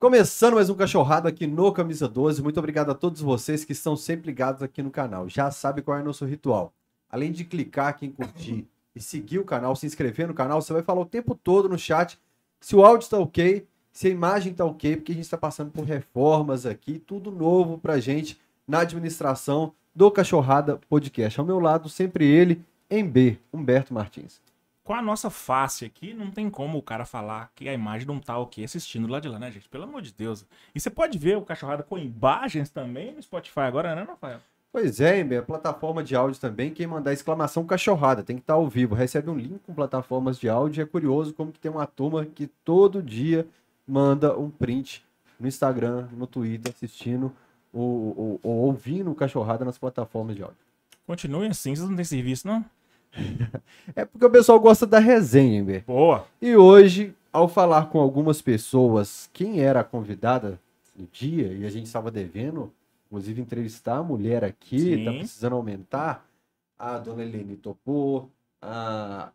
Começando mais um cachorrado aqui no Camisa 12. Muito obrigado a todos vocês que estão sempre ligados aqui no canal. Já sabe qual é o nosso ritual. Além de clicar aqui em curtir e seguir o canal, se inscrever no canal, você vai falar o tempo todo no chat se o áudio está ok, se a imagem está ok, porque a gente está passando por reformas aqui, tudo novo pra gente na administração do Cachorrada Podcast. Ao meu lado, sempre ele, em B, Humberto Martins. Com a nossa face aqui, não tem como o cara falar que a imagem não tá ok assistindo lá de lá, né, gente? Pelo amor de Deus. E você pode ver o Cachorrada com imagens também no Spotify agora, né, Rafael? Pois é, Ember, plataforma de áudio também, quem mandar exclamação cachorrada, tem que estar ao vivo, recebe um link com plataformas de áudio, é curioso como que tem uma turma que todo dia manda um print no Instagram, no Twitter, assistindo ou, ou, ou ouvindo cachorrada nas plataformas de áudio. Continue assim, vocês não têm serviço, não? É porque o pessoal gosta da resenha, Ember. Boa. E hoje, ao falar com algumas pessoas, quem era a convidada no dia, e a gente estava devendo, inclusive, entrevistar a mulher aqui, Sim. tá precisando aumentar, a dona Helene topou, a,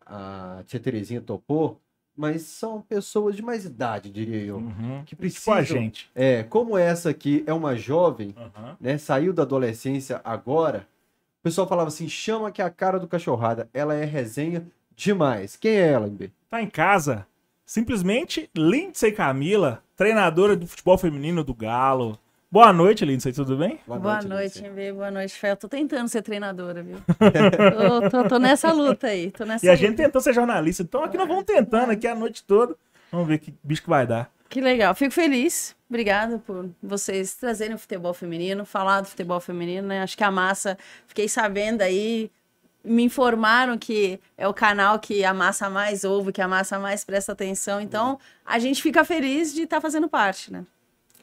a tia Terezinha topou, mas são pessoas de mais idade, diria eu, Uhum. que Tipo precisam... a gente. É, como essa aqui é uma jovem, Uhum. né, saiu da adolescência agora, pessoal falava assim, chama que é a cara do cachorrada, ela é resenha demais. Quem é ela, Ember? Tá em casa. Simplesmente Lindsay Camila, treinadora do futebol feminino do Galo. Boa noite, Lindsay, tudo bem? Boa noite, Lindsay. MB. Boa noite, Fel. Tô tentando ser treinadora, viu? tô, tô- tô nessa luta aí. Tô nessa E a luta. gente tentou ser jornalista, então aqui nós vamos tentando aqui a noite toda. Vamos ver que bicho que vai dar. Que legal. Fico feliz. Obrigada por vocês trazerem o futebol feminino, falar do futebol feminino, né? Acho que a massa, fiquei sabendo aí, me informaram que é o canal que a massa mais ouve, que a massa mais presta atenção. Então, a gente fica feliz de estar fazendo parte, né?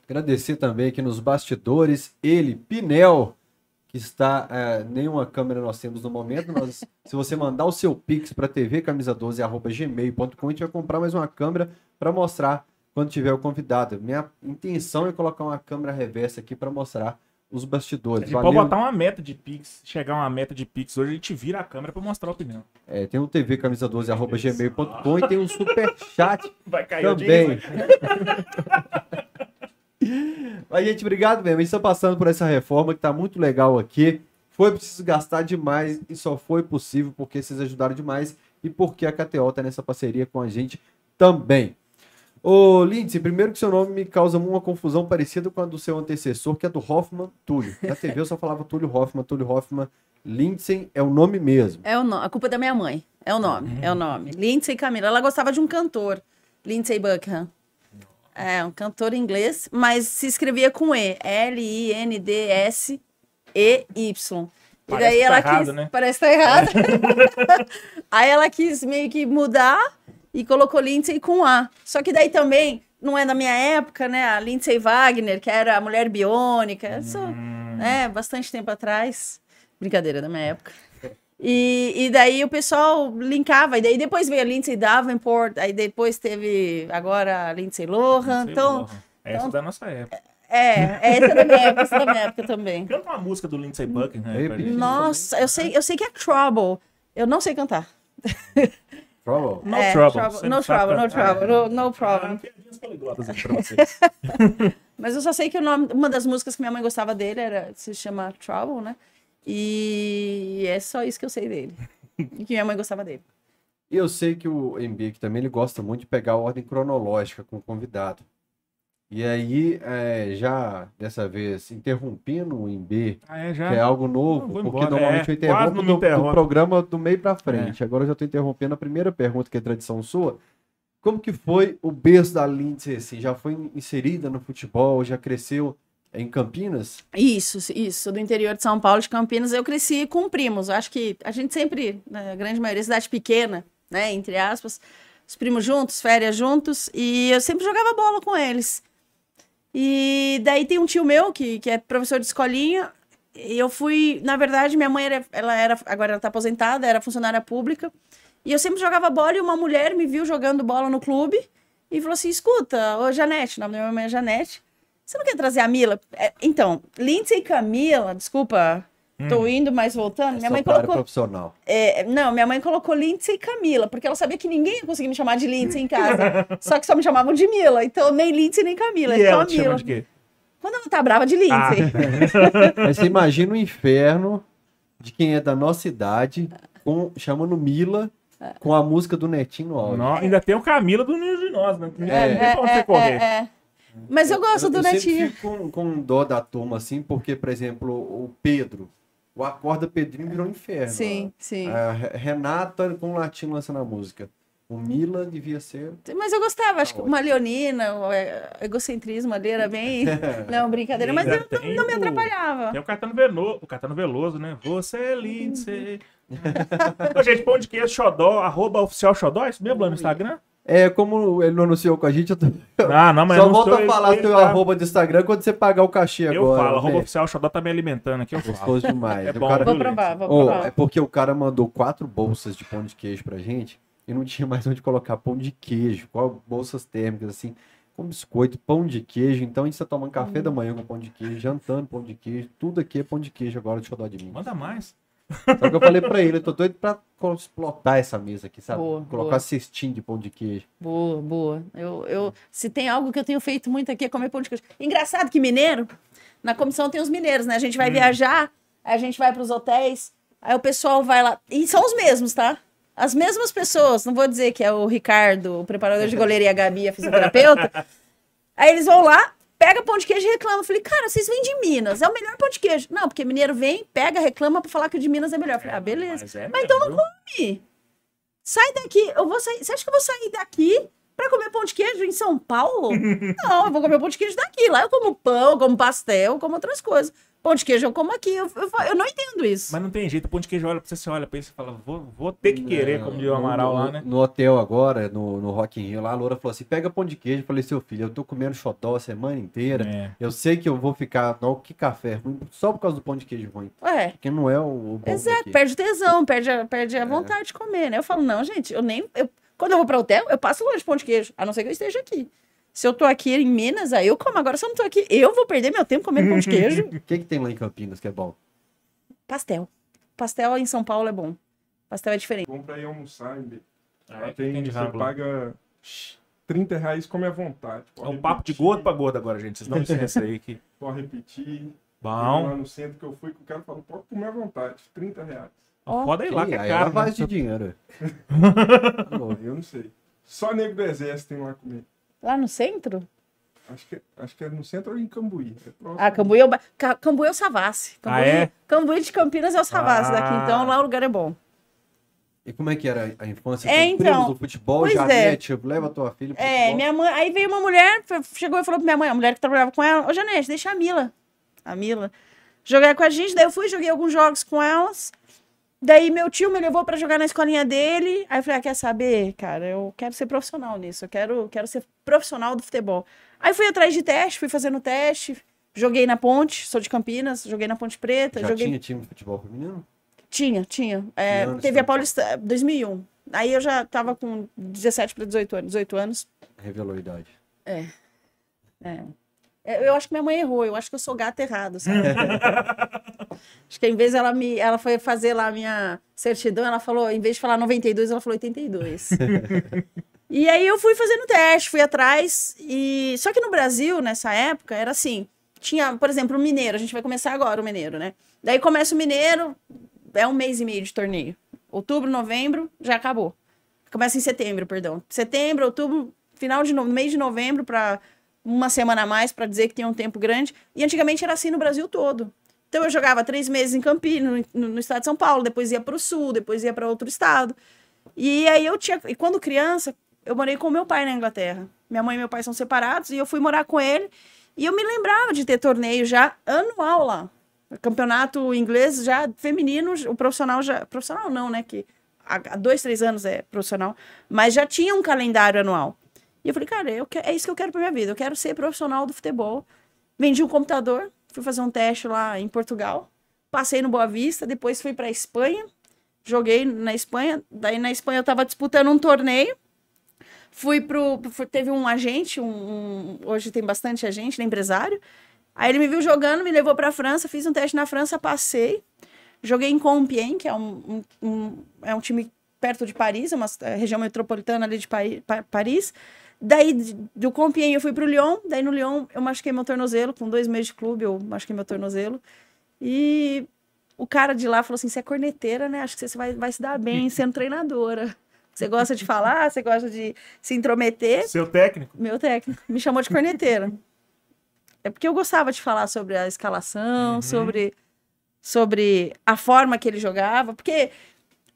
Agradecer também aqui nos bastidores, ele, Pinel, que está. é, nenhuma câmera nós temos no momento. Se você mandar o seu Pix para TV camisa12.gmail.com, a gente vai comprar mais uma câmera para mostrar quando tiver o convidado. Minha intenção é colocar uma câmera reversa aqui para mostrar os A bastidores. gente pode botar uma meta de Pix. Chegar uma meta de Pix hoje, a gente vira a câmera pra mostrar a opinião. É, tem o TV camisa12.gmail.com e tem um super chat Vai cair também. Mas, gente, obrigado mesmo. A gente está passando por essa reforma que tá muito legal aqui. Foi preciso gastar demais e só foi possível porque vocês ajudaram demais e porque a KTO tá nessa parceria com a gente também. Ô, Lindsay, primeiro que seu nome me causa uma confusão parecida com a do seu antecessor, que é do Hoffman Túlio. Na TV eu só falava Túlio Hoffman, Túlio Hoffman. Lindsay é o nome mesmo. É o nome. A culpa é da minha mãe. É o nome. É o nome. Lindsay Camila. Ela gostava de um cantor. Lindsay Buckingham. É, um cantor inglês, mas se escrevia com E. L-I-N-D-S-E-Y. E Parece daí tá ela errado, quis. né? Parece que tá errado. Aí ela quis meio que mudar e colocou Lindsay com A. Só que daí também não é da minha época, né? A Lindsay Wagner, que era a mulher biônica. Isso, Hum. é, bastante tempo atrás. Brincadeira da minha época. E, e daí o pessoal linkava, e daí depois veio a Lindsay Davenport, aí depois teve agora a Lindsay Lohan. Sei Então, lá. Essa então- é da nossa época. é, essa é da minha época, essa da minha época também. Canta uma música do Lindsay Buckingham. Gente. Nossa, eu sei, eu sei que é Trouble. Eu não sei cantar. Trouble. No É, trouble. trouble, no trouble, no trouble, no- no Ah, problem. vocês. Mas eu só sei que o nome, uma das músicas que minha mãe gostava dele era, se chama Trouble, né? E é só isso que eu sei dele. E que minha mãe gostava dele. E eu sei que o MB que também ele gosta muito de pegar a ordem cronológica com o convidado. E aí, é, já dessa vez, interrompendo o MB, Ah, é, que é algo novo, porque embora. normalmente É, eu interrompo do. É. programa do meio pra frente. Agora eu já tô interrompendo a primeira pergunta, que é tradição sua. Como que foi o berço da Lindsay, assim? Já foi inserida no futebol, já cresceu em Campinas? Isso, isso, do interior de São Paulo, de Campinas, eu cresci com primos. Eu Acho que a gente sempre, na grande maioria, cidade pequena, né, entre aspas, os primos juntos, férias juntos, e eu sempre jogava bola com eles. E daí tem um tio meu que, que é professor de escolinha, e eu fui, na verdade, minha mãe era, ela era, agora ela tá aposentada, era funcionária pública, e eu sempre jogava bola e uma mulher me viu jogando bola no clube e falou assim: escuta, ô Janete, o nome da minha mãe é Janete, você não quer trazer a Mila? É, então, Lindsay e Camila, desculpa Tô indo, mas voltando. minha Só mãe colocou. profissional. é, não, minha mãe colocou Lindsay e Camila, porque ela sabia que ninguém ia conseguir me chamar de Lindsay em casa. só que só me chamavam de Mila. Então, nem Lindsay nem Camila. E é só ela Mila. de quê? Quando ela tá brava de Lindsay. Mas você imagina o inferno de quem é da nossa idade, com, chamando Mila, com a música do Netinho no áudio. Ainda tem o Camila do Ninho de Nós, né? É, você correr. é, é. Mas eu gosto do eu Netinho. fico com, com dó da turma, assim, porque, por exemplo, o Pedro, o Acorda Pedrinho virou um inferno. Sim, sim. A Re- Renata com o latino lançando a música. O Mila devia ser. Mas eu gostava, acho que Tá uma leonina, o é, egocentrismo ali era bem. Não, brincadeira. Mas eu, tem não me atrapalhava. Tem o Catano Veloso, o Catano Veloso, né? Você é Lindsay. Ô, gente, pão de queijo Xodó, arroba oficial Xodó, é isso mesmo lá no Instagram? É, como ele não anunciou com a gente, eu tô... Ah, não, mas só eu volta a falar ele, teu tá? arroba do Instagram quando você pagar o cachê Eu agora. falo, arroba né? oficial Xodó tá me alimentando aqui, eu falo. Gostoso demais. É O bom, cara- Vou provar, vou Ô, provar. é porque o cara mandou quatro bolsas de pão de queijo pra gente e não tinha mais onde colocar pão de queijo, qual bolsas térmicas, assim, com biscoito, pão de queijo. Então a gente tá tomando café Hum. da manhã com pão de queijo, jantando pão de queijo, tudo aqui é pão de queijo agora, deixa eu dar de mim. Manda mais. Só que eu falei pra ele, eu tô doido pra explotar essa mesa aqui, sabe? Boa, Colocar boa. cestinho de pão de queijo. Boa, boa. Eu, eu, se tem algo que eu tenho feito muito aqui é comer pão de queijo. Engraçado que mineiro, na comissão tem os mineiros, né? A gente vai viajar, aí a gente vai para os hotéis, aí o pessoal vai lá. E são os mesmos, tá? As mesmas pessoas. Não vou dizer que é o Ricardo, o preparador de goleiro e a Gabi, a fisioterapeuta. Aí eles vão lá, pega pão de queijo e reclama. Eu falei, cara, vocês vêm de Minas, é o melhor pão de queijo. Não, porque mineiro vem, pega, reclama pra falar que o de Minas é melhor. Eu falei, ah, beleza. Mas, é Mas então não come. Sai daqui. Eu vou sair. Você acha que eu vou sair daqui pra comer pão de queijo em São Paulo? não, eu vou comer pão de queijo daqui. Lá eu como pão, como pastel, como outras coisas. Pão de queijo eu como aqui. Eu, eu, eu não entendo isso. Mas não tem jeito, o pão de queijo olha pra você, você olha pra ele e fala, vou, vou ter que querer, como diz o Amaral no, lá, né? No hotel agora, no, no Rock in Rio, lá a Loura falou assim, pega pão de queijo. Eu falei, seu filho, eu tô comendo xodó a semana inteira. É. Eu sei que eu vou ficar, não, que café ruim, só por causa do pão de queijo ruim. É. Porque não é o, o bom Exato, daqui. perde o tesão, perde a, perde a vontade de comer, né? Eu falo, não, gente, eu nem. eu- quando eu vou pra hotel, eu passo longe de pão de queijo, a não ser que eu esteja aqui. Se eu tô aqui em Minas, aí eu como. Agora, se eu não tô aqui, eu vou perder meu tempo comendo pão de queijo. O que, que tem lá em Campinas que é bom? Pastel. Pastel em São Paulo é bom. Pastel é diferente. Bom pra ir almoçar, B. Ah, Lá é, tem, você paga 30 reais, come à vontade. É Pode um papo de repetir, gordo pra gordo agora, gente. Vocês dão licença aí que. Pode repetir. Bom. Lá no centro que eu fui, que o cara falou, pode comer à vontade, 30 reais. Ó. Foda aí lá que é caro. faz né? de dinheiro. Eu não sei. Só nego do exército tem lá comer. Lá no centro? Acho que, acho que é no centro ou em Cambuí. É próximo. Ah, Cambuí é o, ba- Ca- Cambuí é o Savassi. Cambuí, Ah, é? Cambuí de Campinas é o Savassi Ah. daqui, então lá o lugar é bom. E como é que era a infância? É, primos então. do futebol, Pois já é. mete, leva tua filha pro É, futebol. minha mãe. Aí veio uma mulher, chegou e falou pra minha mãe, a mulher que trabalhava com ela, ô Janete, deixa a Mila. A Mila. Jogar com a gente, daí eu fui, joguei alguns jogos com elas. Daí meu tio me levou pra jogar na escolinha dele. Aí eu falei, ah, quer saber, cara, eu quero ser profissional nisso, eu quero, quero ser profissional do futebol. Aí fui atrás de teste, fui fazendo teste, joguei na Ponte, sou de Campinas, joguei na Ponte Preta, Já joguei tinha time de futebol feminino? tinha, tinha. É, teve a Paulista 2001. Aí eu já tava com 17 para 18 anos. 18 anos. Revelou a idade. É. É, Eu acho que minha mãe errou. Eu acho que eu sou gato errado, sabe? acho que em vez ela me, ela foi fazer lá a minha certidão, ela falou, em vez de falar 92, ela falou 82. e aí eu fui fazendo teste, fui atrás e só que no Brasil nessa época era assim, tinha, por exemplo, o mineiro, a gente vai começar agora o mineiro, né? Daí começa o mineiro, é um mês e meio de torneio. Outubro, novembro, já acabou. Começa em setembro, perdão. Setembro, outubro, final de no... mês de novembro para uma semana a mais para dizer que tem um tempo grande. E antigamente era assim no Brasil todo. Então eu jogava três meses em Campinas, no, no estado de São Paulo, depois ia para o sul, depois ia para outro estado. E aí eu tinha. E quando criança, eu morei com meu pai na Inglaterra. Minha mãe e meu pai são separados e eu fui morar com ele. E eu me lembrava de ter torneio já anual lá. Campeonato inglês já feminino, o profissional já. Profissional não, né? Que há dois, três anos é profissional. Mas já tinha um calendário anual. E eu falei, cara, eu é isso que eu quero pra minha vida. Eu quero ser profissional do futebol. Vendi um computador, fui fazer um teste lá em Portugal. Passei no Boa Vista, depois fui pra Espanha. Joguei na Espanha. Daí na Espanha eu tava disputando um torneio. Fui pro. teve um agente, um, um- hoje tem bastante agente, né, empresário. Aí ele me viu jogando, me levou pra França, fiz um teste na França, passei. Joguei em Compiègne, que é um, um- é um time perto de Paris, é uma é, região metropolitana ali de Paris. Daí, do Compiègne, eu fui pro Lyon. Daí, no Lyon, eu machuquei meu tornozelo. Com dois meses de clube, eu machuquei meu tornozelo. E o cara de lá falou assim: você é corneteira, né? Acho que você vai, vai se dar bem sendo treinadora. Você gosta de falar, você gosta de se intrometer. Seu técnico? Meu técnico me chamou de corneteira. É porque eu gostava de falar sobre a escalação, sobre, sobre a forma que ele jogava. Porque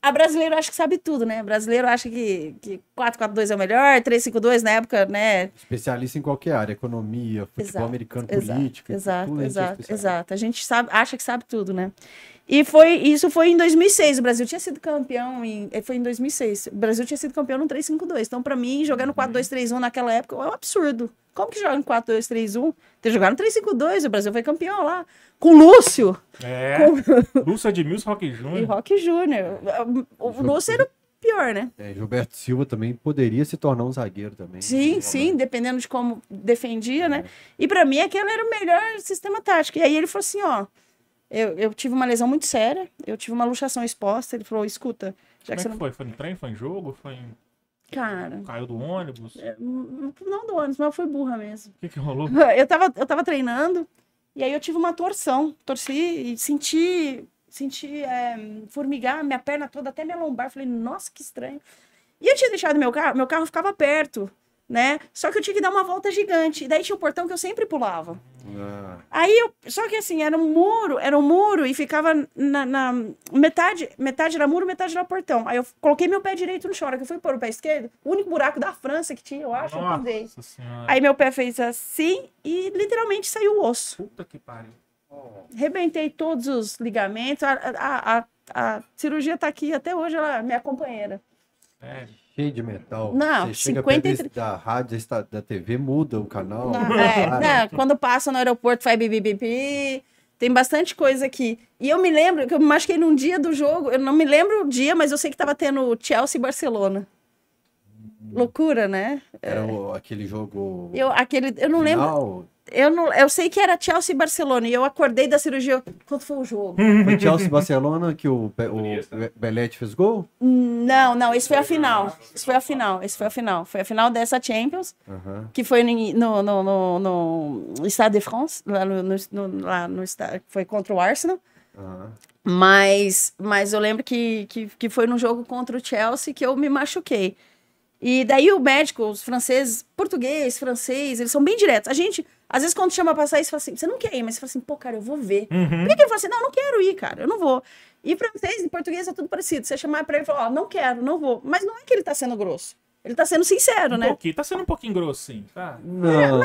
a brasileiro acha que sabe tudo, né? Brasileiro acha que, que 4-4-2 é o melhor, 3-5-2 na época, né? Especialista em qualquer área, economia, futebol Exato, americano, exato, política. Exato, é exato, exato. A gente sabe, acha que sabe tudo, né? E foi, isso foi em 2006. O Brasil tinha sido campeão em, eh, foi em 2006. O Brasil tinha sido campeão no 3-5-2. Então, pra mim, jogar no 4-2-3-1 naquela época é um absurdo. Como que joga no 4-2-3-1? Tem que jogar no 3-5-2. O Brasil foi campeão lá. Com Lúcio É. Lúcio Edmilson Rock e Júnior. Rock Júnior. O o Lúcio era o pior, né? É, Gilberto Silva também poderia se tornar um zagueiro também. Sim, sim, dependendo de como defendia, né? E pra mim aquele era o melhor sistema tático. E aí ele falou assim, ó, eu, eu tive uma lesão muito séria, eu tive uma luxação exposta, ele falou, escuta, já Como que é você que não... foi? Foi no trem? Foi em jogo? Foi em... Cara, Caiu do ônibus? é, não do ônibus, mas eu fui burra mesmo. O que que rolou? Eu tava, eu tava treinando, e aí eu tive uma torção, torci e senti, senti é, formigar minha perna toda, até minha lombar, falei, nossa, que estranho. E eu tinha deixado meu carro, meu carro ficava perto, né? Só que eu tinha que dar uma volta gigante, e daí tinha um portão que eu sempre pulava. Ah, Aí eu. Só que assim, era um muro, era um muro e ficava na, na- metade, metade era muro, metade era portão. Aí eu coloquei meu pé direito no chão. Que eu fui pôr o pé esquerdo, o único buraco da França que tinha, eu acho, eu pisei. Nossa senhora. Aí meu pé fez assim e literalmente saiu o osso. Puta que pariu. Rebentei todos os ligamentos. A, a, a, a cirurgia tá aqui até hoje, ela é minha companheira. Sério. Cheio de metal. Não, Você chega 53 perto desse- da rádio, da, TV, muda o canal. Não, é, não, quando passa no aeroporto faz bibibibi. Tem bastante coisa aqui. E eu me lembro que eu me machuquei num dia do jogo. Eu não me lembro o dia, mas eu sei que tava tendo Chelsea e Barcelona. Loucura, né? Era o- aquele jogo. Eu, aquele, eu não lembro. Eu, não, eu sei que era Chelsea e Barcelona. E eu acordei da cirurgia. Quando foi o jogo? Foi Chelsea e Barcelona que o, Be- o Be- Belete fez gol? Não, não, esse foi a final. Esse foi a final. Esse foi a final. Foi a final dessa Champions. Aham. que foi no, no, no, no, Stade de France, lá no, no, no- lá no estádio, foi contra o Arsenal. aham. Mas, mas eu lembro que, que, que foi no jogo contra o Chelsea que eu me machuquei. E daí o médico, os franceses, português, francês, eles são bem diretos. A gente, às vezes, quando chama pra sair, você fala assim, você não quer ir, mas você fala assim, pô, cara, eu vou ver. Uhum. Por que que ele fala assim, não, não quero ir, cara, eu não vou. E francês e português é tudo parecido. Você chamar pra ele e falar, ó, não quero, não vou. Mas não é que ele tá sendo grosso. Ele tá sendo sincero, Um né? pouquinho. Tá sendo um pouquinho grosso, sim. Tá. Não,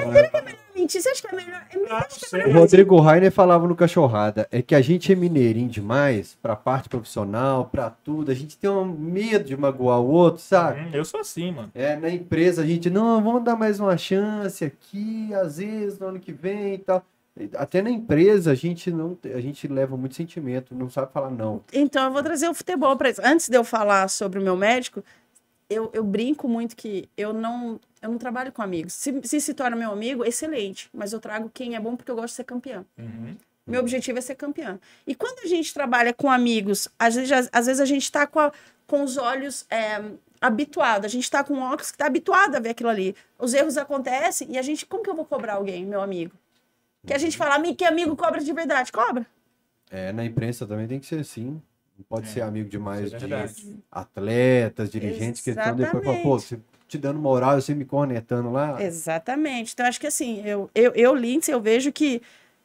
Mentira, você acha que é melhor? É melhor Ah, acho que é sei. o melhor Rodrigo Rainer falava no Cachorrada, é que a gente é mineirinho demais pra parte profissional, pra tudo. A gente tem um medo de magoar o outro, sabe? Hum, eu sou assim, mano. É, na empresa a gente, não, vamos dar mais uma chance aqui, às vezes, no ano que vem e tal. Até na empresa a gente não, a gente leva muito sentimento, não sabe falar não. Então, eu vou trazer o futebol para isso. Antes de eu falar sobre o meu médico, eu, eu brinco muito que eu não, eu não trabalho com amigos. Se, se se torna meu amigo, excelente. Mas eu trago quem é bom porque eu gosto de ser campeão. Uhum. Meu objetivo é ser campeão. E quando a gente trabalha com amigos, às vezes, às vezes a gente está com, a- com os olhos é, habituados. A gente está com óculos que está habituado a ver aquilo ali. Os erros acontecem e a gente... Como que eu vou cobrar alguém, meu amigo? Que a gente fala "Ami- que amigo cobra de verdade. Cobra. É, na imprensa também tem que ser assim. Não pode É, ser amigo demais é de atletas, dirigentes que estão depois falam, pô, você te dando moral você me cornetando lá. Exatamente. Então, acho que assim, eu, eu, eu Lindsay, eu vejo que,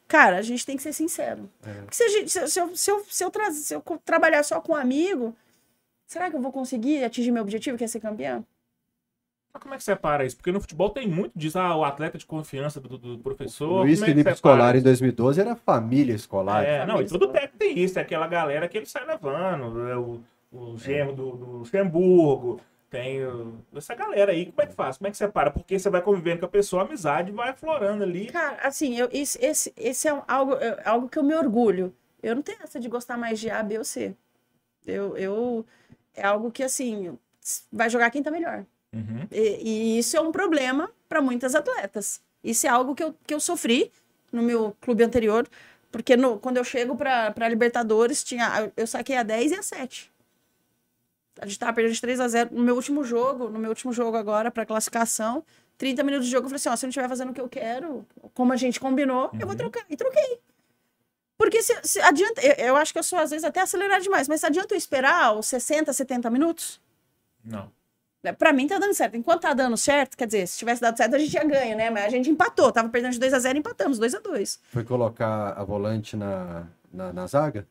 cara, a gente tem que ser sincero. É. Porque se, a gente, se, eu- se eu, se, eu, se, eu se trabalhar só com um amigo, será que eu vou conseguir atingir meu objetivo, que é ser campeão? Mas como é que separa isso? Porque no futebol tem muito disso, ah, o atleta de confiança do, do professor. O Luiz como é Felipe separa Scolari em isso? 2012 era família escolar. É, não, e Família todo escolar. técnico tem isso, é aquela galera que ele sai levando, é o, o gemo do, do Luxemburgo, tem o- essa galera aí, como é que faz? Como é que separa? Porque você vai convivendo com a pessoa, a amizade vai aflorando ali. Cara, assim, eu, esse, esse, esse é um- algo, é algo que eu me orgulho. Eu não tenho essa de gostar mais de A, B ou C. Eu, eu, é algo que, assim, vai jogar quem tá melhor. Uhum. E, e isso é um problema para muitas atletas. Isso é algo que eu, que eu sofri no meu clube anterior, Porque no, quando eu chego pra Libertadores, tinha, eu saquei a 10 e a 7. A gente tava perdendo de 3 a 0 no meu último jogo, no meu último jogo agora, pra classificação. 30 minutos de jogo, eu falei assim, ó, se eu não estiver fazendo o que eu quero, como a gente combinou, eu vou trocar. E troquei. Porque se, se adianta, eu, eu acho que eu sou às vezes até acelerado demais, mas adianta eu esperar os 60, 70 minutos? Não. É, Pra mim tá dando certo. Enquanto tá dando certo, quer dizer, se tivesse dado certo, a gente tinha ganho, né? Mas a gente empatou. Tava perdendo de 2 a 0 empatamos, 2 a 2 Foi colocar a volante na, na, na zaga?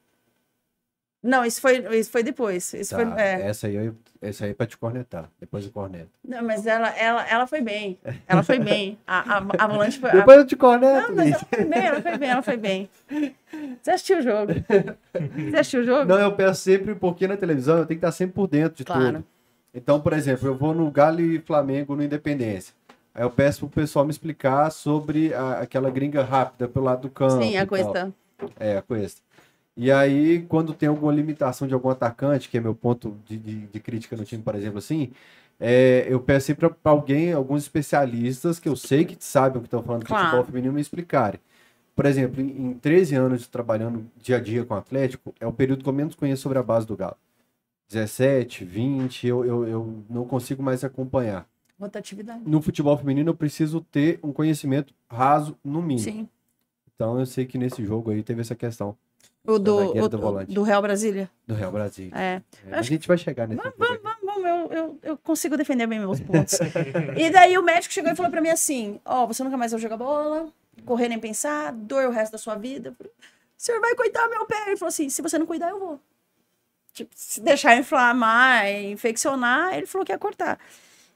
Não, isso foi, isso foi depois. Isso Tá, foi, é. Essa aí, essa aí é pra te cornetar. Depois eu corneto. Não, mas ela, ela, ela foi bem. Ela foi bem. A, a, a volante foi. a- Depois eu te corneto, Não, mas ela foi bem, ela foi bem, ela foi bem. Você assistiu o jogo? Você assistiu o jogo? Não, eu peço sempre, porque na televisão eu tenho que estar sempre por dentro de Claro. tudo. Então, por exemplo, eu vou no Galo e Flamengo no Independência. Aí eu peço pro pessoal me explicar sobre a- aquela gringa rápida pelo lado do campo. Sim, a coisa. É, a Cuesta. E aí, quando tem alguma limitação de algum atacante, que é meu ponto de, de- de crítica no time, por exemplo, assim, é, eu peço sempre para alguém, alguns especialistas que eu sei que sabem o que estão falando de Claro. futebol feminino, me explicarem. Por exemplo, em, em 13 anos trabalhando dia a dia com o Atlético, é o período que eu menos conheço sobre a base do Galo. 17, 20, eu, eu, eu não consigo mais acompanhar. Rotatividade. No futebol feminino, eu preciso ter um conhecimento raso, no mínimo. Sim. Então, eu sei que nesse jogo aí teve essa questão O do, o, do do Real Brasília. do Real Brasil. É. É, a gente vai chegar nesse aí. Vamos, vamos, eu, eu, eu consigo defender bem meus pontos. e daí o médico chegou e falou pra mim assim: Ó, você nunca mais vai jogar bola, correr nem pensar, dor o resto da sua vida. O senhor vai cuidar meu pé? Ele falou assim: se você não cuidar, eu vou. Tipo, se deixar inflamar, infeccionar, ele falou que ia cortar.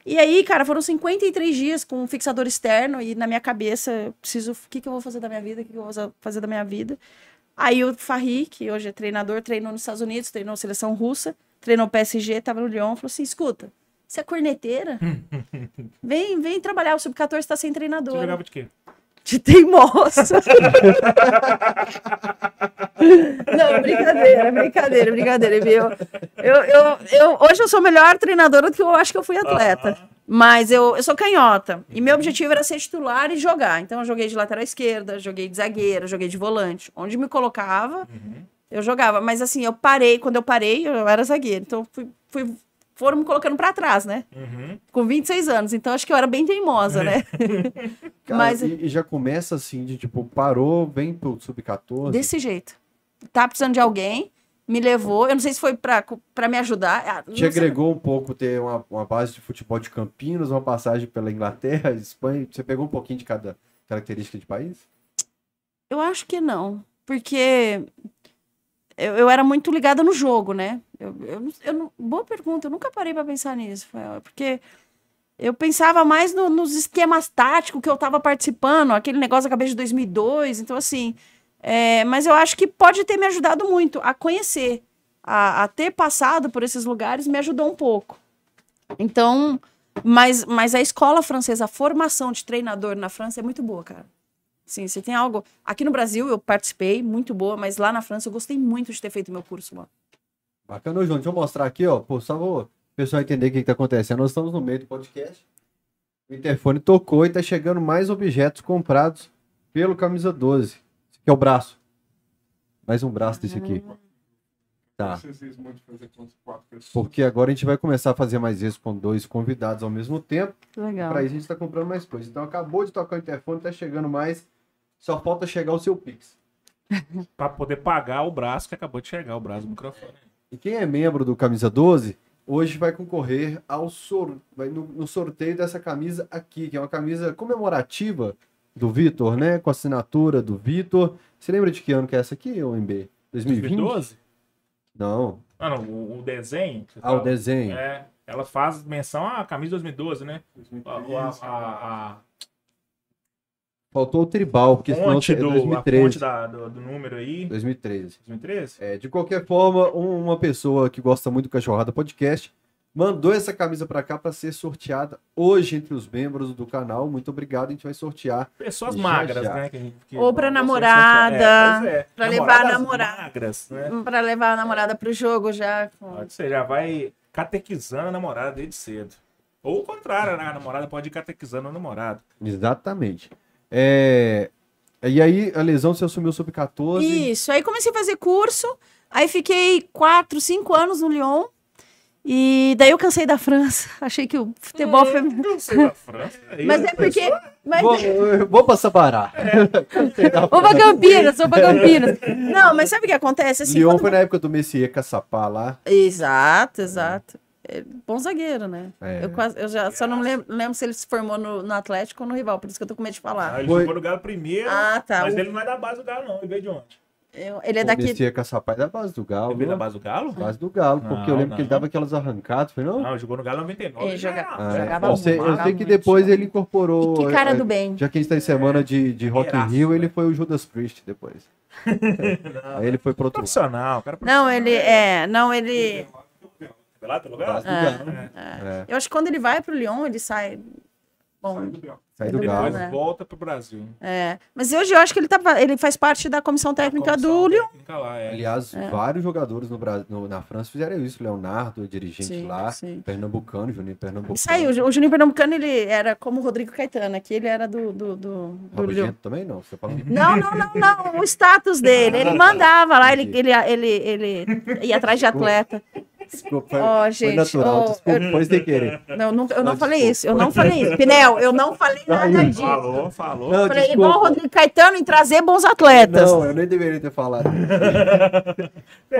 E aí, cara, foram 53 dias com um fixador externo e na minha cabeça, eu preciso, o que, que eu vou fazer da minha vida? O que, que eu vou fazer da minha vida? Aí o Farri, que hoje é treinador, treinou nos Estados Unidos, treinou seleção russa, treinou PSG, tava no Lyon, falou assim, escuta, você é corneteira? vem, vem trabalhar, o Sub-14 tá sem Você treinador. jogava de quê? De teimosa. Não, brincadeira, brincadeira, brincadeira, viu? Eu, eu, eu, hoje eu sou melhor treinadora do que eu acho que eu fui atleta. Mas eu, eu sou canhota. E meu objetivo era ser titular e jogar. Então eu joguei de lateral esquerda, joguei de zagueira, joguei de volante. Onde me colocava, eu jogava. Mas assim, eu parei, quando eu parei, eu era zagueiro. Então fui, fui, foram me colocando pra trás, né? Uhum. Com 26 anos. Então acho que eu era bem teimosa, né? Cara, Mas- e, e já começa assim, de tipo, parou, vem pro Sub-14. Desse jeito. Tá precisando de alguém, me levou. Eu não sei se foi pra, pra me ajudar. ah, não Te sei. agregou um pouco ter uma, uma base de futebol de Campinas, uma passagem pela Inglaterra, Espanha. Você pegou um pouquinho de cada característica de país? Eu acho que não. Porque eu, eu era muito ligada no jogo, né? Eu, eu, eu boa pergunta, eu nunca parei pra pensar nisso. Fael, Porque eu pensava mais no- nos esquemas táticos que eu tava participando, aquele negócio da cabeça de 2002. Então, assim. é, mas eu acho que pode ter me ajudado muito a conhecer. A, a ter passado por esses lugares me ajudou um pouco. Então. Mas, mas a escola francesa, a formação de treinador na França é muito boa, cara. Sim, você tem algo. Aqui no Brasil eu participei, muito boa, mas lá na França eu gostei muito de ter feito meu curso lá. Bacana, João. Deixa eu mostrar aqui, ó. Pô, só vou o pessoal entender o que, que tá acontecendo. Nós estamos no meio do podcast. O interfone tocou e tá chegando mais objetos comprados pelo Camisa 12. Esse aqui é o braço. Mais um braço desse aqui. Tá. Vocês vezes muito fazer com as quatro pessoas. Porque agora a gente vai começar a fazer mais vezes com dois convidados ao mesmo tempo. Legal. Pra isso a gente tá comprando mais coisas. Então acabou de tocar o interfone, tá chegando mais. Só falta chegar o seu Pix. Pra poder pagar o braço que acabou de chegar, o braço do microfone. E quem é membro do Camisa 12, hoje vai concorrer ao sor... vai no, no sorteio dessa camisa aqui, que é uma camisa comemorativa do Vitor, né? Com a assinatura do Vitor. Você lembra de que ano que é essa aqui, ô MB? 2020? 2012? Não. Ah, não, o, o desenho. Ah, o desenho. É, ela faz menção à camisa 2012, né? A, a, 2013, a, a Faltou o tribal, porque senão fonte é do, a 2013. fonte da- do, do número aí. 2013. 2013? É, de qualquer forma, um- uma pessoa que gosta muito do Cachorrada Podcast mandou essa camisa pra cá pra ser sorteada hoje entre os membros do canal. Muito obrigado, a gente vai sortear. Pessoas Já, magras, já. né? que a gente- que Ou ser namorada, sorteadas. É, pois é. pra levar a Namoradas namorada. magras, né? Pra levar a namorada pro jogo já. Pode ser, já vai catequizando a namorada desde cedo. Ou o contrário, né? A namorada pode ir catequizando o namorado. Exatamente. É, E aí, a lesão, você assumiu o sub-14. Isso, aí comecei a fazer curso, aí fiquei quatro, cinco anos no Lyon. E daí eu cansei da França. Achei que o futebol feminino. Não sei da França. Mas eu- é porque. Mas... Vou, vou pra Sabará. Cansei da Vou pra Campinas, vou pra Campinas. Não, mas sabe o que acontece? Assim, Lyon quando- foi na época do Messier Caçapá lá. Exato, exato. É, bom zagueiro, né? É. Eu, quase, eu já só não lembro, lembro se ele se formou no, no Atlético ou no rival, por isso que eu tô com medo de Ah, falar. ele Foi- jogou no Galo primeiro, Ah, tá. mas O- ele não é da base do Galo, não. Ele veio de onde? Eu- ele é daqui. Messier Caçapá é da base do Galo. Ele veio da base do Galo? Base do Galo, porque eu Não, lembro que ele não. dava aquelas arrancadas, foi não? Não, ele jogou no Galo em 99. Ele joga- já- Ah, jogava eu sei, eu muito, sei que muito. depois ele incorporou. Que cara é, do bem. Já que a gente tá em semana de, de Rock in Rio, ele velho. foi o Judas Priest depois. Aí ele foi pro outro. Profissional, cara. Não, ele é. Não, ele. Lá pelo do É, Galo. É. É, Eu acho que quando ele vai pro Lyon, ele sai. Bom, sai do do Galo. Galo, Depois né? volta pro Brasil. é. Mas hoje eu acho que ele, tá, ele faz parte da comissão técnica do Comissão Lyon. técnica lá, é. Aliás, vários jogadores no Brasil, no- na França fizeram isso. Leonardo, dirigente Sim, lá, sim. Pernambucano, Juninho Pernambucano. Saiu. O Juninho Pernambucano, ele era como o Rodrigo Caetano. Aqui ele era do, do, do, do Lyon. Também não, você fala. Não, não, não, não. O status dele. Ele mandava lá, ele, ele, ele, ele ia atrás de atleta. Desculpa, foi, Ó, foi gente, natural, ó, desculpa, foi sem querer. Não, nunca- eu não Ah, falei desculpa. isso. Eu não falei isso. Pinel, eu não falei nada disso. Falou, falou. Não, Falei desculpa. igual o Rodrigo Caetano em trazer bons atletas. Não, eu nem deveria ter falado.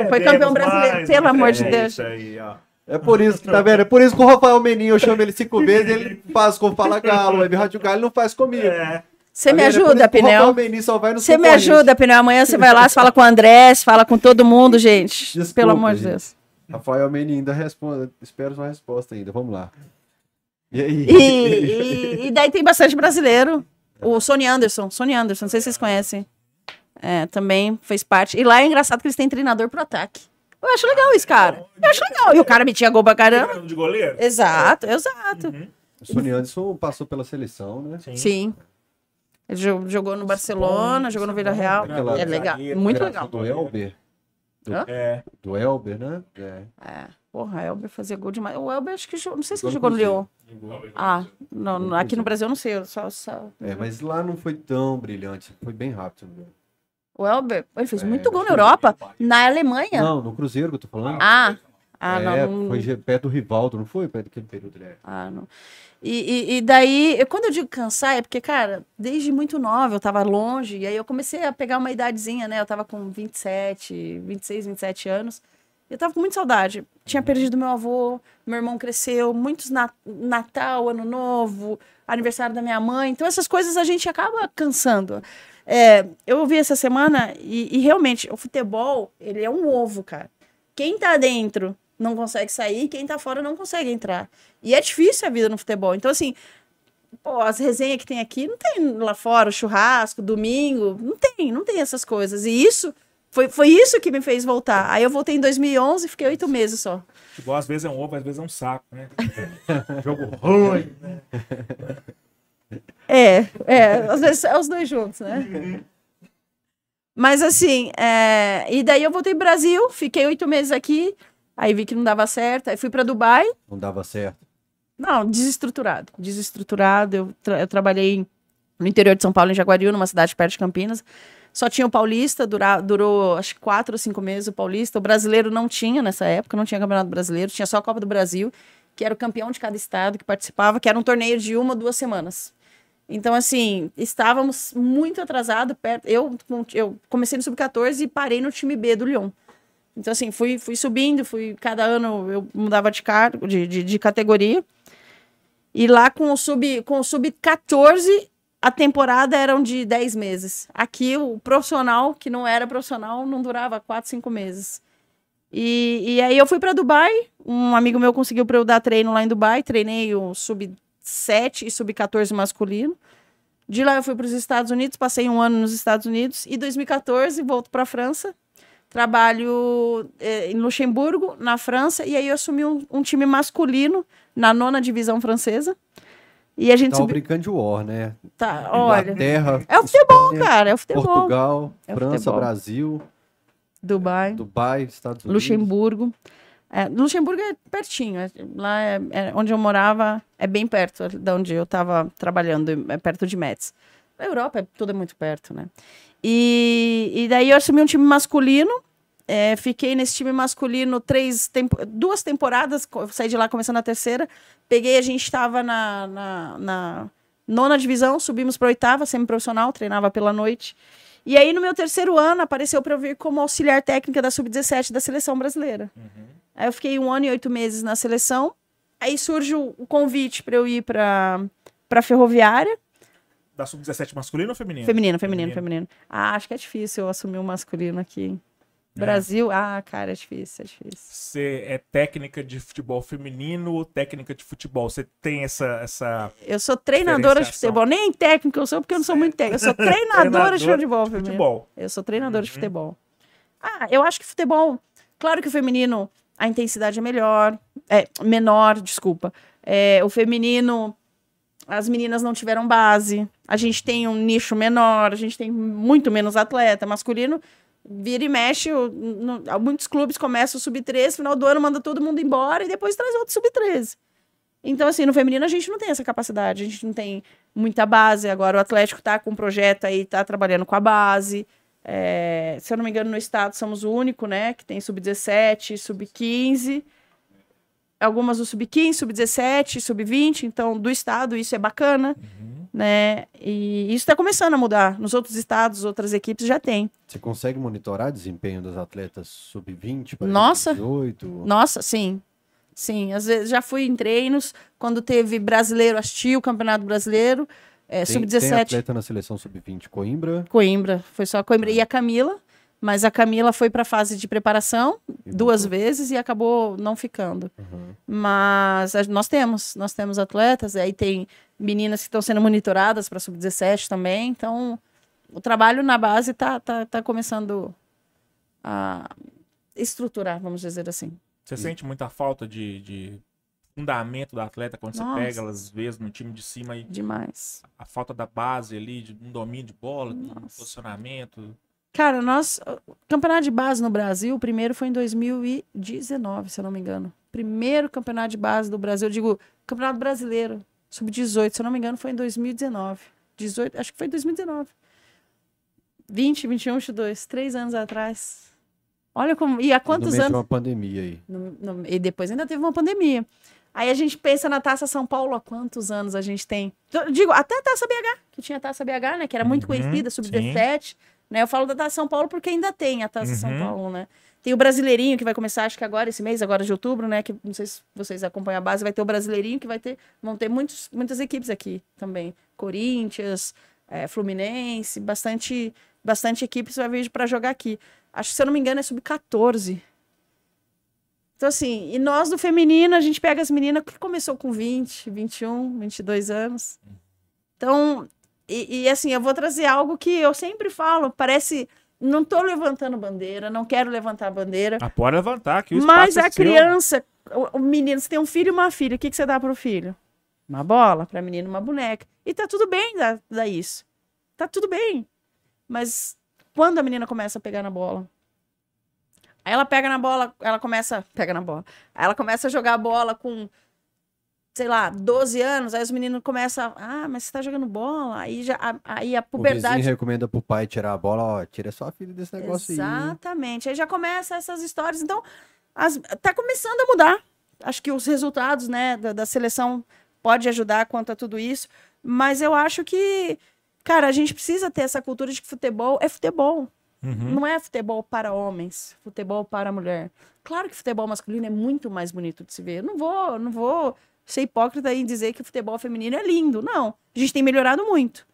Foi campeão brasileiro, pelo amor de é Deus. Isso aí, ó. É por isso que, tá vendo? É por isso que o Rafael Meninho, eu chamo ele cinco vezes, ele faz como fala Galo, Web Rádio Galo, ele não faz comigo. É. Você me? É ajuda, O Pinel? Rafael Meninho só vai no Você me ajuda, Pinel. Amanhã você vai lá, você fala com o André, você fala com todo mundo, gente. Desculpa, Pelo amor de gente. Deus. Rafael Meninho ainda responde, espero sua resposta ainda, vamos lá. E aí? E, e- e daí tem bastante brasileiro. O Sony Anderson, Sony Anderson, não sei se vocês conhecem. É, também fez parte. E lá é engraçado que eles têm treinador pro ataque. Eu acho legal isso, cara. Eu acho legal. E o cara metia gol pra caramba. De goleiro? Exato, exato. O Sony Anderson passou pela seleção, né? Sim. Ele jo- jogou no Barcelona, jogou no Vila Real. Aquela- É legal, muito legal. Do Elber. É. Do Elber, né? É. É. Porra, Elber fazia gol demais. O Elber, acho que não sei se ele Jogou no. Lyon. Ah, não, não, aqui no Brasil eu não sei. eu Só, só... É, mas lá não foi tão brilhante, foi bem rápido. né? O Elber, ele fez É, muito gol na Europa. Na Alemanha. Não, no Cruzeiro que eu tô falando. Ah, ah, é, não. não- foi perto do Rivaldo, não foi? Perto daquele período ele é. Ah, não. E, e, e daí, eu- quando eu digo cansar, é porque, cara, desde muito nova eu tava longe, e aí eu comecei a pegar uma idadezinha, né? Eu tava com 27, 26, 27 anos. Eu tava com muita saudade. Tinha perdido meu avô, meu irmão cresceu, muitos na- Natal, Ano Novo, aniversário da minha mãe. Então, essas coisas a gente acaba cansando. É, eu ouvi essa semana e, e realmente o futebol, ele é um ovo, cara. Quem tá dentro não consegue sair, quem tá fora não consegue entrar. E é difícil a vida no futebol. Então, assim, pô, as resenhas que tem aqui, não tem lá fora, o churrasco, domingo, não tem, não tem essas coisas. E isso, foi, foi isso que me fez voltar. Aí eu voltei em 2011 e fiquei oito meses só. Futebol às vezes é um ovo, às vezes é um saco, né? Jogo ruim. É, é, às vezes é os dois juntos, né? Mas assim, é, e daí eu voltei pro Brasil, fiquei oito meses aqui, aí vi que não dava certo, aí fui para Dubai, Não dava certo. Não, desestruturado. Desestruturado. Eu, tra- eu trabalhei no interior de São Paulo, em Jaguariúna, numa cidade perto de Campinas. Só tinha o Paulista, dura- durou acho que quatro ou cinco meses o Paulista. O brasileiro não tinha nessa época, não tinha Campeonato Brasileiro, tinha só a Copa do Brasil, que era o campeão de cada estado que participava, que era um torneio de uma, duas semanas. Então, assim, estávamos muito atrasados. Perto... Eu, eu comecei no Sub-14 e parei no time B do Lyon. Então, assim, fui, fui subindo, fui. Cada ano eu mudava de cargo, de, de, de categoria. E lá com o sub com o sub-14, a temporada eram de 10 meses. Aqui o profissional, que não era profissional, não durava 4, 5 meses. E, e aí eu fui para Dubai, um amigo meu conseguiu para eu dar treino lá em Dubai, treinei o sub-7 e sub-14 masculino. De lá eu fui para os Estados Unidos, passei um ano nos Estados Unidos e 2014 volto para a França. Trabalho eh, em Luxemburgo, na França, e aí eu assumi um, um time masculino na nona divisão francesa. E a gente Tava subiu. brincando de war, né? Tá, olha. Inglaterra, É o futebol, Espanha, cara, é o futebol. Portugal, É o França, futebol. Brasil, Dubai, Dubai, Estados Unidos. Luxemburgo. É, Luxemburgo é pertinho. é- lá é, é onde eu morava, é bem perto da onde eu estava trabalhando, é perto de Metz. A Europa é tudo é muito perto, né? E, e daí eu assumi um time masculino. é, fiquei nesse time masculino três tempo, duas temporadas, saí de lá começando a terceira. Peguei, a gente estava na, na, na nona divisão, subimos para oitava, semi-profissional, treinava pela noite. E aí, no meu terceiro ano, apareceu para eu vir como auxiliar técnica da Sub-17 da seleção brasileira. Aí eu fiquei um ano e oito meses na seleção. Aí surge o o convite para eu ir para para ferroviária. Da sub-17 masculino ou feminino? Feminino, feminino, feminino. Ah, acho que é difícil eu assumir o masculino aqui. É. Brasil, ah, cara, é difícil, é difícil. Você é técnica de futebol feminino ou técnica de futebol? Você tem essa. essa... Eu sou treinadora de futebol. Nem técnica eu sou, porque eu não sou muito técnica. Eu sou treinadora de futebol feminino. futebol. Eu sou treinadora de Uhum. futebol. Ah, eu acho que futebol. Claro que o feminino, a intensidade é melhor. É, menor, desculpa. É, o feminino, as meninas não tiveram base. A gente tem um nicho menor, a gente tem muito menos atleta. Masculino, vira e mexe. o- no- muitos clubes começam o sub-13, final do ano manda todo mundo embora e depois traz outro sub-13. Então, assim, no feminino a gente não tem essa capacidade, a gente não tem muita base. Agora o Atlético tá com um projeto aí, tá trabalhando com a base. É, se eu não me engano, no estado somos o único, né, que tem sub-17, sub-15. Algumas do sub-15, sub-17, sub-20. Então, do estado, isso é bacana, né? E isso está começando a mudar. Nos outros estados, outras equipes já tem. Você consegue monitorar desempenho das atletas sub-20? por exemplo, Nossa. 18? Nossa, sim. Sim, às vezes já fui em treinos quando teve brasileiro, assisti o Campeonato Brasileiro, é, Tem, tem sub-17. atleta na seleção sub-20 Coimbra. Coimbra, foi só a Coimbra e a Camila, mas a Camila foi para a fase de preparação e duas voltou. vezes e acabou não ficando. Uhum. Mas a- nós temos, nós temos atletas, aí tem meninas que estão sendo monitoradas para sub-17 também, então o trabalho na base tá, tá, tá começando a estruturar, vamos dizer assim. Você sente muita falta de, de fundamento da atleta quando Nossa. você pega ela, às vezes, no time de cima e Demais. a falta da base ali, de um domínio de bola, de um posicionamento. Cara, nós. O campeonato de base no Brasil, o primeiro foi em 2019, se eu não me engano. Primeiro campeonato de base do Brasil, eu digo, campeonato brasileiro, sub-18, se eu não me engano, foi em 2019. 18, acho que foi em 2019. 20, 21, 22, três anos atrás. Olha como. E há quantos no anos? uma pandemia aí. No- no- e depois ainda teve uma pandemia. Aí a gente pensa na Taça São Paulo, há quantos anos a gente tem? Eu digo, até a Taça BH, que tinha a Taça BH, né? Que era muito Uhum, conhecida, sub-17. Né? Eu falo da Taça São Paulo porque ainda tem a Taça São Uhum. Paulo, né? Tem o Brasileirinho, que vai começar, acho que agora, esse mês, agora de outubro, né? Que não sei se vocês acompanham a base, vai ter o Brasileirinho, que vai ter. Vão ter muitos, muitas equipes aqui também. Corinthians, eh, Fluminense, bastante, bastante equipes vai vir para jogar aqui. Acho que, se eu não me engano, é sub-14. Então, assim, e nós do feminino, a gente pega as meninas que começou com 20, 21, 22 anos. Então, e, e, assim, eu vou trazer algo que eu sempre falo, parece. Não tô levantando bandeira, não quero levantar bandeira. Ah, pode levantar, que o Mas é a seu. criança, o, o menino, você tem um filho e uma filha, o que, que você dá pro filho? Uma bola, pra menino uma boneca. E tá tudo bem dar, dar isso. Tá tudo bem. Mas quando a menina começa a pegar na bola? Aí ela pega na bola, ela começa. Pega na bola. Aí ela começa a jogar a bola com, sei lá, 12 anos. Aí os meninos começam. Ah, mas você tá jogando bola. Aí, já, a- aí a O puberdade. vizinho recomenda pro pai tirar a bola, ó, tira sua filha desse negócio aí. Exatamente. Aí já começa essas histórias. Então, as, tá começando a mudar. Acho que os resultados, né, da, da seleção pode ajudar quanto a tudo isso. Mas eu acho que, cara, a gente precisa ter essa cultura de que futebol é futebol. Uhum. Não é futebol para homens, futebol para mulher. Claro que futebol masculino é muito mais bonito de se ver. Eu não vou, não vou ser hipócrita em dizer que o futebol feminino é lindo. Não. A gente tem melhorado muito.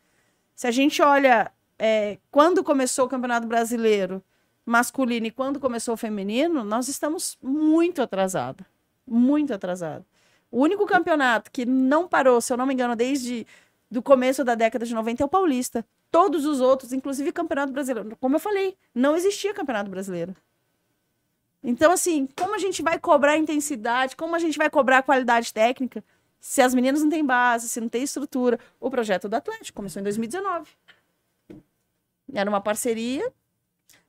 Se a gente olha é, quando começou o Campeonato Brasileiro masculino e quando começou o feminino, nós estamos muito atrasados. Muito atrasado. O único campeonato que não parou, se eu não me engano, desde do começo da década de 90 é o Paulista. Todos os outros, inclusive Campeonato Brasileiro, como eu falei, não existia Campeonato Brasileiro. Então, assim, como a gente vai cobrar intensidade, como a gente vai cobrar qualidade técnica, se as meninas não têm base, se não tem estrutura? O projeto do Atlético começou em 2019. Era uma parceria.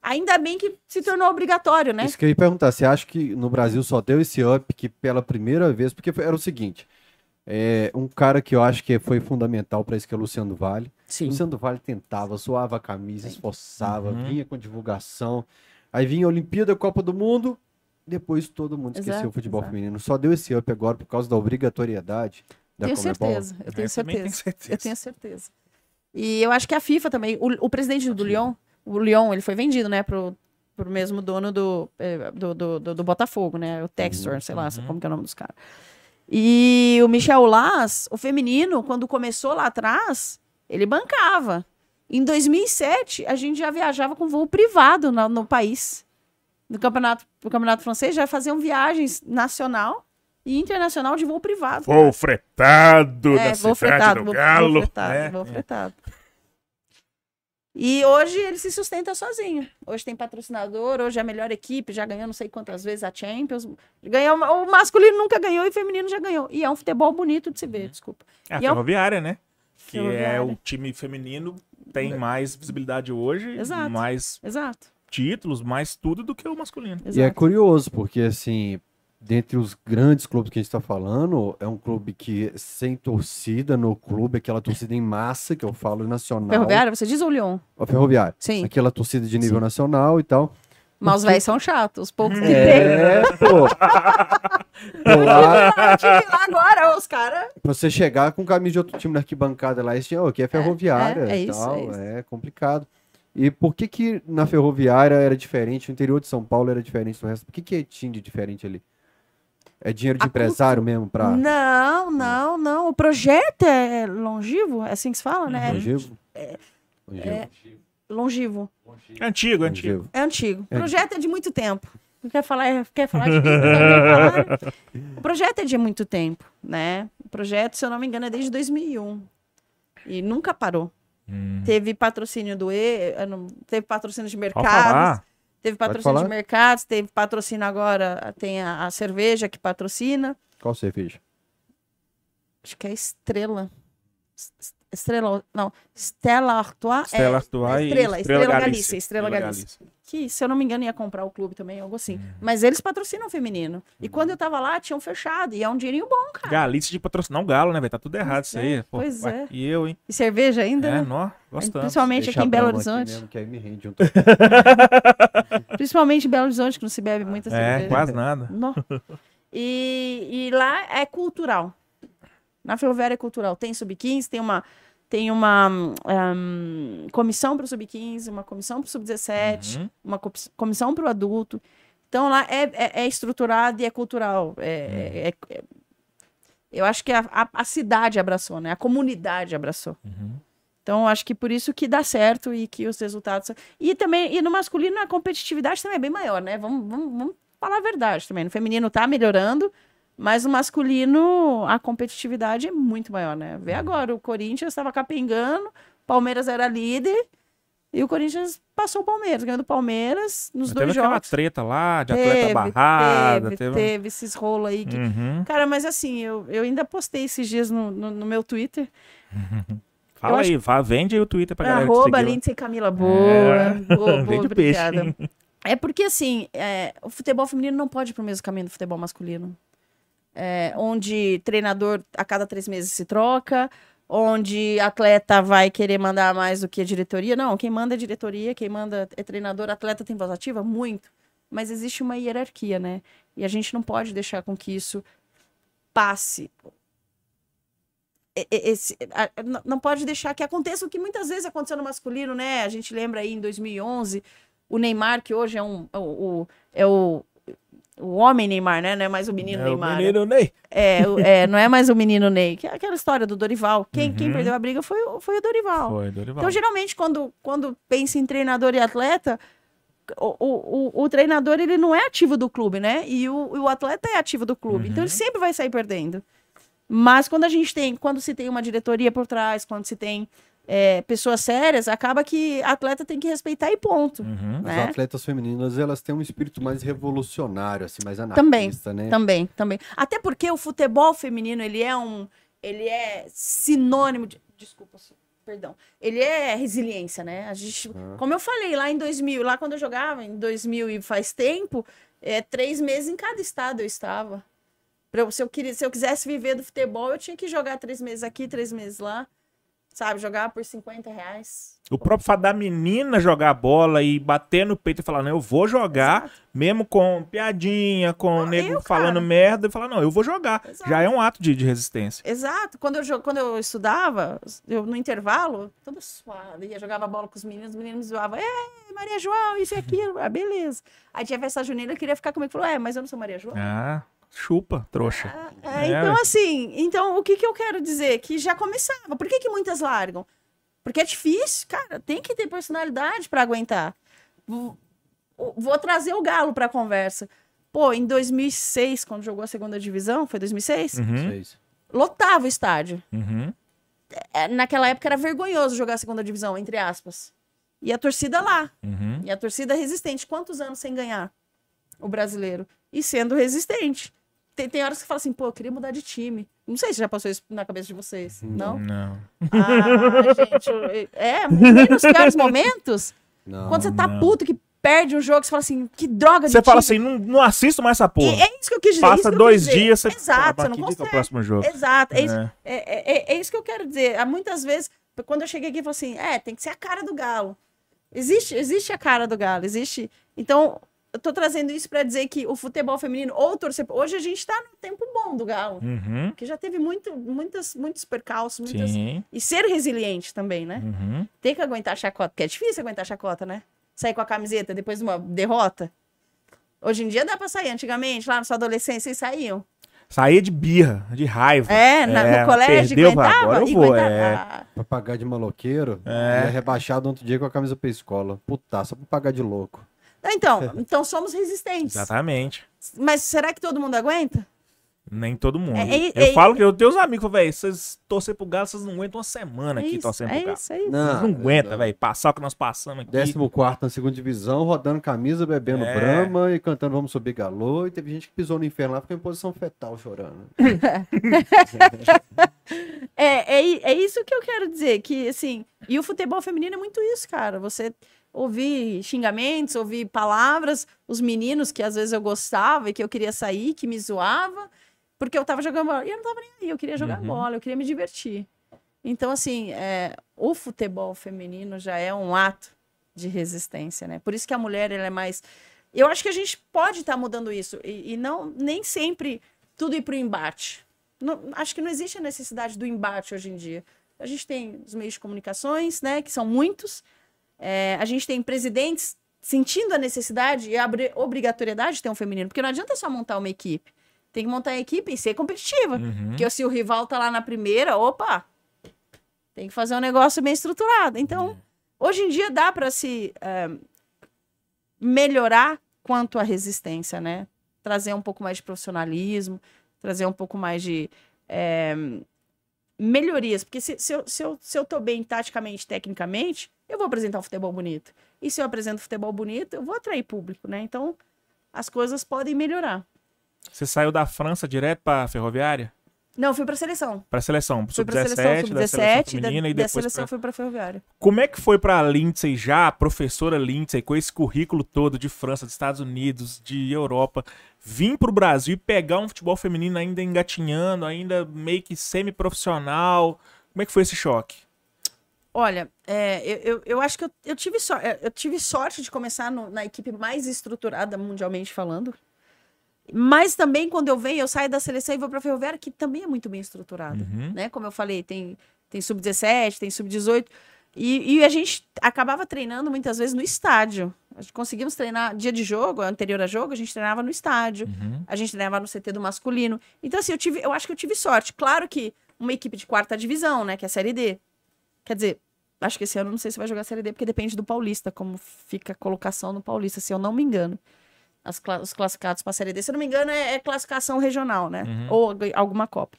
Ainda bem que se tornou obrigatório, né? Isso que eu ia perguntar, você acha que no Brasil só deu esse up que pela primeira vez, porque era o seguinte, É, um cara que eu acho que foi fundamental para isso que é o Luciano do Vale. Sim. Luciano do Vale tentava, suava a camisa, esforçava, Uhum. vinha com divulgação. Aí vinha a Olimpíada, Copa do Mundo, depois todo mundo esqueceu Exato, o futebol exato. feminino. Só deu esse up agora por causa da obrigatoriedade da Tenho Comebol. certeza, eu tenho Eu também tenho certeza. certeza. Eu tenho certeza. E eu acho que a FIFA também, o, o presidente do Lyon, o Lyon, ele foi vendido, né, pro, pro mesmo dono do, eh, do, do, do- do Botafogo, né, o Textor, sei lá, uhum. como que é o nome dos caras. E o Michel Las, o feminino, quando começou lá atrás, ele bancava. Em 2007, a gente já viajava com voo privado no, no país. No campeonato, no campeonato francês, já faziam viagens nacional e internacional de voo privado. Voo fretado É, da voo cidade fretado, do voo, Galo. voo fretado, né? voo fretado. E hoje ele se sustenta sozinho. Hoje tem patrocinador, hoje é a melhor equipe, já ganhou não sei quantas vezes a Champions. Ganhou, o masculino nunca ganhou e o feminino já ganhou. E é um futebol bonito de se ver, desculpa. É a E é Ferroviária, né? Que é Ferroviária. o time feminino tem mais visibilidade hoje, Exato. mais Exato. títulos, mais tudo do que o masculino. E é exato. curioso, porque assim, dentre os grandes clubes que a gente está falando, é um clube que sem torcida no clube, aquela torcida em massa, que eu falo nacional. Ferroviária, você diz o Lyon? O Ferroviário. Sim. Aquela torcida de nível nacional e tal. Mas os velhos são chatos, os poucos que tem. É, pô. Pô, lá, lá agora, os caras. você chegar com camisa de outro time na arquibancada lá, esse aqui é ferroviária é e isso, tal, é isso. é complicado. E por que que na ferroviária era diferente, no interior de São Paulo era diferente do resto? Por que que tinha de diferente ali? É dinheiro de A empresário mesmo pra Não, não, não. O projeto é longivo, é assim que se fala, né? longevo? Longevo. Longivo. É antigo, é antigo. É antigo. É. O projeto é de muito tempo. Não quer falar, quer falar de falar. O projeto é de muito tempo, né? O projeto, se eu não me engano, é desde 2001. E nunca parou. Hum. Teve patrocínio do E, teve patrocínio de mercados, teve patrocínio de mercados, teve patrocínio agora, tem a, a cerveja que patrocina. Qual cerveja? Acho que é Estrela. Es- Estrela, não, Stella Artois. Stella é, Artois e Estrela, Estrela Estrela Galícia. Galícia, Estrela Estrela Galícia. Que, se eu não me engano, ia comprar o clube também, algo assim. Mas eles patrocinam o feminino. E quando eu tava lá, tinham fechado. E é um dinheirinho bom, cara. Galícia de patrocinar o Galo, né, velho? Tá tudo errado isso aí. é, Pô, pois ué, é. E eu, hein? E cerveja ainda, É, né? nó, gostamos. Principalmente Deixa aqui em Belo Horizonte. mesmo, que aí me rende um Principalmente em Belo Horizonte, que não se bebe muita É, cerveja. quase nada. Nó. E, e lá é cultural. Na Ferroviária é cultural. Tem sub-15, tem uma, tem uma hum, comissão para o sub-15, uma comissão para o sub-17, Uhum. uma co- comissão para o adulto. Então lá é, é, é estruturado e é cultural. É, é- é- eu acho que a, a, a cidade abraçou, né? A comunidade abraçou. Uhum. Então, acho que por isso que dá certo e que os resultados. E também, e no masculino, a competitividade também é bem maior, né? Vamos, vamos, vamos falar a verdade também. No feminino tá melhorando, mas no masculino a competitividade é muito maior, né? Uhum. Vê agora, o Corinthians estava capengando, Palmeiras era líder e o Corinthians passou o Palmeiras, ganhou do Palmeiras nos Mas dois teve aquela jogos. treta lá, de Teve, atleta barrada. teve, Teve, teve esses rolos aí que Uhum. Cara, mas assim, eu, eu ainda postei esses dias no, no, no meu Twitter. Fala eu aí, vá, vende aí o Twitter pra galera. Arroba. Lindsay Camila. Boa, É. boa, boa, Vende o peixe. obrigada. É porque, assim, é, o futebol feminino não pode ir pro mesmo caminho do futebol masculino. É, onde treinador a cada três meses se troca, onde atleta vai querer mandar mais do que a diretoria. Não, quem manda é diretoria, quem manda é treinador, atleta tem voz ativa? Muito. Mas existe uma hierarquia, né? E a gente não pode deixar com que isso passe. Esse- não pode deixar que aconteça o que muitas vezes aconteceu no masculino, né? A gente lembra aí em 2011, o Neymar, que hoje é um o, o- é o, o homem Neymar, né? Não é mais o menino É, o Neymar. menino Ney. É, o- é, não é mais o menino Ney. Que é aquela história do Dorival. Quem, quem Uhum. perdeu a briga foi, o- foi o Dorival. Foi, Dorival. Então, geralmente, quando, quando pensa em treinador e atleta, o, o, o, o treinador ele não é ativo do clube, né? E o, o atleta é ativo do clube. Então, ele Uhum. sempre vai sair perdendo. Mas quando a gente tem, quando se tem uma diretoria por trás, quando se tem é, pessoas sérias, acaba que atleta tem que respeitar e ponto. Uhum. As Né? atletas femininas, elas têm um espírito mais revolucionário, assim, mais Também, anarquista, né? Também, também. Até porque o futebol feminino, ele é um. Ele é sinônimo de. Desculpa, perdão. Ele é resiliência, né? A gente, Ah. como eu falei, lá em 2000, lá quando eu jogava, em 2000 e faz tempo, é, três meses em cada estado eu estava. Pra se, eu queria, se eu quisesse viver do futebol, eu tinha que jogar três meses aqui, três meses lá. Sabe, jogar por 50 reais. O próprio fato da menina jogar bola e bater no peito e falar, não, eu vou jogar, Exato. mesmo com piadinha, com o nego eu, falando cara. merda, e falar, não, eu vou jogar. Exato. Já é um ato de, de resistência. Exato. Quando eu, quando eu estudava, eu, no intervalo, toda suada, ia jogava bola com os meninos, os meninos me zoavam, é, Maria João, isso e aquilo. Ah, beleza. Aí tinha festa junina, queria ficar comigo. Falou, é, mas eu não sou Maria João. Ah, chupa, trouxa. É, É, então, ué. assim, então o que, que eu quero dizer? Que já começava. Por que, que muitas largam? Porque é difícil, cara. Tem que ter personalidade para aguentar. Vou, vou trazer o Galo para conversa. Pô, em 2006, quando jogou a segunda divisão, foi 2006? Uhum. Lotava o estádio. uhum. É, Naquela época era vergonhoso jogar a segunda divisão, entre aspas. E a torcida lá. Uhum. E a torcida resistente. Quantos anos sem ganhar o brasileiro? E sendo resistente. Tem, tem horas que fala assim, pô, eu queria mudar de time. Não sei se já passou isso na cabeça de vocês. Não? Não. Ah, gente. eu- É, nem nos piores momentos. Não. quando você tá não. puto que perde um jogo, você fala assim, que droga de Você fala time. assim, não, não assisto mais essa porra. E é isso que eu quis dizer. Passa eu dois dizer. dias, você Exato, fala, você não "Que dia que é o consegue. próximo jogo. Exato, é, isso, É. é, é- é isso que eu quero dizer. Há muitas vezes, quando eu cheguei aqui, eu falei assim: é, tem que ser a cara do Galo. Existe, existe a cara do Galo, existe. Então, eu tô trazendo isso para dizer que o futebol feminino, ou torcer. Hoje a gente tá no tempo bom do Galo. Uhum. Porque já teve muito, muitas, muitos percalços, muitas. Sim. E ser resiliente também, né? Uhum. Tem que aguentar a chacota, porque é difícil aguentar a chacota, né? Sair com a camiseta depois de uma derrota. Hoje em dia dá pra sair. Antigamente, lá na sua adolescência, vocês saíam. Saía de birra, de raiva. É, na- É, no colégio, perdeu, aguentava. agora eu e vou, aguentava. é. Ah, Pra pagar de maloqueiro, É. rebaixado outro dia com a camisa pra escola. Puta, só pra pagar de louco. Então, então somos resistentes. Exatamente. Mas será que todo mundo aguenta? Nem todo mundo. É, é, eu é- falo que eu tenho uns amigos, velho, vocês torcer pro Galo, vocês não aguentam uma semana É aqui isso, torcendo é pro Galo. isso, é isso. Vocês não aguentam, velho, passar o que nós passamos aqui. 14 na segunda divisão, rodando camisa, bebendo É. brama e cantando Vamos Subir Galô. E teve gente que pisou no inferno lá, ficou em posição fetal chorando. É, é, é isso que eu quero dizer, que assim, e o futebol feminino é muito isso, cara. Você ouvir xingamentos, ouvir palavras, os meninos que às vezes eu gostava e que eu queria sair, que me zoava, porque eu tava jogando bola. E eu não tava nem aí, eu queria jogar Uhum. bola, eu queria me divertir. Então, assim, é, o futebol feminino já é um ato de resistência, né? Por isso que a mulher ela é mais. Eu acho que a gente pode estar mudando isso e, e não nem sempre tudo ir para o embate. Não- acho que não existe a necessidade do embate hoje em dia. A gente tem os meios de comunicações, né, que são muitos. É, a gente tem presidentes sentindo a necessidade e a obri- obrigatoriedade de ter um feminino, porque não adianta só montar uma equipe. Tem que montar a equipe e ser competitiva. Uhum. Porque se o rival tá lá na primeira, opa, tem que fazer um negócio bem estruturado. Então, hoje em dia dá para se eh, melhorar quanto à resistência, né? Trazer um pouco mais de profissionalismo, trazer um pouco mais de eh, melhorias. Porque se, se, eu, se, eu, se eu tô bem taticamente, tecnicamente, eu vou apresentar um futebol bonito. E se eu apresento futebol bonito, eu vou atrair público, né? Então, as coisas podem melhorar. Você saiu da França direto pra Ferroviária? Não, fui pra seleção. Pra seleção, Fui pra seleção sub-17, da seleção sub-17, da, feminina e da depois seleção pra... fui pra ferroviária. Como é que foi pra Lindsay já, a professora Lindsay, com esse currículo todo de França, dos Estados Unidos, de Europa, vir pro Brasil e pegar um futebol feminino ainda engatinhando, ainda meio que semi-profissional? Como é que foi esse choque? Olha, é, eu, eu, eu acho que eu, eu, tive so- é, eu tive sorte de começar no- na equipe mais estruturada mundialmente falando. Mas também, quando eu venho, eu saio da seleção e vou pra Ferroviária, que também é muito bem estruturada. Uhum. Né? Como eu falei, tem, tem sub-17, tem sub-18. E, e a gente acabava treinando muitas vezes no estádio. A conseguimos treinar dia de jogo, anterior a jogo, a gente treinava no estádio. Uhum. A gente treinava no CT do masculino. Então, assim, eu, tive, eu acho que eu tive sorte. Claro que uma equipe de quarta divisão, né? Que é a Série D. Quer dizer, acho que esse ano não sei se vai jogar Série D, porque depende do Paulista, como fica a colocação no Paulista, se eu não me engano. As cla- os classificados para a Série D, se eu não me engano, é, é classificação regional, né? Uhum. Ou algu- alguma Copa.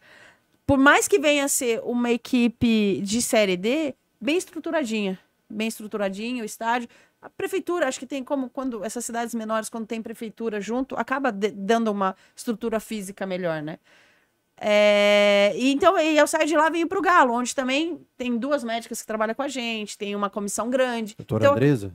Por mais que venha a ser uma equipe de Série D, bem estruturadinha. Bem estruturadinho o estádio. A prefeitura, acho que tem como, quando essas cidades menores, quando tem prefeitura junto, acaba dando uma estrutura física melhor, né? É, e então e eu saio de lá e venho pro Galo, onde também tem duas médicas que trabalham com a gente, tem uma comissão grande. Doutora Então, Andresa?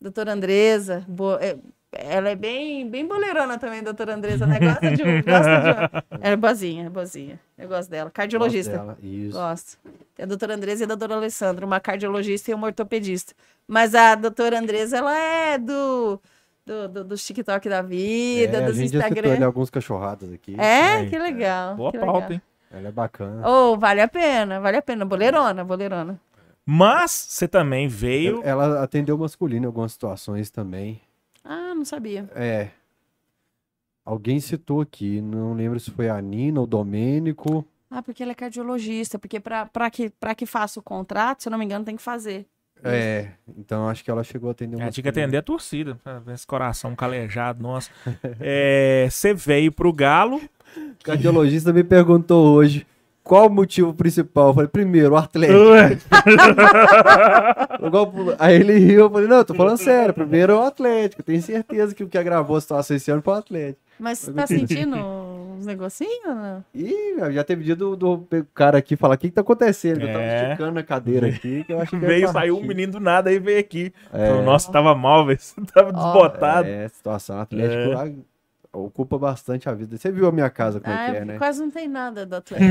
Doutora Andresa, boa- é, ela é bem, bem boleirona também, doutora Andresa, né? Gosta de gosta de. Ela é boazinha, é boazinha. Eu gosto dela. Cardiologista. Gosto dela, Isso. Gosto. Tem a doutora Andresa e a doutora Alessandra, uma cardiologista e uma ortopedista. Mas a doutora Andresa, ela é do, do, do, do TikTok da vida, É, a dos gente já citou Instagram. ali algumas cachorradas aqui. É, Aí, que legal. Boa que pauta, legal. hein? Ela é bacana. Oh, vale a pena, vale a pena. Boleirona, boleirona. Mas você também veio. Ela atendeu masculino em algumas situações também. Ah, não sabia. É. Alguém citou aqui, não lembro se foi a Nina ou o Domênico. Ah, porque ela é cardiologista, porque pra, pra, que, pra que faça o contrato, se eu não me engano, tem que fazer. É, então acho que ela chegou a atender É, masculino. tinha que atender a torcida, pra ver esse coração calejado, nossa. É, Você veio pro Galo, O cardiologista me perguntou hoje qual o motivo principal. Eu falei, primeiro, o Atlético. Aí ele riu, eu falei, não, eu tô falando sério. Primeiro é o Atlético. Tenho certeza que o que agravou a situação esse ano foi o Atlético. Mas você tá sentindo uns negocinhos? né? Ih, meu, já teve dia do, do cara aqui falar o que, que tá acontecendo. Eu tava É. esticando na cadeira aqui, que eu achei que veio, saiu um menino do nada e veio aqui. É. Falou, Nossa, tava mal, velho. Tava desbotado. É, situação Atlético lá ocupa bastante a vida. Você viu a minha casa como é Ah, que é, né? quase não tem nada do Atlético.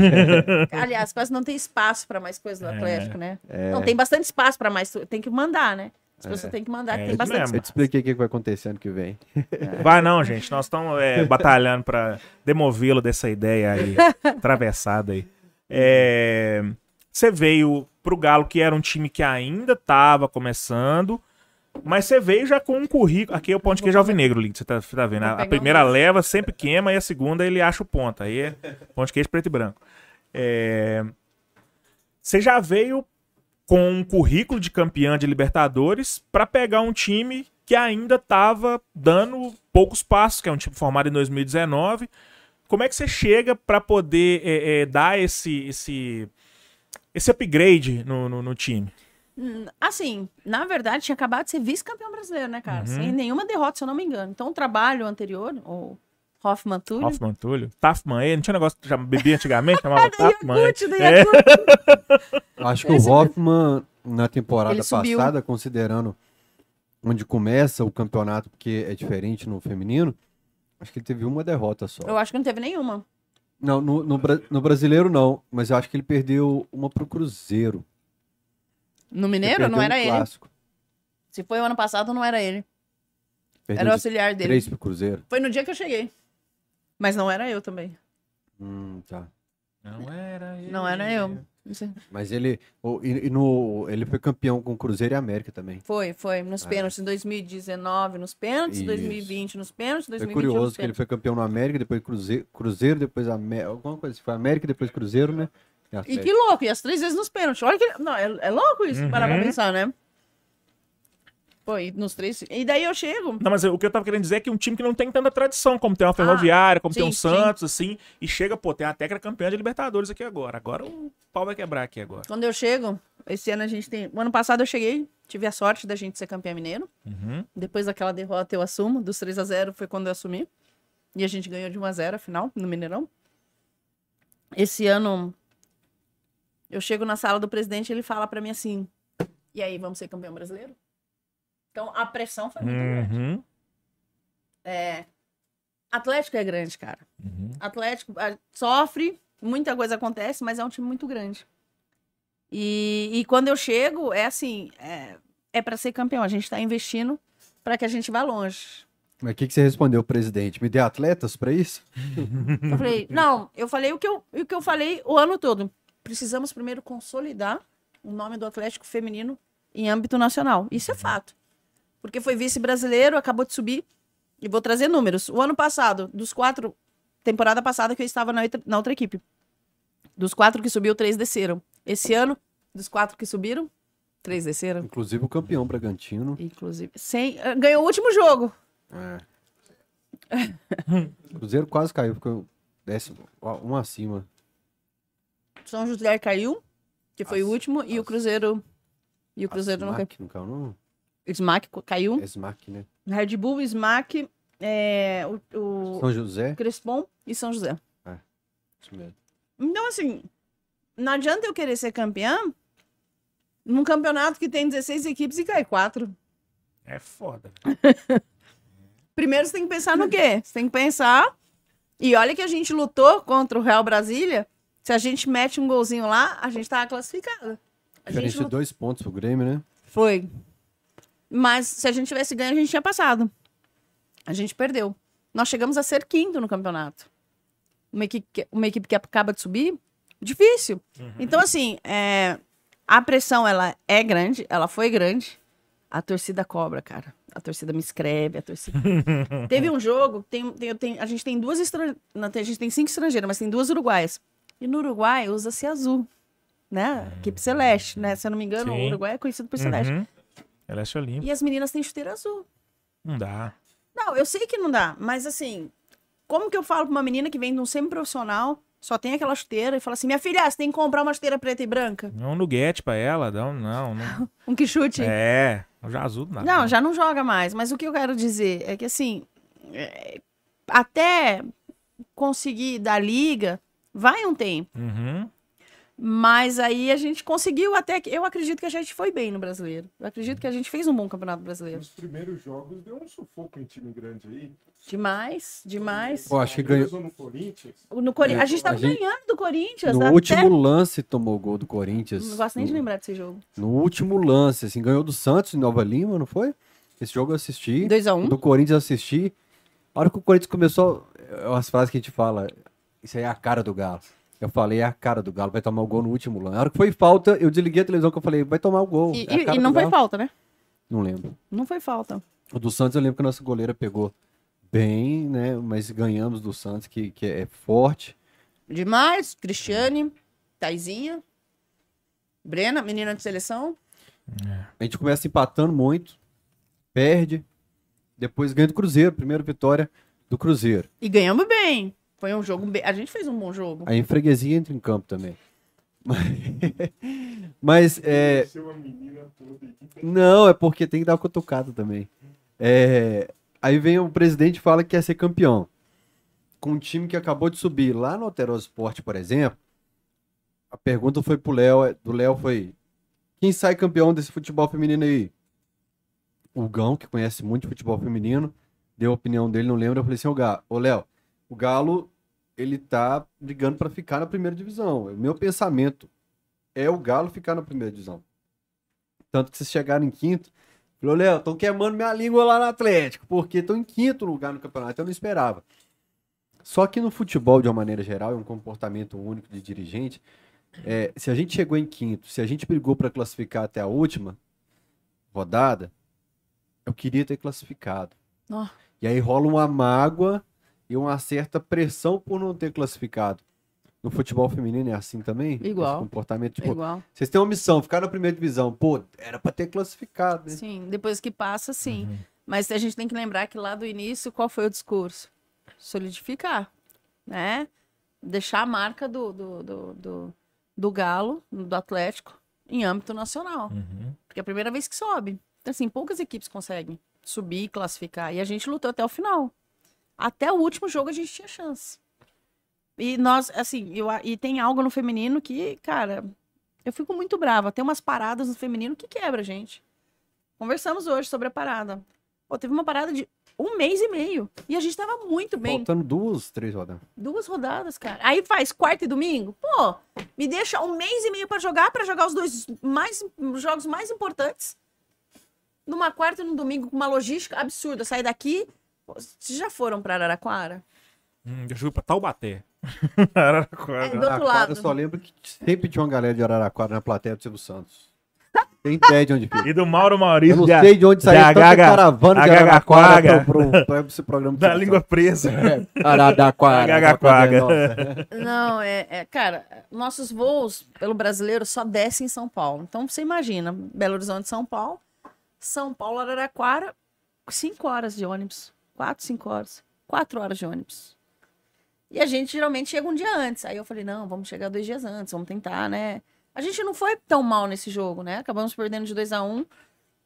Aliás, quase não tem espaço pra mais coisas do Atlético, né? É. Não, tem bastante espaço pra mais. Tem que mandar, né? As pessoas têm que mandar, É tem bastante mesmo. Eu te expliquei o que vai acontecer ano que vem. Vai não, gente. Nós estamos é, batalhando pra demovê-lo dessa ideia aí, atravessada aí. É, Você veio pro Galo, que era um time que ainda tava começando, mas você veio já com um currículo. Aqui é o ponto de queijo alvinegro, Link, você tá, você tá vendo? A, a primeira um- leva sempre queima e a segunda ele acha o ponto. Aí é ponto de queijo preto e branco. É, Você já veio com um currículo de campeã de Libertadores para pegar um time que ainda estava dando poucos passos, que é um time formado em 2019. Como é que você chega para poder é, é, dar esse, esse, esse upgrade no, no, no time? Hum, Assim, na verdade, tinha acabado de ser vice-campeão brasileiro, né, cara? Uhum. Sem nenhuma derrota, se eu não me engano. Então, o trabalho anterior, o Hoffman Túlio. Hoffman Túlio? Taffman, ele não tinha negócio que já bebia antigamente? Chamava. Yakult, do É. Acho que o Hoffman, na temporada passada, considerando onde começa o campeonato, porque é diferente no feminino, acho que ele teve uma derrota só. Eu acho que não teve nenhuma. Não, no, no, no brasileiro não, mas eu acho que ele perdeu uma pro Cruzeiro. No Mineiro, não era um ele. clássico. Se foi o ano passado, não era ele. Perdeu Era o auxiliar dele. três pro Cruzeiro. Foi no dia que eu cheguei. Mas não era eu também. Hum, tá. Não era ele. Não era eu. Mas ele, e, e no, ele foi campeão com Cruzeiro e América também. Foi, foi. Nos Ah. pênaltis, em 2019 nos pênaltis, Isso. 2020 nos pênaltis, É 2021 curioso nos que ele foi campeão no América, depois Cruzeiro, Cruzeiro depois América, alguma coisa assim. Foi América, depois Cruzeiro, né? E Atlético. que louco, e as três vezes nos pênaltis. Olha que. Não, é, é louco isso, Uhum. parar pra pensar, né? Foi, nos três. E daí eu chego. Não, mas o que eu tava querendo dizer é que um time que não tem tanta tradição, como tem uma Ferroviária, como tem sim, um Santos, assim, e chega, pô, tem a Tecla campeã de Libertadores aqui agora. Agora o pau vai quebrar aqui agora. Quando eu chego, esse ano a gente tem. O ano passado eu cheguei, tive a sorte da gente ser campeão mineiro. Uhum. Depois daquela derrota eu assumo, dos 3 a 0 foi quando eu assumi. E a gente ganhou de 1 a 0 a final, no Mineirão. Esse ano eu chego na sala do presidente e ele fala pra mim assim: "E aí, vamos ser campeão brasileiro?" Então a pressão foi muito grande. Uhum. É, Atlético é grande, cara. Uhum. Atlético sofre, muita coisa acontece, mas é um time muito grande. E, e quando eu chego, é assim, é, é para ser campeão. A gente tá investindo para que a gente vá longe. Mas o que, que você respondeu, presidente? Me dê atletas pra isso? Eu falei, não, eu falei o que eu, o que eu falei o ano todo. Precisamos primeiro consolidar o nome do Atlético feminino em âmbito nacional. Isso é fato. Porque foi vice-brasileiro, acabou de subir. E vou trazer números. O ano passado, dos quatro, temporada passada que eu estava na outra, na outra equipe. Dos quatro que subiu, três desceram. Esse ano, dos quatro que subiram, três desceram. Inclusive o campeão Bragantino. Inclusive, sem, eh, ganhou o último jogo. Cruzeiro quase caiu, ficou décimo, um acima. São José caiu, que foi o Nossa, último, e o. Cruzeiro. E o Cruzeiro não caiu. Não caiu, não? Smack caiu. É Smack, né? Red Bull, Smack, é, o, o São José. Crespon e São José. Isso mesmo. Então, assim, não adianta eu querer ser campeã num campeonato que tem 16 equipes e cai 4. É foda. Primeiro você tem que pensar no quê? Você tem que pensar. E olha que a gente lutou contra o Real Brasília. Se a gente mete um golzinho lá, a gente tava classificada. A Diferente gente lutou. dois pontos pro Grêmio, né? Foi. Mas se a gente tivesse ganho, a gente tinha passado. A gente perdeu. Nós chegamos a ser quinto no campeonato. Uma equipe que, uma equipe que acaba de subir, difícil. Então, assim, é, a pressão, ela é grande, ela foi grande. A torcida cobra, cara. A torcida me escreve, a torcida... Teve um jogo, tem, tem, tem- a gente tem duas estrangeiras, a gente tem cinco estrangeiras, mas tem duas uruguaias. E no Uruguai usa-se azul, né? Equipe celeste, né? Se eu não me engano, Sim. o Uruguai é conhecido por celeste. Uhum. Celeste Olímpico. E as meninas têm chuteira azul. Não dá. Não, eu sei que não dá, mas assim, como que eu falo pra uma menina que vem de um semi-profissional, só tem aquela chuteira, e fala assim: minha filha, você tem que comprar uma chuteira preta e branca? Não um nuguete pra ela. Não, não. não. Um que chute? É. Já azul não. Não, já não joga mais. Mas o que eu quero dizer é que, assim, é, até conseguir dar liga, vai um tempo. Uhum. Mas aí a gente conseguiu até que. Eu acredito que a gente foi bem no brasileiro. Eu acredito que a gente fez um bom campeonato brasileiro. Nos primeiros jogos deu um sufoco em time grande aí. Demais, demais. Pô, acho que ganhou. No Corinthians. No Cori... É, A gente tava a gente- ganhando do Corinthians. No até... último lance tomou o gol do Corinthians. Não gosto nem de no, lembrar desse jogo. no último lance, assim, ganhou do Santos em Nova Lima, não foi? Esse jogo eu assisti. 2x1. Do Corinthians eu assisti. A hora que o Corinthians começou, é as frases que a gente fala, isso aí é a cara do Galo. Eu falei, é a cara do Galo, vai tomar o gol no último lance. A hora que foi falta, eu desliguei a televisão que eu falei, vai tomar o gol. E, é e- não foi Galo. falta, né? Não lembro. Não foi falta. O do Santos eu lembro que a nossa goleira pegou bem, né? Mas ganhamos do Santos, que, que é forte. Demais, Cristiane, Taizinha, Brena, menina de seleção. A gente começa empatando muito, perde, depois ganha do Cruzeiro, primeira vitória do Cruzeiro. E ganhamos bem. Foi um jogo. A gente fez um bom jogo. Em freguesia entra em campo também. Mas, mas é, a não, é porque tem que dar cutucada também. É, aí vem o presidente e fala que quer ser campeão. Com um time que acabou de subir lá no Alterosa Esporte, por exemplo. A pergunta foi pro Léo, é- do Léo foi: quem sai campeão desse futebol feminino aí? O Gão, que conhece muito futebol feminino, deu a opinião dele, não lembro. Eu falei assim: ô Galo, ô Léo, o Galo ele tá brigando para ficar na primeira divisão. O meu pensamento é o Galo ficar na primeira divisão. Tanto que se chegaram em quinto, falou, Léo, estão queimando minha língua lá no Atlético, porque estão em quinto lugar no campeonato. Eu não esperava. Só que no futebol, de uma maneira geral, é um comportamento único de dirigente. É, se a gente chegou em quinto, se a gente brigou para classificar até a última rodada, eu queria ter classificado. Ó. E aí rola uma mágoa e uma certa pressão por não ter classificado. No futebol feminino é assim também? Igual. Esse comportamento, tipo, Igual. vocês têm uma missão, ficar na primeira divisão. Pô, era pra ter classificado, né? Sim, depois que passa, sim. Uhum. Mas a gente tem que lembrar que lá do início, qual foi o discurso? Solidificar, né? Deixar a marca do, do, do, do, do Galo, do Atlético, em âmbito nacional. Uhum. Porque é a primeira vez que sobe. Então, assim, poucas equipes conseguem subir e classificar. E a gente lutou até o final. Até o último jogo a gente tinha chance. E nós, assim, eu, e tem algo no feminino que, cara, eu fico muito brava. Tem umas paradas no feminino que quebra gente. Conversamos hoje sobre a parada. Pô, teve uma parada de um mês e meio. E a gente tava muito bem. Faltando duas, três rodadas. Duas rodadas, cara. Aí faz quarta e domingo. Pô, me deixa um mês e meio pra jogar, pra jogar os dois mais, os jogos mais importantes. Numa quarta e no domingo, com uma logística absurda. Sair daqui. Vocês já foram pra Araraquara? Hum, eu fui pra Taubaté. Araraquara. É, do outro Araraquara, lado. Eu só lembro que sempre tinha uma galera de Araraquara na plateia do Silvio Santos. Tem ideia de onde fica. E do Mauro Eu Maurício. não de- sei de onde saiu tanta Agaga- caravana de. Araraquara pro, pro, pra esse programa Da língua presa. É, Araraquara. Nossa. Não, é, é, Cara, nossos voos pelo brasileiro só descem em São Paulo. Então você imagina, Belo Horizonte, São Paulo. São Paulo, Araraquara, cinco horas de ônibus. Quatro, cinco horas. Quatro horas de ônibus. E a gente geralmente chega um dia antes. Aí eu falei, não, vamos chegar dois dias antes, vamos tentar, né? A gente não foi tão mal nesse jogo, né? Acabamos perdendo de 2 a 1 um,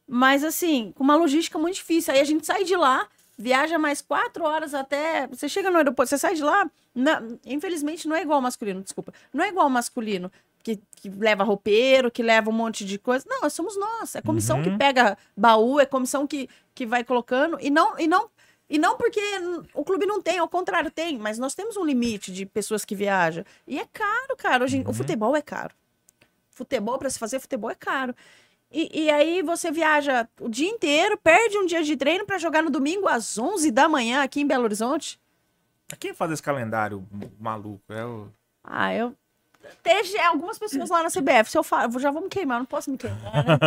Mas, assim, com uma logística muito difícil. Aí a gente sai de lá, viaja mais quatro horas até. Você chega no aeroporto, você sai de lá. na- Infelizmente, não é igual ao masculino, desculpa. Não é igual ao masculino, que, que leva roupeiro, que leva um monte de coisa. Não, somos nós. É comissão Uhum. que pega baú, é comissão que, que vai colocando. E não, e não E não porque o clube não tem, ao contrário, tem, mas nós temos um limite de pessoas que viajam. E é caro, cara. Hoje, O futebol é caro. Futebol, para se fazer futebol, é caro. E, e aí você viaja o dia inteiro, perde um dia de treino para jogar no domingo às 11 da manhã aqui em Belo Horizonte. Quem faz esse calendário maluco? É o... Ah, eu. Tem algumas pessoas lá na CBF. Se eu falo, já vou me queimar, não posso me queimar. Né?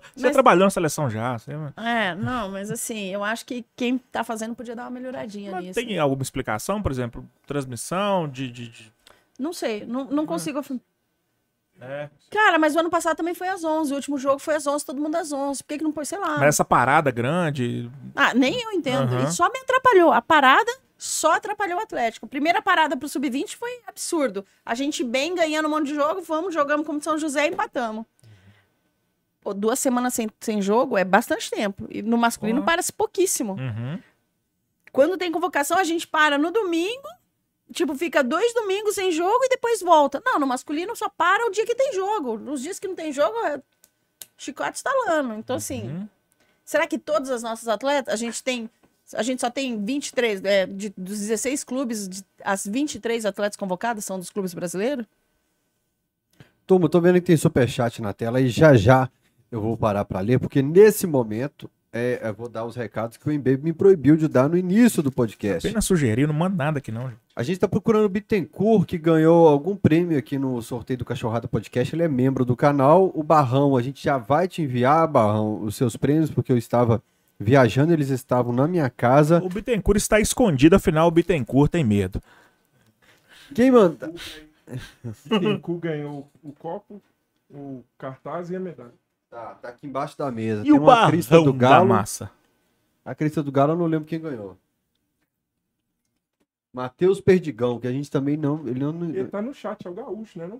Você Mas- trabalhou na seleção já. Você... É, não, mas assim, eu acho que quem tá fazendo podia dar uma melhoradinha Mas nisso. tem alguma explicação, por exemplo, transmissão de. de, de- Não sei, não, não consigo. afirmar. É. Cara, mas o ano passado também foi às 11. O último jogo foi às 11, todo mundo às 11. Por que, que não pôs, sei lá? Mas essa parada grande. Ah, nem eu entendo. Aham. E só me atrapalhou. A parada só atrapalhou o Atlético. A primeira parada pro Sub-20 foi absurdo. A gente bem ganhando um monte de jogo, vamos, jogamos como São José e empatamos. Pô, duas semanas sem, sem jogo é bastante tempo. E no masculino Pô. parece pouquíssimo. Uhum. Quando tem convocação, a gente para no domingo, tipo, fica dois domingos sem jogo e depois volta. Não, no masculino só para o dia que tem jogo. Nos dias que não tem jogo, é chicote estalando. Então, assim, Uhum. será que todas as nossas atletas, a gente tem. A gente só tem 23, é, de, dos 16 clubes, de- as 23 atletas convocadas são dos clubes brasileiros? Turma, eu tô vendo que tem superchat na tela e já já eu vou parar para ler, porque nesse momento é, eu vou dar os recados que o Embaby me proibiu de dar no início do podcast. Apenas sugerir, não manda nada aqui, não. gente. A gente tá procurando o Bittencourt, que ganhou algum prêmio aqui no sorteio do Cachorrada Podcast. Ele é membro do canal. O Barrão, a gente já vai te enviar, Barrão, os seus prêmios, porque eu estava viajando, eles estavam na minha casa. O Bittencourt está escondido, afinal o Bittencourt tem medo. Quem manda? Tenku ganhou o copo, o cartaz e a medalha. Tá, tá aqui embaixo da mesa. E tem o uma crista do da Galo. massa? A crista do Galo eu não lembro quem ganhou. Matheus Perdigão, que a gente também não. Ele não Ele tá no chat, é o gaúcho, né?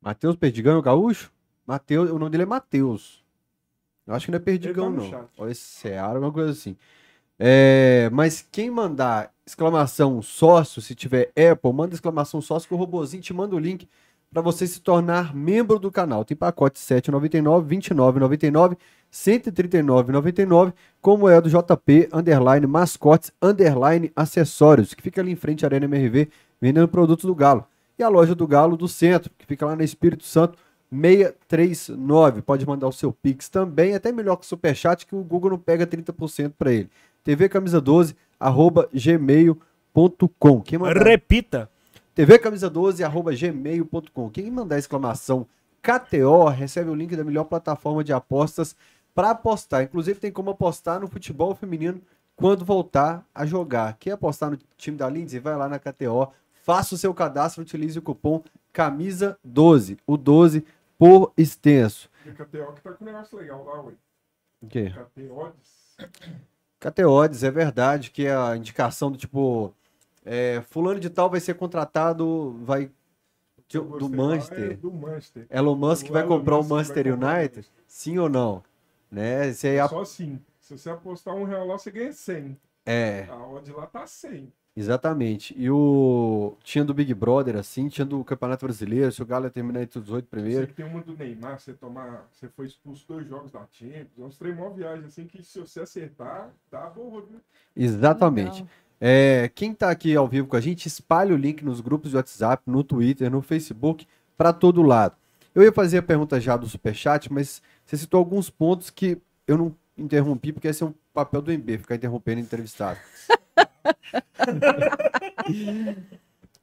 Matheus Perdigão é o gaúcho? Mateus, o nome dele é Matheus. Eu acho que não é Perdigão, tá no não. Ou esse Seara, alguma coisa assim. É, mas quem mandar exclamação sócio, se tiver Apple, manda exclamação sócio que o robozinho te manda o link para você se tornar membro do canal. Tem pacote 7,99, 29,99, 139,99, como é do JP, underline mascotes, underline acessórios, que fica ali em frente à Arena MRV, vendendo produtos do Galo. E a loja do Galo do centro, que fica lá na Espírito Santo, 639. Pode mandar o seu Pix também, até melhor que o Superchat, que o Google não pega 30% para ele. TV Camisa 12, arroba gmail.com. Quem mandar, Repita. TV Camisa 12, arroba gmail.com. Quem mandar exclamação KTO recebe o link da melhor plataforma de apostas para apostar. Inclusive tem como apostar no futebol feminino quando voltar a jogar. Quer apostar no time da Lindsay? Vai lá na KTO, faça o seu cadastro, utilize o cupom Camisa 12, o 12 por extenso. E KTO que tá com um negócio legal lá, ué. O quê? KTOs. KTOdes, é verdade, que é a indicação do tipo, é, fulano de tal vai ser contratado, vai de- Eu do lá, É Manchester. do Manchester. Elon Musk O vai Elon comprar o Musk vai Manchester o United? Sim ou não? Né? Aí é, a- Só assim. Se você apostar um real lá, você ganha 100. é, A odd lá tá 100. Exatamente. E o tinha do Big Brother assim, tinha do Campeonato Brasileiro, se o Galo ia terminar entre os 18 Eu primeiro. sei que tem uma do Neymar, você tomar. Você foi expulso dois jogos da Champions. É uns três mó viagem assim que se você acertar, dá boa, viu? Exatamente. Legal. É, quem tá aqui ao vivo com a gente, espalha o link nos grupos de WhatsApp, no Twitter, no Facebook, para todo lado. Eu ia fazer a pergunta já do Superchat, mas você citou alguns pontos que eu não interrompi, porque esse é um papel do MB, ficar interrompendo o entrevistado.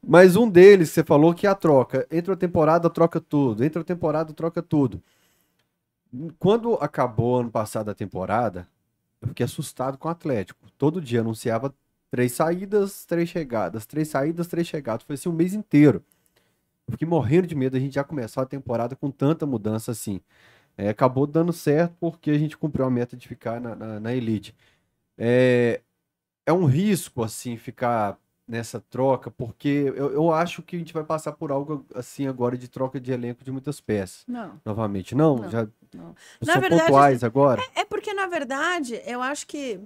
mas um deles, você falou que é a troca. Entra a temporada, troca tudo. Entra a temporada, troca tudo. Quando acabou ano passado a temporada, eu fiquei assustado com o Atlético. Todo dia anunciava três saídas, três chegadas, três saídas, três chegadas. Foi assim um mês inteiro. Eu fiquei morrendo de medo a gente já começar a temporada com tanta mudança assim. É, acabou dando certo porque a gente cumpriu a meta de ficar na, na, na elite. É, é um risco, assim, ficar nessa troca, porque eu, eu acho que a gente vai passar por algo assim agora de troca de elenco de muitas peças. Não. Novamente, não? Não, já não. são Na verdade, pontuais agora? É porque, na verdade, eu acho que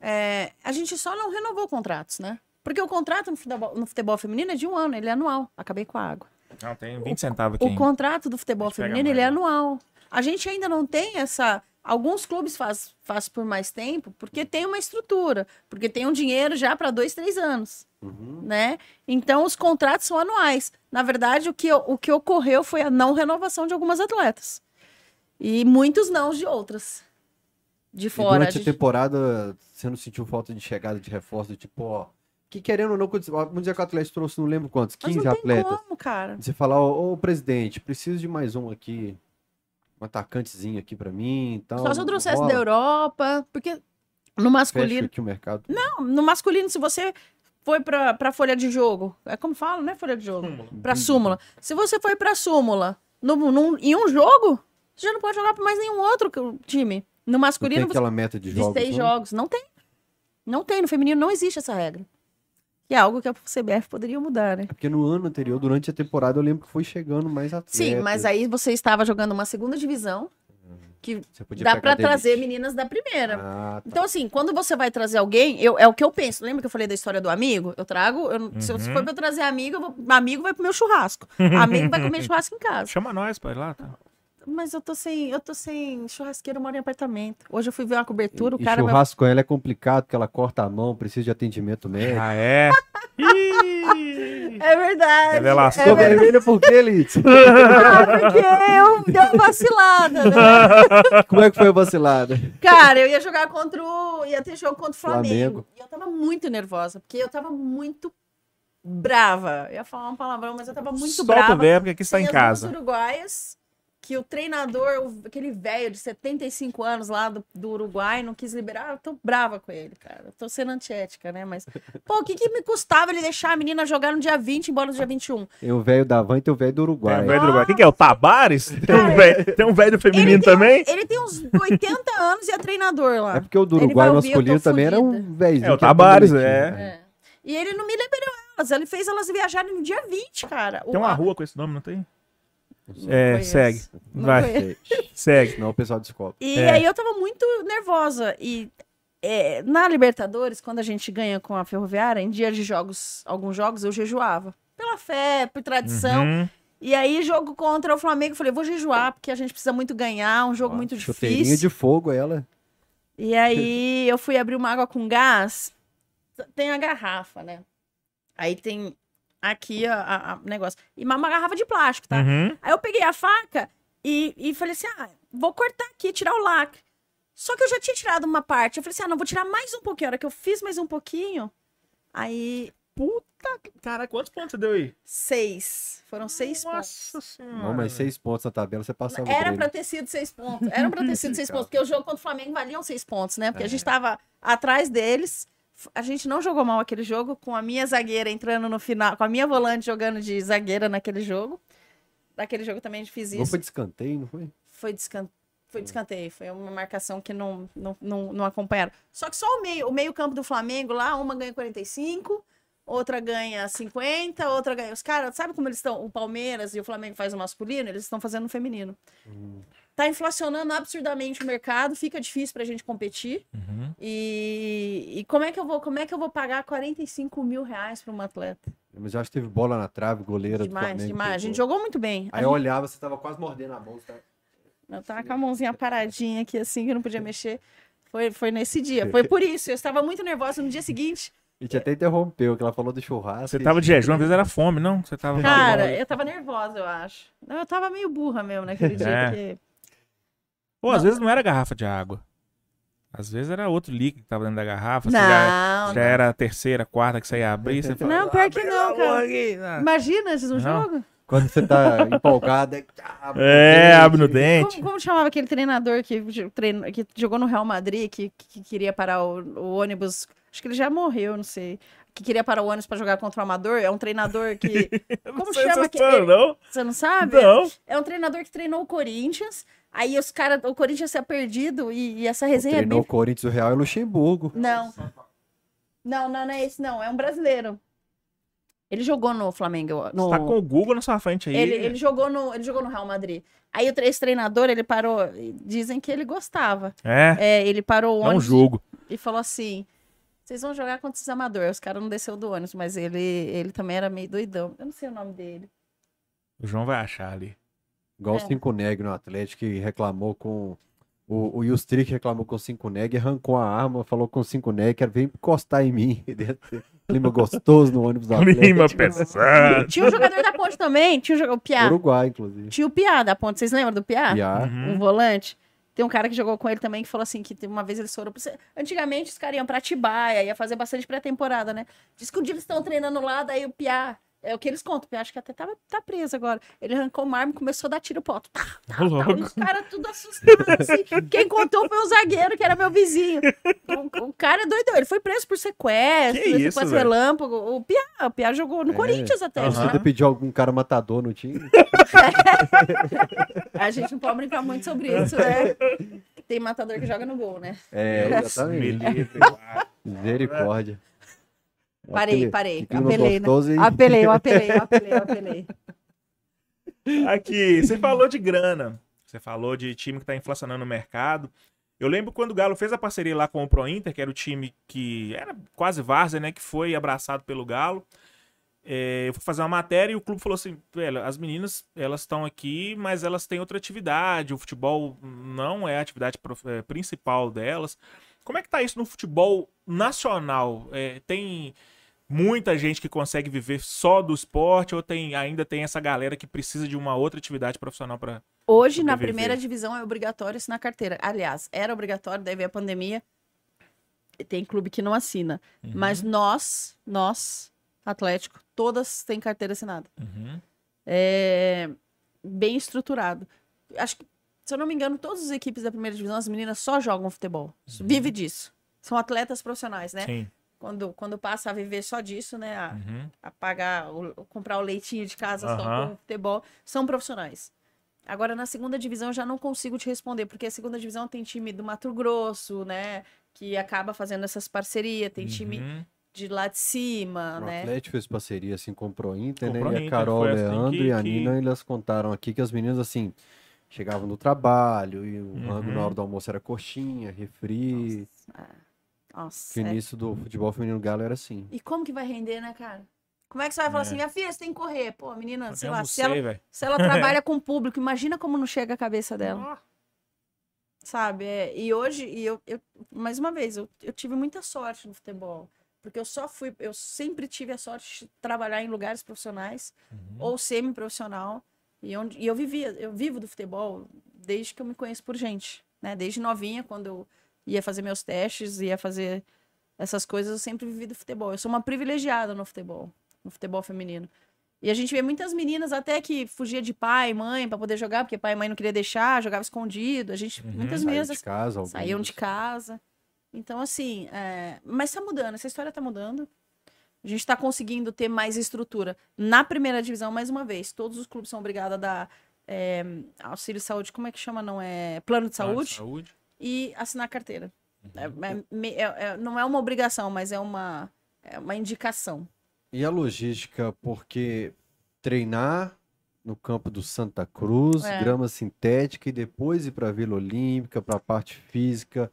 é, a gente só não renovou contratos, né? Porque o contrato no futebol, no futebol feminino é de um ano, ele é anual. Acabei com a água. Não, tem 20 centavos aqui. O contrato do futebol feminino, ele é né? anual. A gente ainda não tem essa Alguns clubes faz, faz por mais tempo porque tem uma estrutura, porque tem um dinheiro já para dois, três anos, Uhum. né? Então os contratos são anuais. Na verdade, o que, o que ocorreu foi a não renovação de algumas atletas e muitos não de outras de E fora. durante a temporada, você não sentiu falta de chegada de reforço, tipo, ó. Que querendo ou não, vamos dizer que o Atlético trouxe, não lembro quantos, Mas 15 não tem atletas. como, cara. Você falar, ô, ô, presidente, preciso de mais um aqui, um atacantezinho aqui pra mim e tal. Só se eu trouxesse rola, da Europa, porque no Fecha masculino, aqui o mercado. não, no masculino se você foi pra, pra folha de jogo, é como fala, né, folha de jogo, pra súmula. Se você foi pra súmula no, num- em um jogo, você já não pode jogar pra mais nenhum outro time. No Não tem masculino, você aquela meta de de jogos. seis não? jogos. Não tem. Não tem. No feminino não existe essa regra. Que é algo que a CBF poderia mudar, né? É porque no ano anterior, durante a temporada, eu lembro que foi chegando mais atletas. Sim, mas aí você estava jogando uma segunda divisão, que podia dá elite. trazer meninas da primeira. Ah, tá. Então, assim, quando você vai trazer alguém, eu, é o que eu penso. Lembra que eu falei da história do amigo? Eu trago. eu- se, se Uhum. for pra eu trazer amigo, eu vou- amigo vai pro meu churrasco. amigo vai comer churrasco em casa. Chama nós pra ir lá, tá? Mas eu tô sem, eu tô sem churrasqueiro, eu moro em apartamento. Hoje eu fui ver uma cobertura, o E cara vai. churrasco com ela é complicado, porque ela corta a mão, precisa de atendimento médico. Ah, é? É verdade. Revelação. É Ficou verdade. vermelha por quê, Litz? porque eu dei uma vacilada, né? Como é que foi a vacilada? Cara, eu ia jogar contra o. ia ter jogo contra o Flamengo. Flamengo. E eu tava muito nervosa, porque eu tava muito brava. Eu ia falar um palavrão, mas eu tava muito Solta o brava. verbo que aqui está em as casa. uruguaias, que o treinador, o- aquele velho de 75 anos lá do, do Uruguai, não quis liberar. Eu tô brava com ele, cara. Eu tô sendo antiética, né? Mas, pô, o que, que me custava ele deixar a menina jogar no dia 20 embora no dia 21? Tem o velho da van e tem o velho do Tem Uruguai. um velho do Uruguai. Quem que é? O Tabares? Tem um velho, tem um velho feminino tem, também? Ele tem uns 80 anos e é treinador lá. É porque o do Uruguai ouvir, masculino também era um velhozinho. É, o era Tabares, é. né? É. E ele não me liberou elas. Ele fez elas viajarem no dia 20, cara. Tem uma rua com esse nome, não tem? Não É, conheço. segue. Não Vai, conheço. segue. Senão o pessoal descobre. E É. aí eu tava muito nervosa. E é, na Libertadores, quando a gente ganha com a Ferroviária, em dia de jogos, alguns jogos, eu jejuava. Pela fé, por tradição. Uhum. E aí, jogo contra o Flamengo, eu falei, vou jejuar, porque a gente precisa muito ganhar, um jogo Ó, muito difícil. de fogo, ela. E aí eu fui abrir uma água com gás, tem a garrafa, né? Aí tem aqui a negócio. E uma, uma garrafa de plástico, tá? Uhum. Aí eu peguei a faca e, e falei assim: ah, vou cortar aqui, tirar o lacre. Só que eu já tinha tirado uma parte. Eu falei assim: ah, não, vou tirar mais um pouquinho. A hora que eu fiz mais um pouquinho, aí. Puta, cara, quantos pontos você deu aí? Seis. Foram seis pontos. Nossa senhora. Não, mas seis pontos na tabela você passava Era pra ter sido seis pontos. Era pra ter sido seis pontos. Porque o jogo contra o Flamengo valiam seis pontos, né? Porque a gente tava atrás deles. A gente não jogou mal aquele jogo, com a minha zagueira entrando no final, com a minha volante jogando de zagueira naquele jogo. Naquele jogo também fiz Não isso. foi de escanteio, não foi? Foi de escan- Foi de escanteio, foi uma marcação que não, não, não, não acompanharam. Só que só o meio, o meio campo do Flamengo lá, uma ganha 45, outra ganha 50, outra ganha. Os caras, sabe como eles estão? O Palmeiras e o Flamengo faz o masculino, eles estão fazendo o feminino. Tá inflacionando absurdamente o mercado, fica difícil pra gente competir. Uhum. E, e como é que eu vou, como é que eu vou pagar 45 mil reais pra uma atleta? Mas eu acho que teve bola na trave, goleira do Demais, Flamengo. demais. A gente jogou muito bem. A Aí eu olhava, você tava quase mordendo a mão. Tá? Eu tava com a mãozinha paradinha aqui, assim, que eu não podia mexer. Foi, foi nesse dia. Foi por isso. Eu estava muito nervosa no dia seguinte. E te até interrompeu, que ela falou do churrasco. Você tava de jejum, às vezes era fome, não? Você tava. Cara, eu tava nervosa, eu acho. Não, Eu tava meio burra mesmo naquele dia. É. porque- Pô, às vezes não era garrafa de água. Às vezes era outro líquido que tava dentro da garrafa. você já, Não, já era a terceira, quarta que você ia abrir. Você falava, Não, pior que "Abre não, cara. aqui", ah. Imagina esses um Não. jogo. Quando você tá empolgada. é- ah, É, dente. abre no dente. Como, como chamava aquele treinador que, treino, que jogou no Real Madrid, que, que queria parar o, o ônibus? Acho que ele já morreu, não sei. Que queria parar o ônibus pra jogar contra o Amador. É um treinador que. Como Não chama história, não? Você não sabe? Não. É um treinador que treinou o Corinthians. Aí os caras, o Corinthians tinha perdido e, e essa resenha é Treinou bem. o Corinthians, o Real e o Luxemburgo. Não. Não, não, não é esse, não. É um brasileiro. Ele jogou no Flamengo. No... Você tá com o Google na sua frente aí. ele, ele, jogou no, ele jogou no Real Madrid. Aí o esse treinador, ele parou. Dizem que ele gostava. É, É, ele parou o não ônibus julgo. e falou assim: vocês vão jogar contra os amadores. Os caras não desceu do ônibus, mas ele, ele também era meio doidão. Eu não sei o nome dele. O João vai achar ali. Igual É. o Cinco Negro no Atlético, que reclamou com O, o Yustrick reclamou com 5 neg, arrancou a arma, falou com 5 neg, quer vir encostar em mim. Clima gostoso no ônibus do Clima Atlético. pesado. Tinha um jogador da ponte também, tinha um jogador, o Piá. Uruguai, inclusive. Tinha o Piá da ponte, vocês lembram do Piá? Já. Uhum. Um volante. Tem um cara que jogou com ele também que falou assim: que uma vez eles foram. Antigamente os caras iam pra Atibaia, ia fazer bastante pré-temporada, né? Diz que um dia eles estão treinando lá, daí o Piá. É o que eles contam, o Piá acho que até tava, tá preso agora. Ele arrancou o mármore e começou a dar tiro pro alto. Tá, tá, tá, Louco. e os caras tudo assustados. Assim. Quem contou foi o zagueiro, que era meu vizinho. O, o cara é doido. Ele foi preso por sequestro, Que isso, sequestro velho? relâmpago. O Piá, o Piá jogou no É. Corinthians até. Aham. já. Precisa pedir algum cara matador no time. A gente não pode brincar muito sobre isso, né? Tem matador que joga no gol, né? É, Me exatamente. Misericórdia. Parei, Aquele- parei. Apelei, né? Apelei, eu apelei, eu apelei, eu apelei. Aqui, você falou de grana. Você falou de time que tá inflacionando o mercado. Eu lembro quando o Galo fez a parceria lá com o Pro Inter, que era o time que era quase várzea, né? Que foi abraçado pelo Galo. É, eu fui fazer uma matéria e o clube falou assim: velho, as meninas elas estão aqui, mas elas têm outra atividade. O futebol não é a atividade é, principal delas. Como é que tá isso no futebol nacional? É, tem muita gente que consegue viver só do esporte ou tem ainda tem essa galera que precisa de uma outra atividade profissional para Hoje, na primeira divisão, é obrigatório assinar carteira. Aliás, era obrigatório, veio a pandemia. Tem clube que não assina. Uhum. Mas nós, nós, Atlético, todas têm carteira assinada. É bem estruturado. Acho que, se eu não me engano, todas as equipes da primeira divisão, as meninas só jogam futebol. Vive disso. São atletas profissionais, né? Sim. Quando, quando passa a viver só disso, né? A, Uhum. a pagar, o- comprar o leitinho de casa só Aham. com futebol, são profissionais. Agora, na segunda divisão, eu já não consigo te responder, porque a segunda divisão tem time do Mato Grosso, né? Que acaba fazendo essas parcerias, tem time Uhum. de lá de cima, O né? Atlético fez parceria assim com o Pro Inter, o né? E a Inter, Carol, assim Leandro que- e a que- Nina, elas contaram aqui que as meninas, assim, chegavam do trabalho e o Uhum. rango na hora do almoço era coxinha, refri. Nossa. Que o é. início do futebol feminino galo era assim. E como que vai render, né, cara? Como é que você vai falar É. assim, minha filha, você tem que correr? Pô, menina, sei Eu lá, se ela, se ela trabalha com público, imagina como não chega a cabeça dela. Sabe? É, e hoje, e eu, eu- mais uma vez, eu, eu tive muita sorte no futebol. Porque eu só fui, eu sempre tive a sorte de trabalhar em lugares profissionais Uhum. ou semi-profissional. E, onde, e eu vivia, eu vivo do futebol desde que eu me conheço por gente. Né? Desde novinha, quando eu ia fazer meus testes, ia fazer essas coisas, eu sempre vivi do futebol. Eu sou uma privilegiada no futebol, no futebol feminino. E a gente vê muitas meninas até que fugia de pai, mãe para poder jogar, porque pai e mãe não queria deixar, jogava escondido. A gente, Uhum. muitas meninas de casa, saíam de casa. Então, assim, é, mas tá mudando, essa história tá mudando. A gente tá conseguindo ter mais estrutura. Na primeira divisão, mais uma vez, todos os clubes são obrigados a dar é, auxílio saúde, como é que chama? Não é plano de Plano saúde de saúde. e assinar carteira. Uhum. É- é- é- é- não é uma obrigação, mas é uma, é uma indicação. E a logística, porque treinar no campo do Santa Cruz, É. grama sintética e depois ir para a Vila Olímpica, para a parte física,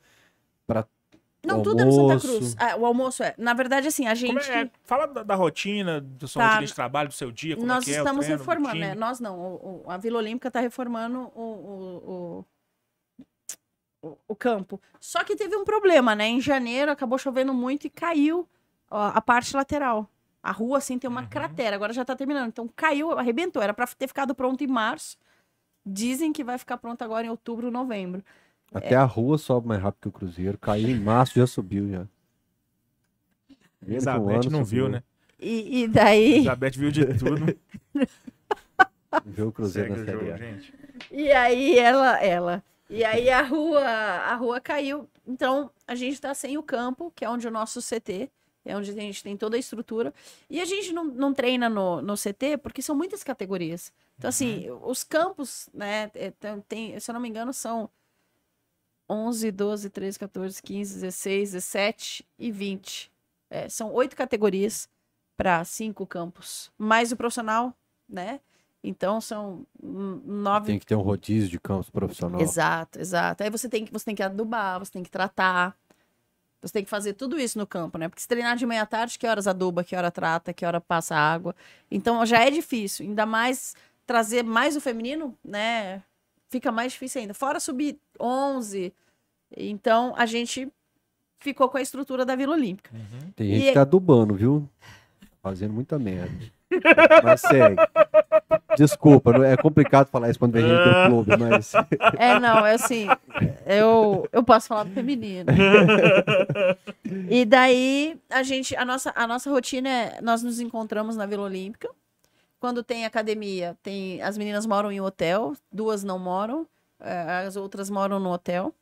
Não, tudo é no Santa Almoço. Cruz. Ah, o almoço é. Na verdade, assim, a Como gente. é, é? Fala da, da rotina, da sua Tá. rotina de trabalho, do seu dia, como nós é que é o estamos treino, reformando, né? Nós não. o- o- a Vila Olímpica está reformando o, o, o, o- o campo. Só que teve um problema, né? Em janeiro acabou chovendo muito e caiu ó, a parte lateral. A rua, assim, tem uma Uhum. cratera. Agora já tá terminando. Então caiu, arrebentou. Era para ter ficado pronto em março. Dizem que vai ficar pronto agora em outubro, novembro. Até a rua sobe mais rápido que o Cruzeiro. Caiu em março, já subiu já. Um Elizabeth ano não subiu. viu, né? E, e daí. Elizabeth viu de tudo. Viu o Cruzeiro Segue na Série A. gente. E aí ela, ela. E aí a rua, a rua caiu. Então a gente tá sem o campo, que é onde o nosso CT, é onde a gente tem toda a estrutura. E a gente não, não treina no, no CT porque são muitas categorias. Então, assim, os campos, né, é, tem- tem, se eu não me engano, são 11, 12, 13, 14, 15, 16, 17 e 20. É, são oito categorias para cinco campos. Mais o profissional, né? Então são nove Tem que ter um rodízio de campos profissional. Exato, exato. Aí você tem que você tem que adubar, você tem que tratar. Você tem que fazer tudo isso no campo, né? Porque se treinar de manhã à tarde, que horas aduba, que hora trata, que hora passa água. Então já é difícil, ainda mais trazer mais o feminino, né? Fica mais difícil ainda. Fora subir 11. Então, a gente ficou com a estrutura da Vila Olímpica. Tem E gente que é- tá adubando, viu? Fazendo muita merda. Mas segue. Desculpa, é complicado falar isso quando vem gente do clube, mas. É, não, é assim, eu, eu posso falar do feminino. E daí, a gente, a nossa, a nossa rotina é, nós nos encontramos na Vila Olímpica. Quando tem academia, tem, as meninas moram em hotel, duas não moram, eh, as outras moram no hotel.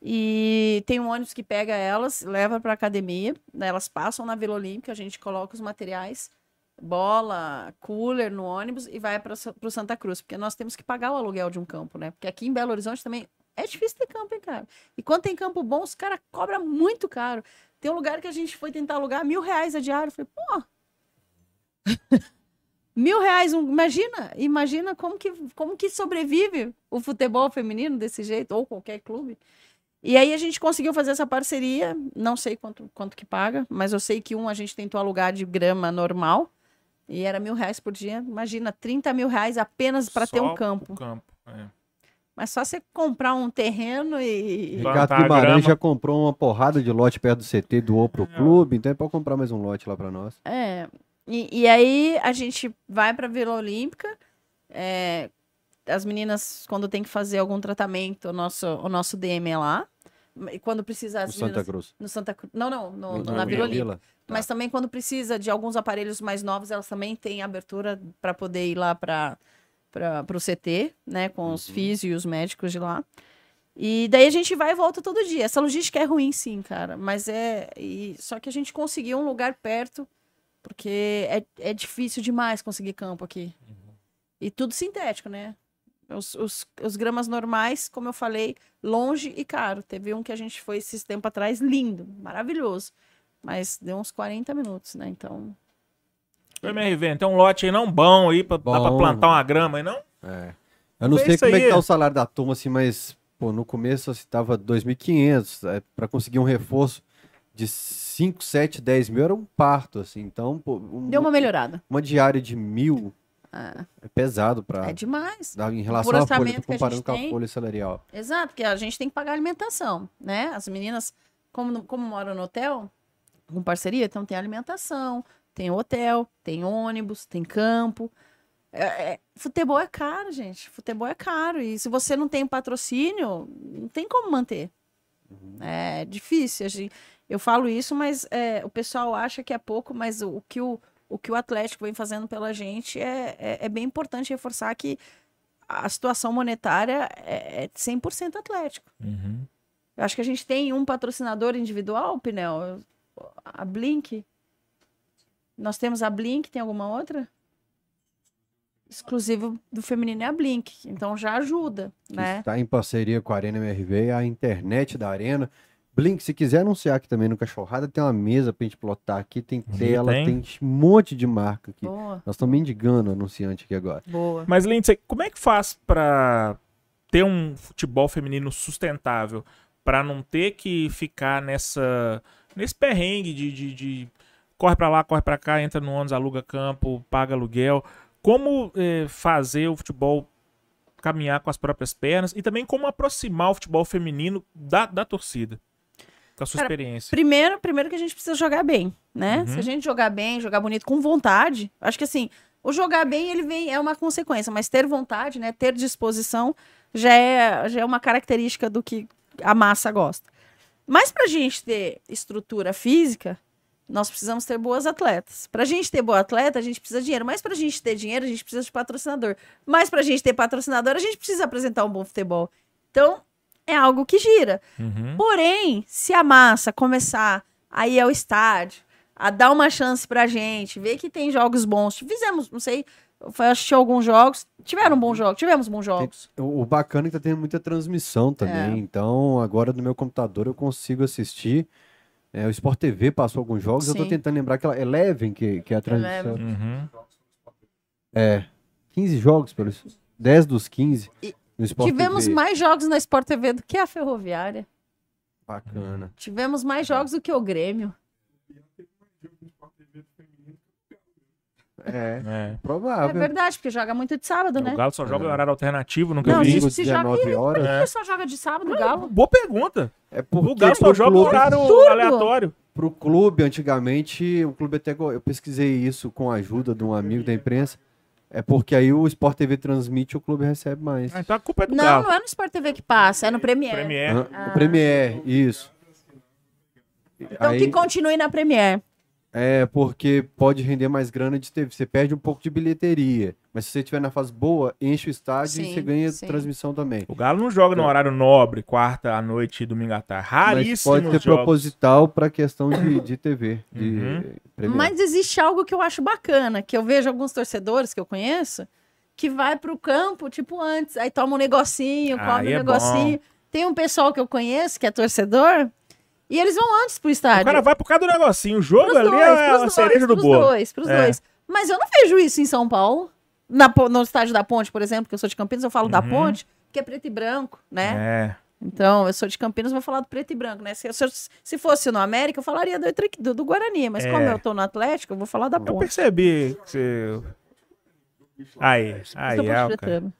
E tem um ônibus que pega elas, leva para academia, daí elas passam na Vila Olímpica, a gente coloca os materiais, bola, cooler no ônibus e vai para o Santa Cruz, porque nós temos que pagar o aluguel de um campo, né? Porque aqui em Belo Horizonte também é difícil ter campo, hein, cara? E quando tem campo bom, os caras cobram muito caro. Tem um lugar que a gente foi tentar alugar mil reais a diária. Eu falei, pô, mil reais, um- imagina, imagina como que, como que sobrevive o futebol feminino desse jeito, ou qualquer clube. E aí a gente conseguiu fazer essa parceria, não sei quanto, quanto que paga, mas eu sei que um a gente tentou alugar de grama normal, e era mil reais por dia. Imagina, 30 mil reais apenas para ter um campo. o campo. é. Mas só você comprar um terreno e. Ricardo Guimarães já comprou uma porrada de lote perto do CT, doou pro clube, então é pra comprar mais um lote lá pra nós. É. E, e aí a gente vai para Vila Olímpica. é, as meninas, quando tem que fazer algum tratamento, o nosso, o nosso DM é lá. E quando precisa No as Santa meninas. Cruz. No Santa Cruz. Não, não, no, No- na no Vila. Olímpica. Mas também quando precisa de alguns aparelhos mais novos, elas também têm abertura para poder ir lá para o CT, né? Com os Uhum. físios e os médicos de lá. E daí a gente vai e volta todo dia. Essa logística é ruim, sim, cara. Mas é. e- Só que a gente conseguiu um lugar perto, porque é, é difícil demais conseguir campo aqui. E tudo sintético, né? Os, os, os gramas normais, como eu falei, longe e caro. Teve um que a gente foi esses tempo atrás, lindo, maravilhoso. Mas deu uns 40 minutos, né? Então. Ô, MRV, tem um lote aí não bom aí, pra, dá pra Bom. plantar uma grama aí, não? É. Eu não Vê sei como é aí. que tá o salário da turma, assim, mas, pô, no começo assim, tava 2.500, é, pra conseguir um reforço de 5, 7, 10 mil era um parto, assim, então, pô, um- Deu uma melhorada. uma diária de mil É, é pesado pra, é demais. em relação Por à folha, tô a comparando gente com a tem. folha salarial. Exato, porque a gente tem que pagar alimentação, né? As meninas, como, como moram no hotel, com parceria, então tem alimentação, tem hotel, tem ônibus, tem campo. É- é- futebol é caro, gente. Futebol é caro. E se você não tem patrocínio, não tem como manter. É difícil. a gente- eu falo isso, mas é, o pessoal acha que é pouco, mas o, o que o, o que o Atlético vem fazendo pela gente é, é, é bem importante reforçar que a situação monetária é, é 100% Atlético. Eu acho que a gente tem um patrocinador individual, Pinel, a Blink. Nós temos a Blink, tem alguma outra? Exclusivo do feminino é a Blink, então já ajuda, que né? está em parceria com a Arena MRV, a internet da Arena. Blink, se quiser anunciar aqui também no Cachorrada, tem uma mesa pra gente plotar aqui, tem tela, tem. tem um monte de marca aqui. Boa, Nós estamos mendigando anunciante aqui agora. boa. Mas, Lindsay, como é que faz pra ter um futebol feminino sustentável? Pra não ter que ficar nessa nesse perrengue de, de, de corre pra lá, corre pra cá, entra no ônibus, aluga campo, paga aluguel. Como eh, fazer o futebol caminhar com as próprias pernas e também como aproximar o futebol feminino da, da torcida? Com a sua Cara, experiência. Primeiro, primeiro que a gente precisa jogar bem, né? Uhum. Se a gente jogar bem, jogar bonito, com vontade, acho que assim, o jogar bem ele vem é uma consequência, mas ter vontade, né, ter disposição já é já é uma característica do que a massa gosta. Mas pra gente ter estrutura física, nós precisamos ter boas atletas. Pra gente ter boa atleta, a gente precisa de dinheiro. Mas pra gente ter dinheiro, a gente precisa de patrocinador. Mas pra gente ter patrocinador, a gente precisa apresentar um bom futebol. Então, é algo que gira. Uhum. Porém, se a massa começar a ir ao estádio, a dar uma chance pra gente, ver que tem jogos bons, fizemos, não sei, foi assistir alguns jogos, tiveram bons jogos, tivemos bons jogos. O, o bacana é que tá tendo muita transmissão também. É. Então, agora no meu computador eu consigo assistir. É, o Sport TV passou alguns jogos. Eu tô Sim. tentando lembrar aquela Eleven, que, que é a transmissão. Uhum. É. 15 jogos, pelos 10 dos 15. E Tivemos TV. mais jogos na Sport TV do que a Ferroviária. Bacana. Tivemos mais jogos do que o Grêmio. É, É. É provável. verdade, porque joga muito de sábado, né? O Galo só joga em horário alternativo, nunca Não, vi isso. se joga 19 horas. Por que só joga de sábado, o Galo? Boa pergunta. É O porque Galo só joga clube, horário Absurdo. aleatório. pro clube, antigamente, o clube até. Eu pesquisei isso com a ajuda de um amigo da imprensa. É porque aí o Sport TV transmite e o clube recebe mais. Ah, então a culpa é do Não, Galo. não é no Sport TV que passa, é no Premiere. Premier. Hã? O Premier, isso. Então Aí- que continue na Premiere. É, porque pode render mais grana de TV. Você perde um pouco de bilheteria. Mas se você estiver na fase boa, enche o estádio e Sim, você ganha sim. transmissão também. O Galo não joga no horário nobre, quarta à noite e domingo à tarde. Mas Raríssimo. pode ser proposital para questão de, de TV. De Uhum. Mas existe algo que eu acho bacana, que eu vejo alguns torcedores que eu conheço, que vai pro campo, tipo, antes, aí toma um negocinho, Aí come um é negocinho. Tem um pessoal que eu conheço, que é torcedor, e eles vão antes pro O estádio. cara vai por causa do negocinho. O jogo Pros ali dois, é pros a dois, cereja do pros bolo. dois, pros É. dois. Mas eu não vejo isso em São Paulo. Na, no estádio da Ponte, por exemplo, que eu sou de Campinas, eu falo da Uhum. Ponte, que é preto e branco, né? É. Então, eu sou de Campinas, vou falar do preto e branco, né? Se, se, eu- se fosse no América, eu falaria do, do, do Guarani, mas É. como eu tô no Atlético, eu vou falar da Eu Ponte. percebi que você. Aí, aí, é, o.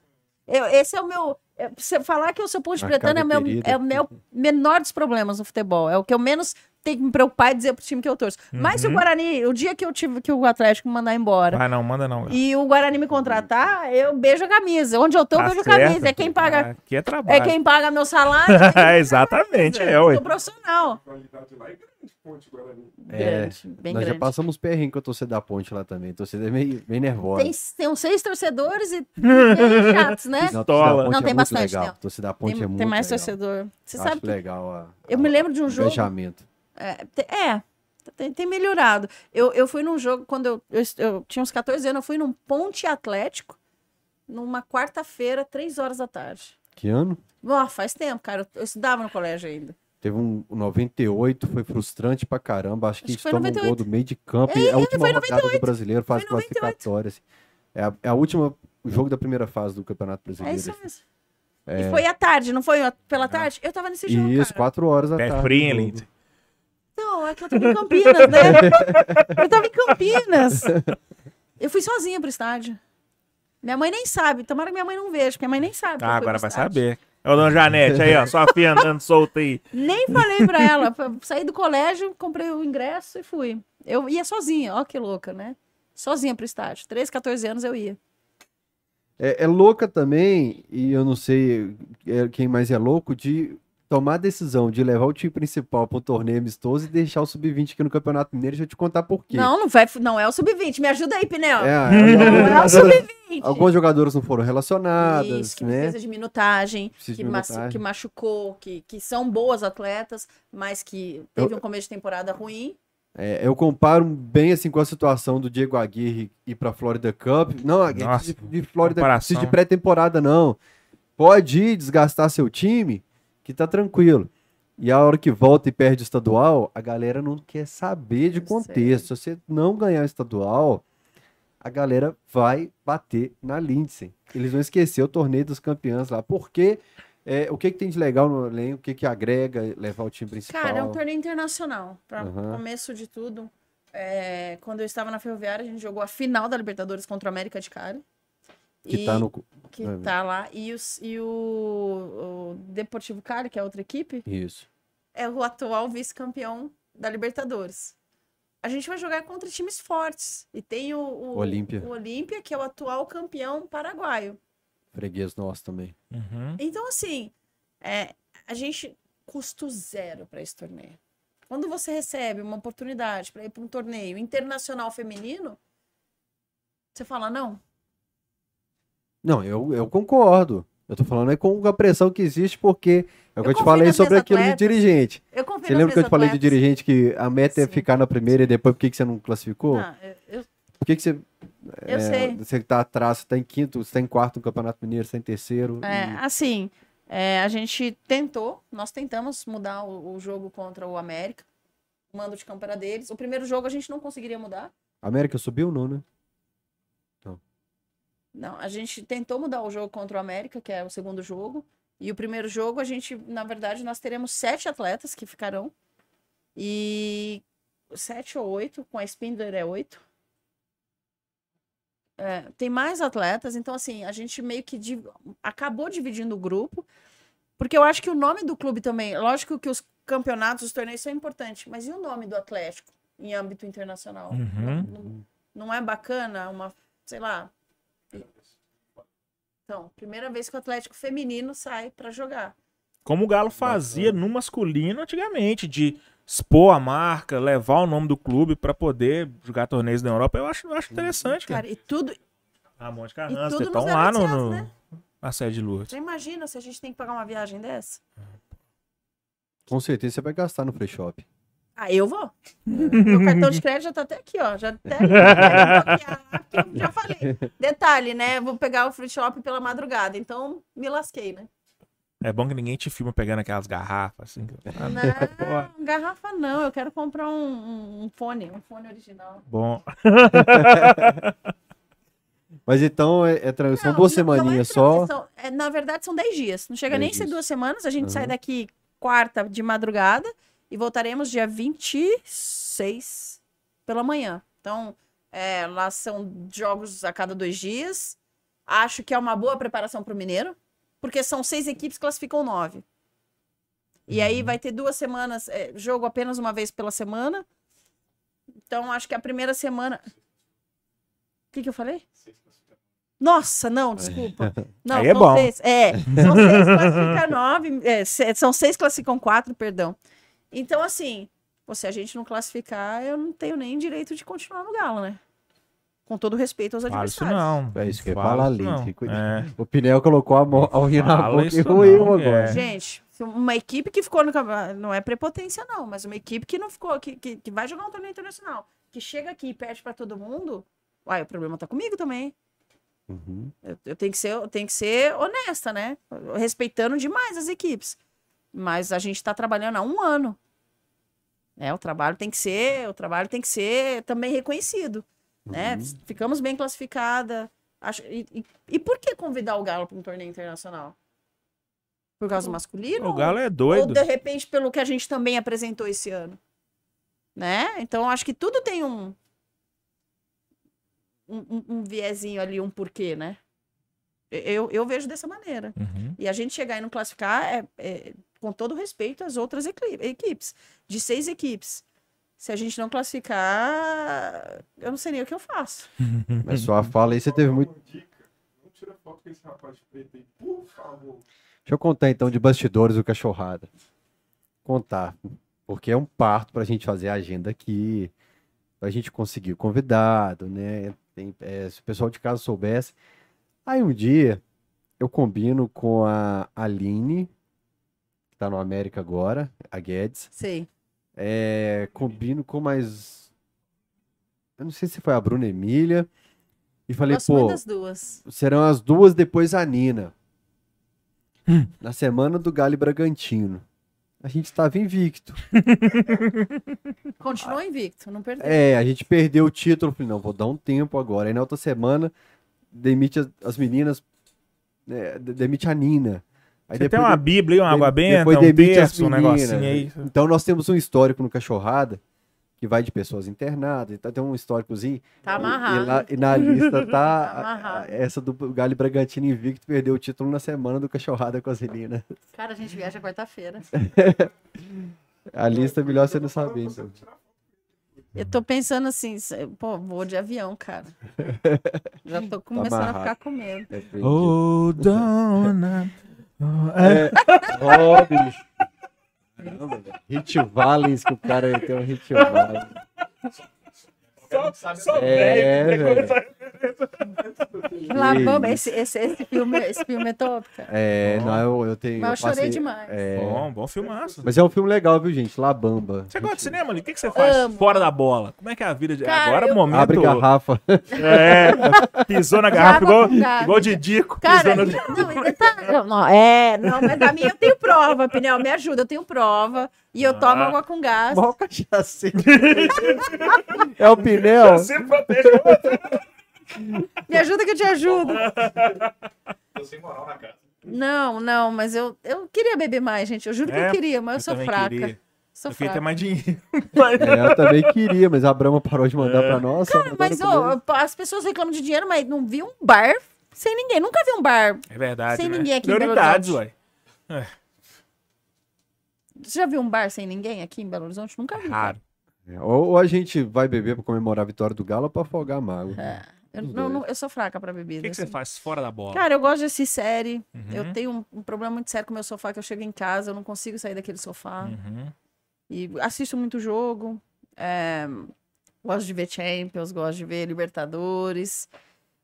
Eu- esse é o meu. É, Você falar que eu sou ponte A pretana é o meu, é o meu menor dos problemas no futebol. É o que eu menos tenho que me preocupar e dizer pro time que eu torço. Mas se o Uhum. Guarani, o dia que eu tive que o Atlético me mandar embora Vai, não, manda não. e o Guarani me contratar, eu beijo a camisa. Onde eu tô, eu Tá beijo a certo. camisa. É quem paga, Aqui é trabalho. é quem paga meu salário. Exatamente, é, eu sou profissional. A é Ponte Guarani. É, Grande, bem Nós já grande. passamos perrengue com a torcida da ponte lá também. A torcida é meio, meio nervosa. Tem, tem uns seis torcedores e bem chatos, né? Não, a é tem bastante, legal. tem. A torcida da ponte Tem, é muito tem mais legal. torcedor. Você Eu sabe acho que legal a, eu me lembro de um jogo. engajamento. É, é, tem, tem melhorado. Eu, eu fui num jogo, quando eu, eu, eu tinha uns 14 anos, eu fui num Ponte Atlético, numa quarta-feira, três horas da tarde. Que ano? Ó, faz tempo, cara. Eu, eu estudava no colégio ainda. Teve um um 98, foi frustrante pra caramba. Acho que Acho a gente foi toma um 98. gol do meio de campo. e é a última rodada do brasileiro, 98. classificatória. assim. É a, é a última, jogo da primeira fase do Campeonato É Brasileiro. isso assim. mesmo. E foi à tarde, não foi pela tarde? Eu tava nesse jogo, Isso, cara. quatro horas da Pé tarde. Não, é que eu tava em Campinas, né? eu tava em Campinas. Eu fui sozinha pro estádio. Minha mãe nem sabe. Tomara que minha mãe não veja, porque minha mãe nem sabe. Ah, agora vai estádio. saber. Ô, dona Janete, aí, ó, sua filha andando solta aí. Nem falei pra ela. Saí do colégio, comprei o ingresso e fui. Eu ia sozinha, ó que louca, né? Sozinha pro estádio. 13, 14 anos eu ia. É, é louca também, e eu não sei é, quem mais é louco, de tomar a decisão de levar o time principal para um torneio amistoso e deixar o sub-20 aqui no Campeonato Mineiro. Deixa eu te contar por quê. Não, não, vai, não é o sub-20. Me ajuda aí, Pinel. É, Não é o é, sub-20. alguns jogadores não foram relacionados, Isso, que né? precisa de minutagem, Precisa que, de machu- minutagem. que machucou, que, que são boas atletas, mas que teve um começo de temporada ruim. É, eu comparo bem assim com a situação do Diego Aguirre ir para Florida Cup. Não, Nossa, de, de Florida Cup, de pré-temporada não. Pode ir desgastar seu time, que tá tranquilo. E a hora que volta e perde o estadual, a galera não quer saber de Eu contexto. Se você não ganhar o estadual, a galera vai bater na Lindsay. Eles vão esquecer o torneio dos campeões lá. Porque é, o que, que tem de legal no elenco? O que, que agrega levar o time principal? Cara, é um torneio internacional. Para Aham. começo de tudo, é, quando eu estava na Ferroviária, a gente jogou a final da Libertadores contra o América de Cali. Que E- tá no. que É. tá lá. E, os, e o, o Deportivo Cali, que é outra equipe, Isso. é o atual vice-campeão da Libertadores. A gente vai jogar contra times fortes. E tem o, o Olímpia. o Olímpia, que é o atual campeão paraguaio. Freguês nosso também. Uhum. Então, assim, é, a gente custo zero para esse torneio. Quando você recebe uma oportunidade para ir para um torneio internacional feminino, você fala, não, Não, eu, eu concordo. Eu tô falando é com a pressão que existe, porque é o que Eu eu te falei sobre aquilo de dirigente. eu confio Você lembra que eu te falei de dirigente que a meta é Sim. ficar na primeira e depois por que, que você não classificou? Não, eu- Por que, que você. Eu é, sei. Você tá atrás, você tá em quinto, você tá em quarto no Campeonato Mineiro, você tá em terceiro. É, e- assim, é, a gente tentou, nós tentamos mudar o, o jogo contra o América. O mando de campo era deles. O primeiro jogo a gente não conseguiria mudar. América subiu, não, né? Não, a gente tentou mudar o jogo contra o América, que é o segundo jogo. E o primeiro jogo, a gente, na verdade, nós teremos sete atletas que ficarão. E sete ou oito, com a Spindler é oito. é, tem mais atletas, então assim, a gente meio que div- acabou dividindo o grupo, porque eu acho que o nome do clube também, lógico que os campeonatos, os torneios são importantes, mas e o nome do Atlético em âmbito internacional? Uhum. Não, não é bacana uma, sei lá. Então, primeira vez que o Atlético feminino sai pra jogar. Como o Galo fazia no masculino antigamente, de expor a marca, levar o nome do clube pra poder jogar torneios na Europa, eu acho, eu acho interessante, cara. Cara, e tudo, Ramon de E Carranza, tudo estão lá no, 0800, no- né? na sede de Lourdes. você imagina se a gente tem que pagar uma viagem dessa? Com certeza você vai gastar no free shop. Ah, eu vou. Meu cartão de crédito já tá até aqui, ó. Já até já falei. Detalhe, né? Vou pegar o free shop pela madrugada, então me lasquei, né? É bom que ninguém te filma pegando aquelas garrafas, assim. Não, garrafa não. Eu quero comprar um, um- fone, um fone original. Bom, Mas então, é, é tra- são Não, duas não- não é semaninhas tra- só. são- é, na verdade, são 10 dias. Não chega nem a 10 ser dias. duas semanas. A gente sai Aham. daqui quarta de madrugada e voltaremos dia 26 pela manhã. Então, é, lá são jogos a cada dois dias. Acho que é uma boa preparação para o Mineiro, porque são seis equipes que classificam nove. E aí vai ter duas semanas, é, jogo apenas uma vez pela semana. Então, acho que a primeira semana. O que, que eu falei? Nossa, não, desculpa. Não, Aí é bom. Seis, é, são seis classificam nove, é, são seis classificam quatro, perdão. Então, assim, pô, se a gente não classificar, eu não tenho nem direito de continuar no Galo, né? Com todo respeito aos fala isso adversários. não. É isso que eu Fala cuida. É. O Pinel colocou a mão a unha na boca e ruiu não, agora. é. Gente, uma equipe que ficou no não é prepotência não, mas uma equipe que não ficou, que, que, que vai jogar um torneio internacional, que chega aqui e perde pra todo mundo, uai, o problema tá comigo também. Uhum. Eu, eu tenho que ser, eu tenho que ser honesta, né? Respeitando demais as equipes. Mas a gente está trabalhando há um ano. Né? O trabalho tem que ser, o trabalho tem que ser também reconhecido. Né? Ficamos bem classificada. Acho, e, e, e por que convidar o Galo para um torneio internacional? Por causa do masculino? O Galo é Ou doido. de repente pelo que a gente também apresentou esse ano? Né? Então acho que tudo tem um um, um, um viezinho ali, um porquê, né? Eu, eu vejo dessa maneira. Uhum. E a gente chegar e não classificar é, é, com todo respeito às outras equi- equipes. De seis equipes. Se a gente não classificar, eu não sei nem o que eu faço. Mas sua fala aí, você teve muito. Uma dica, não tira foto com esse rapaz de preto aí, por favor. Deixa eu contar então de bastidores do cachorrada. Contar. Porque é um parto pra gente fazer a agenda aqui, pra gente conseguir o convidado, né? Tem- é, se o pessoal de casa soubesse. Aí um dia eu combino com a Aline, que tá no América agora, a Guedes. Sei. É, combino com mais. Eu não sei se foi a Bruna Emília. E falei, Gosto pô, das duas. serão as duas depois a Nina. Na semana do Galo e Bragantino. A gente estava invicto. Continuou invicto, não perdeu. É, a gente perdeu o título. Falei, não, vou dar um tempo agora. Aí na outra semana, demite as, as meninas, né, de- demite a Nina. Aí Você tem uma Bíblia, uma água benta, depois um demite as terço, um meninas. negocinho aí. Então nós temos um histórico no Cachorrada, que vai de pessoas internadas, então tem um históricozinho. Tá E- amarrado. E, lá- e na lista tá Tá a- amarrado. a- essa do Galo e Bragantino invicto perdeu o título na semana do Cachorrada com as meninas. Cara, a gente viaja quarta-feira. A lista é melhor você não saber, então. Eu tô pensando assim, pô, vou de avião, cara. Já tô começando a amarrado. ficar com medo. É. Oh, dona. Oh, é. Ó, bicho. Caramba. Hit Valens, que o cara tem um Hit Valens. É, velho. Lá, Que vamos, isso. esse, esse, esse, filme, esse filme é top, cara. É, não, eu, eu tenho. Mas eu chorei passei- demais. É, Bom, bom filmaço. mas é um filme legal, viu, gente? La Bamba. Você gosta de cinema ali? O que, que você faz Amo. fora da bola? Como é que é a vida de. Cara, Agora é o eu- momento. Abre garrafa. É, pisou na garrafa igual, igual de Dico. Cara, pisou não, e detalhe- não, não, é, não, mas a minha eu tenho prova, Pneu, me ajuda, eu tenho prova. E eu tomo Ah. água com gás. Mó cachaceiro. É o outro. Me ajuda que eu te ajudo. Tô sem moral na casa. Não, não, mas eu, eu queria beber mais, gente. Eu juro que É, eu queria, mas eu, sou também fraca. queria. Sou Eu queria ter fraca. mais dinheiro. É, eu também queria, mas a Brahma parou de mandar pra nós. mandaram Mas eles. as pessoas reclamam de dinheiro, mas não vi um bar sem ninguém. Nunca vi um bar. É verdade. Sem né? ninguém aqui em Belo Prioridades, Horizonte. ué. Você já viu um bar sem ninguém aqui em Belo Horizonte? Nunca vi. Raro. É, Ou, ou a gente vai beber pra comemorar a vitória do Galo ou pra afogar a mágoa. Eu, Os não- não- eu sou fraca pra O bebida. que, que você assim. faz fora da bola? Cara, eu gosto de assistir série. Uhum. Eu tenho um, um problema muito sério com o meu sofá, que eu chego em casa, eu não consigo sair daquele sofá. Uhum. E assisto muito jogo. é, gosto de ver Champions, gosto de ver Libertadores.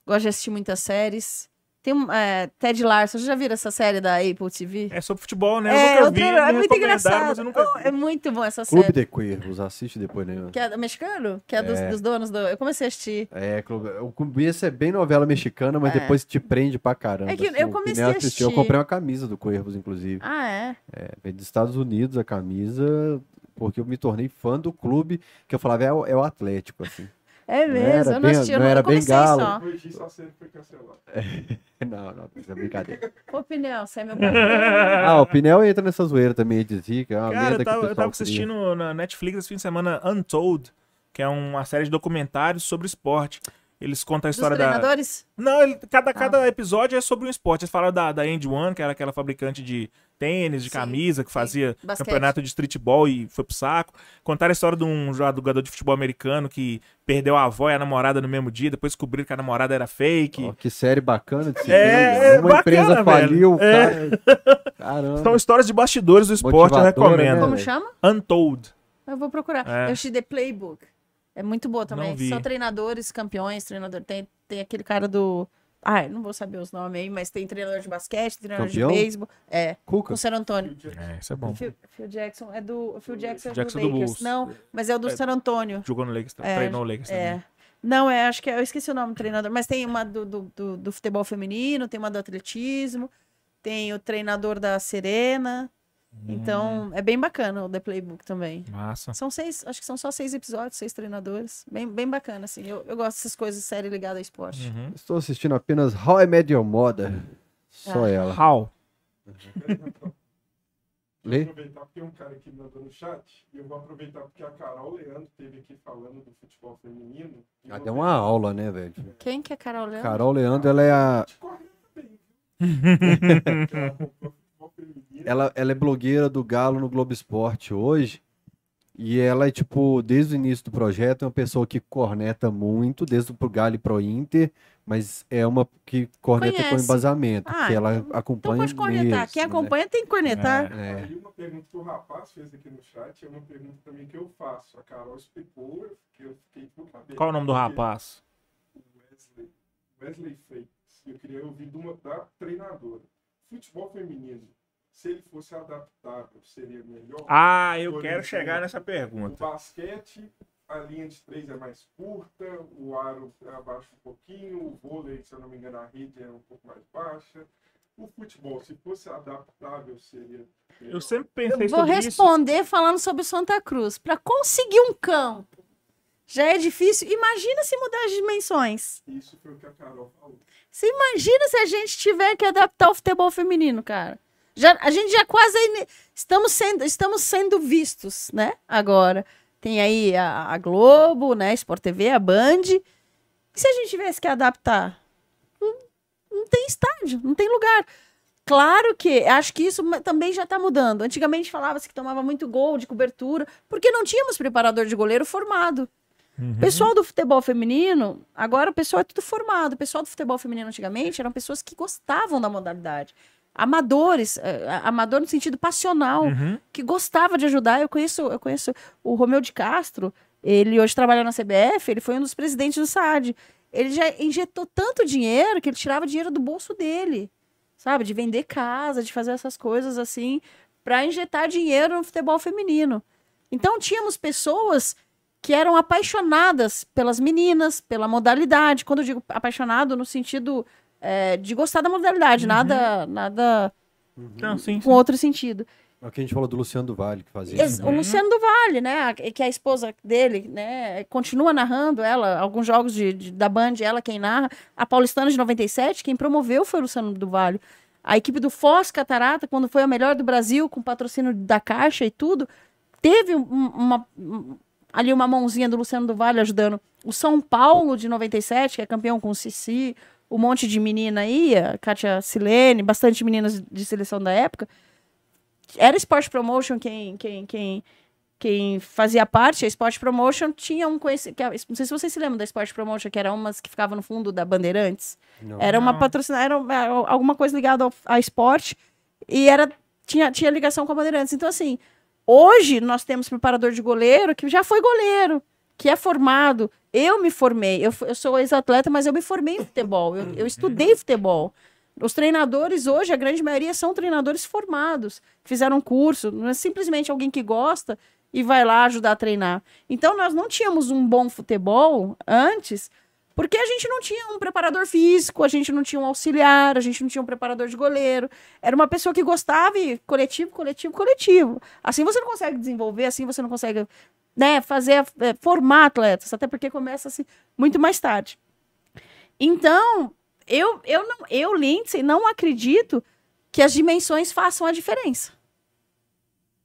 Gosto de assistir muitas séries. Tem um, é, Ted Lasso, vocês já viram essa série da Apple TV? É sobre futebol, né? É, eu nunca vi, é muito engraçado. mas eu nunca Oh, vi. é muito bom essa Clube série. de Cuervos, assiste depois, né? Que é do mexicano? Que é, Dos, É. dos donos do. Eu comecei a assistir. É, Clube- o começo é bem novela mexicana, mas É. depois te prende pra caramba. É que assim. eu comecei a assistiu, Eu assistir. comprei uma camisa do Cuervos, inclusive. Ah, é? É, veio dos Estados Unidos a camisa, porque eu me tornei fã do clube, que eu falava, é o, é o Atlético, assim. É Não mesmo. era eu não bem- assisti, eu não não, era bem comecei galo. só. Não, não, isso é brincadeira. Ô, Pinel, você é meu ah, o Pinel entra nessa zoeira também de zica, é uma Cara, merda eu que o tava, eu tava cria. assistindo na Netflix esse fim de semana Untold, que é uma série de documentários sobre esporte. Eles contam a Dos história da. treinadores? Não, ele- cada, cada episódio é sobre um esporte. Eles falaram da, da End One, que era aquela fabricante de tênis, de Sim, camisa, que sim. fazia Basquete. campeonato de streetball e foi pro saco. Contaram a história de um jogador de futebol americano que perdeu a avó e a namorada no mesmo dia, depois descobriram que a namorada era fake. Ó, que série bacana de se É, ver, é Uma bacana, empresa velho. faliu, É. cara. São histórias de bastidores do esporte, eu recomendo. né? Como chama? Untold. Eu vou procurar. É. Eu assisti The Playbook. É muito boa também. São treinadores, campeões, treinador. Tem, tem aquele cara do. Ai, não vou saber os nomes aí, mas tem treinador de basquete, treinador Campeão? de beisebol. É, Cuca. o San Antônio. É, isso é bom. Phil, Phil Jackson é do. Phil Jackson é Jackson do do Lakers. Bulls. Não, mas é o do É. San Antônio. Jogou no Lakers, É, treinou o Lakers também. É. Não, é, acho que é, eu esqueci o nome do treinador, mas tem uma do, do, do, do futebol feminino, tem uma do atletismo, tem o treinador da Serena. Então, é bem bacana o The Playbook também. Massa. São seis, acho que são só seis episódios, seis treinadores. Bem, bem bacana, assim. Eu, eu gosto dessas coisas, série ligada a esporte. Uhum. Estou assistindo apenas How I Met Your Mother. Só Ah. ela. How? Lê? Vou aproveitar porque tem um cara aqui me mandou no chat. E eu vou aproveitar porque a Carol Leandro esteve aqui falando do futebol feminino. Ela vou deu uma aula, né, velho? Quem que é Carol Leandro? Carol Leandro, ela é a. ela. Ela, é blogueira do Galo no Globo Esporte hoje. E ela é, tipo, desde o início do projeto, é uma pessoa que corneta muito, desde pro Galo e pro Inter, mas é uma que corneta com Conhece. embasamento, Ah, que ela Então acompanha pode cornetar. mesmo, Quem né? acompanha tem que cornetar. É. Aí uma pergunta que o rapaz fez aqui no chat é uma pergunta também que eu faço. A Carol explicou, fiquei, eu fiquei com cabelo. Qual o nome do rapaz? o Wesley, Wesley Freitas. Eu queria ouvir de uma da treinadora. Futebol feminino, se ele fosse adaptável, seria melhor? Ah, eu Por quero exemplo, chegar nessa O pergunta. basquete, a linha de três é mais curta, o aro é abaixo um pouquinho, o vôlei, se eu não me engano, a rede é um pouco mais baixa. O futebol, se fosse adaptável, seria. melhor. Eu sempre pensei Eu vou sobre isso. responder falando sobre o Santa Cruz. Para conseguir um campo já é difícil. Imagina se mudar as dimensões. Isso foi o que a Carol falou. Você imagina se a gente tiver que adaptar o futebol feminino, cara. Já, a gente já quase estamos sendo, estamos sendo vistos, né? Agora tem aí a, a Globo, né? Sport TV, a Band. E se a gente tivesse que adaptar? Não, não tem estádio, não tem lugar. Claro que acho que isso também já está mudando. Antigamente falava-se que tomava muito gol de cobertura, porque não tínhamos preparador de goleiro formado. Uhum. O pessoal do futebol feminino, agora o pessoal é tudo formado. O pessoal do futebol feminino antigamente eram pessoas que gostavam da modalidade. Amadores, eh, amador no sentido passional, Uhum. que gostava de ajudar. Eu conheço, eu conheço o Romeu de Castro, ele hoje trabalha na CBF, ele foi um dos presidentes do SAD. Ele já injetou tanto dinheiro que ele tirava dinheiro do bolso dele, sabe? De vender casa, de fazer essas coisas assim, para injetar dinheiro no futebol feminino. Então tínhamos pessoas que eram apaixonadas pelas meninas, pela modalidade. Quando eu digo apaixonado, no sentido eh, de gostar da modalidade, nada, nada Não, sim, sim. com outro sentido. É o que a gente falou do Luciano do Vale, que fazia Ex- isso. O Luciano do Vale, né? Que é a esposa dele, né? Continua narrando ela, alguns jogos de, de- da Band, ela quem narra. A Paulistana de 97, quem promoveu foi o Luciano do Vale. A equipe do Foz Catarata, quando foi a melhor do Brasil, com patrocínio da Caixa e tudo, teve um- uma, um- ali uma mãozinha do Luciano do Vale ajudando. O São Paulo de 97, que é campeão com o Cici, um monte de menina aí, a Kátia Silene, bastante meninas de seleção da época. Era Sport Promotion quem, quem, quem, quem fazia parte. A Sport Promotion tinha um conhecimento. Não sei se vocês se lembram da Sport Promotion, que era umas que ficava no fundo da Bandeirantes. Não. Era uma patrocinada, era uma- alguma coisa ligada ao, a esporte e era tinha, tinha ligação com a Bandeirantes. Então, assim, hoje nós temos preparador de goleiro que já foi goleiro, que é formado. Eu me formei, eu, eu sou ex-atleta, mas eu me formei em futebol, eu, eu estudei futebol. Os treinadores hoje, a grande maioria são treinadores formados, fizeram um curso, não é simplesmente alguém que gosta e vai lá ajudar a treinar. Então, nós não tínhamos um bom futebol antes, porque a gente não tinha um preparador físico, a gente não tinha um auxiliar, a gente não tinha um preparador de goleiro. Era uma pessoa que gostava e coletivo, coletivo, coletivo. Assim você não consegue desenvolver, assim você não consegue né, fazer, é, formar atletas, até porque começa assim muito mais tarde. Então, eu, eu, não, eu, Lindsay, não acredito que as dimensões façam a diferença.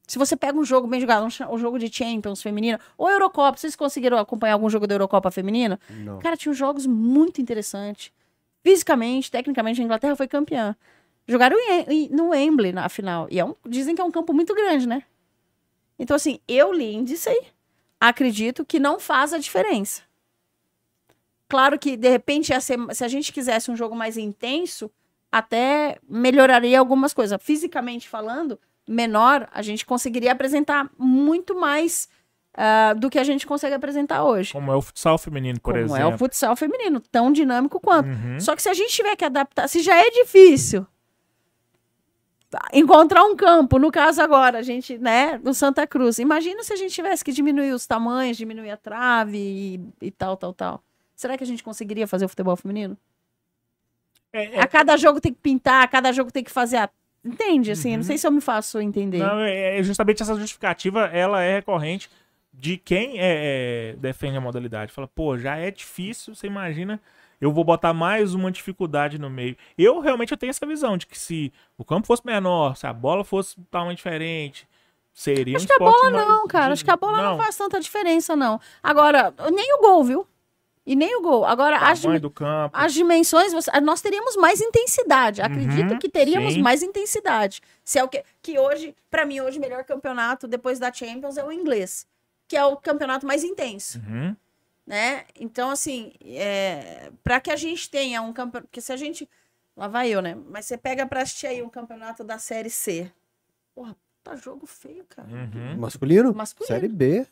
Se você pega um jogo bem jogado, um, um jogo de Champions feminina, ou Eurocopa, vocês conseguiram acompanhar algum jogo da Eurocopa feminina? Não. Cara, tinha jogos muito interessantes. Fisicamente, tecnicamente, a Inglaterra foi campeã. Jogaram em- em- no Wembley na final. E é um- dizem que é um campo muito grande, né? Então, assim, eu, Lindsay, acredito que não faz a diferença. Claro que, de repente, se a gente quisesse um jogo mais intenso, até melhoraria algumas coisas. Fisicamente falando, menor, a gente conseguiria apresentar muito mais ah, do que a gente consegue apresentar hoje. Como é o futsal feminino, por Como exemplo. é o futsal feminino, tão dinâmico quanto. Uhum. Só que se a gente tiver que adaptar, se já é difícil encontrar um campo, no caso agora, a gente, né, no Santa Cruz, imagina se a gente tivesse que diminuir os tamanhos, diminuir a trave e, e tal, tal, tal. Será que a gente conseguiria fazer o futebol feminino? É, é- A cada jogo tem que pintar, a cada jogo tem que fazer a... Entende? Assim, não sei se eu me faço entender. Não, é é justamente essa justificativa, ela é recorrente de quem é, é, defende a modalidade. Fala, pô, já é difícil, você imagina, eu vou botar mais uma dificuldade no meio. Eu realmente eu tenho essa visão de que se o campo fosse menor, se a bola fosse tamanho diferente, seria Acho um que a bola não, cara. Acho que a bola não, faz tanta diferença, não. Agora, nem o gol, viu? E nem o gol. Agora, as, campo. as dimensões, você- nós teríamos mais intensidade. Acredito Uhum, que teríamos sim. mais intensidade. Se é o que, que hoje, pra mim, hoje, o melhor campeonato depois da Champions é o inglês, que é o campeonato mais intenso, Uhum. Né? Então, assim, é, para que a gente tenha um campeonato, porque se a gente, lá vai eu, né? Mas você pega pra assistir aí um campeonato da Série C, porra, tá jogo feio, cara. Uhum. Masculino? Masculino. Série B.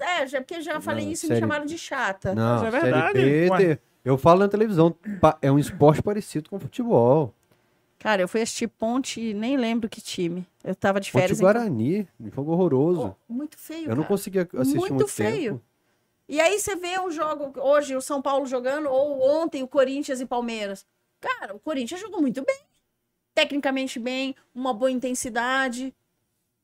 É, já, porque já falei Não, isso e me série- chamaram de chata. Não, é Série verdade, B. ué. te- Eu falo na televisão, é um esporte parecido com futebol. Cara, eu fui assistir Ponte e nem lembro que time. Eu tava de Ponte férias. Guarani, um jogo horroroso. Pô, muito feio, eu não cara. conseguia assistir Muito muito, feio. tempo. E aí você vê um jogo, hoje o São Paulo jogando, ou ontem o Corinthians e Palmeiras. Cara, o Corinthians jogou muito bem. Tecnicamente bem, uma boa intensidade.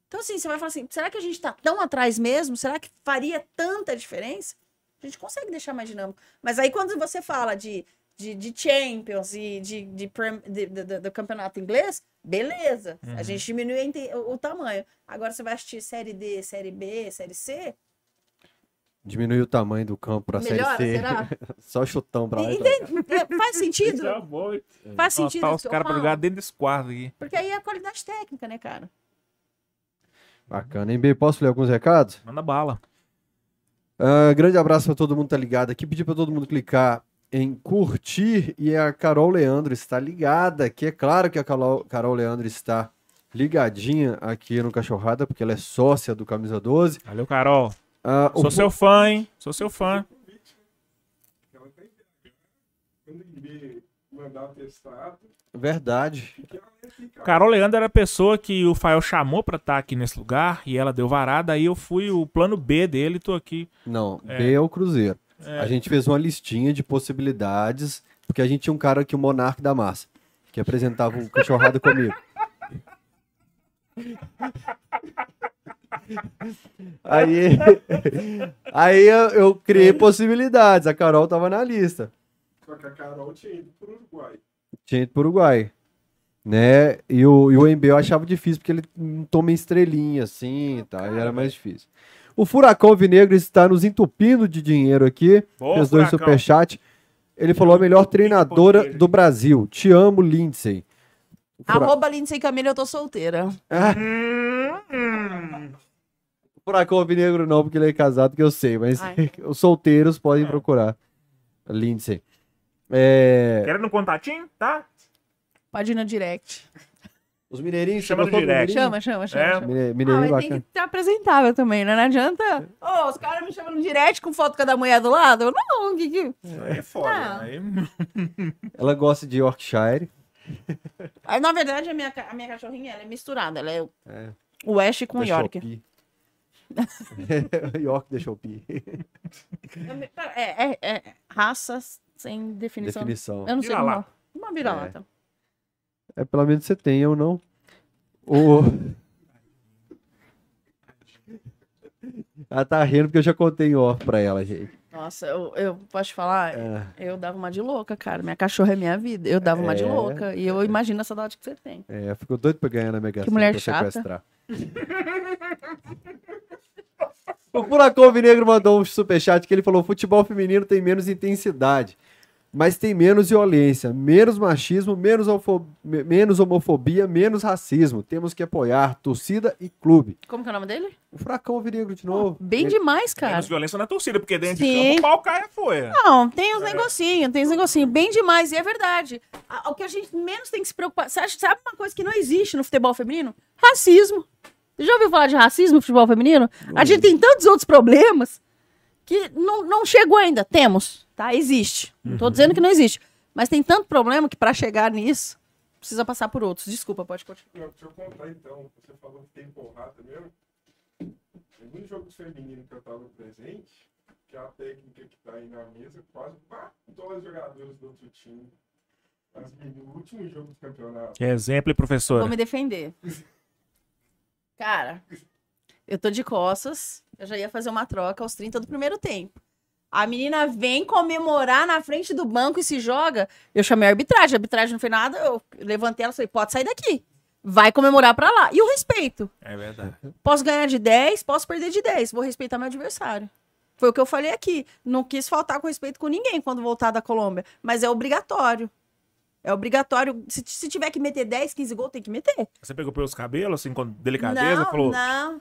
Então, assim, você vai falar assim: será que a gente tá tão atrás mesmo? Será que faria tanta diferença? A gente consegue deixar mais dinâmico. Mas aí, quando você fala de, de, de Champions e de, de, de- de- do campeonato inglês, beleza. A Uhum. gente diminui a inte- o, o tamanho. Agora, você vai assistir Série D, Série B, Série C, Diminuir o tamanho do campo Série C. será? Só chutão pra lá e. Entende? É, Faz sentido? É bom? Faz sentido. Botar isso os caras falo. jogar dentro desse quarto aqui. Porque aí é a qualidade técnica, né, cara? Bacana, hein, B? Posso ler alguns recados? Manda bala. Ah, grande abraço pra todo mundo que tá ligado aqui. Pedir pra todo mundo clicar em curtir e a Carol Leandro está ligada, que é claro que a Carol, Carol Leandro está ligadinha aqui no Cachorrada, porque ela é sócia do Camisa 12. Valeu, Carol. O Sou seu fã, hein? Sou seu fã. Ela tá em Quando ele mandar atestado, Verdade. Carol Leandro era a pessoa que o Fael chamou pra estar aqui nesse lugar e ela deu varada. Aí eu fui o plano B dele e tô aqui. Não, É. B é o Cruzeiro. É. A gente fez uma listinha de possibilidades, porque a gente tinha um cara aqui, o Monarque da Massa, que apresentava o Cachorrada comigo. Aí, aí eu, eu criei possibilidades, a Carol tava na lista. Só que a Carol tinha ido pro Uruguai. Tinha ido pro Uruguai. né? E o, e o MB eu achava difícil, porque ele não toma estrelinha, assim, e tal, e era mais difícil. O Furacão Alvinegro está nos entupindo de dinheiro aqui, Boa, fez dois superchat. Ele falou a melhor treinadora do Brasil. Te amo, Lindsay. Fura- Arroba Lindsay Camila, eu tô solteira. Ah, Hum, hum. Furacão Alvinegro não, porque ele é casado, que eu sei, mas os solteiros podem É. procurar. Lindsay. É, Querendo um contatinho? Tá? Pode ir no direct. os mineirinhos, Chama você no gostou do direct. mineirinho? Chama, chama, chama. É. chama. Mine- Ah, Mineirinho mas tem bacana. que ser apresentável também, né? Não adianta. Ô, os caras me chamam no direct com foto com a da mulher do lado. Eu, não, que que... Aí é foda. Ah. Aí... Ela gosta de Yorkshire. Aí, na verdade, a minha, a minha cachorrinha ela é misturada. Ela é É. o Ash com York. Shopee. York da Shopee. É, é, é raça sem definição. Definição. Eu não sei como. Vira-lata. Uma vira-lata. É, pelo menos você tem, eu não. O... Ela tá rindo porque eu já contei off pra ela, gente. Nossa, eu, eu posso te falar, É, eu dava uma de louca, cara. Minha cachorra é minha vida. Eu dava uma de É. louca. E eu imagino essa saudade que você tem. é, ficou doido pra ganhar na Mega Que mulher pra chata. sequestrar. O Furacão Vinegro mandou um superchat que ele falou: futebol feminino tem menos intensidade, mas tem menos violência, menos machismo, menos, menos homofobia, menos racismo. Temos que apoiar torcida e clube. Como que é o nome dele? O Furacão Vinegro de novo. Bem Ele- demais, cara. Menos violência na torcida, porque dentro Sim. de campo o pau cai é foi. Não, tem uns negocinhos, tem uns negocinhos. Bem demais, e é verdade. A- O que a gente menos tem que se preocupar. Sabe uma coisa que não existe no futebol feminino? Racismo. Você já ouviu falar de racismo no futebol feminino? A gente tem tantos outros problemas que não, não chegou ainda. Temos, tá? Existe. Não tô dizendo que não existe. Mas tem tanto problema que pra chegar nisso, precisa passar por outros. Desculpa, pode continuar. Não, deixa eu contar então. Você falou que tem porrada mesmo. Tem um jogo feminino que eu tava presente, que a técnica que tá aí na mesa quase matou os jogadores do outro time. As meninas, no último jogo do campeonato. Que exemplo, hein, Vou me defender. Cara, eu tô de costas. Eu já ia fazer uma troca aos 30 do primeiro tempo. A menina vem comemorar na frente do banco e se joga. Eu chamei a arbitragem. A arbitragem não fez nada. Eu levantei ela e falei: pode sair daqui. Vai comemorar pra lá. E o respeito. É verdade. Posso ganhar de 10, posso perder de 10. Vou respeitar meu adversário. Foi o que eu falei aqui. Não quis faltar com respeito com ninguém quando voltar da Colômbia. Mas é obrigatório. É obrigatório. Se, se tiver que meter 10, 15 gols, tem que meter. Você pegou pelos cabelos, assim, com delicadeza, não, falou. não.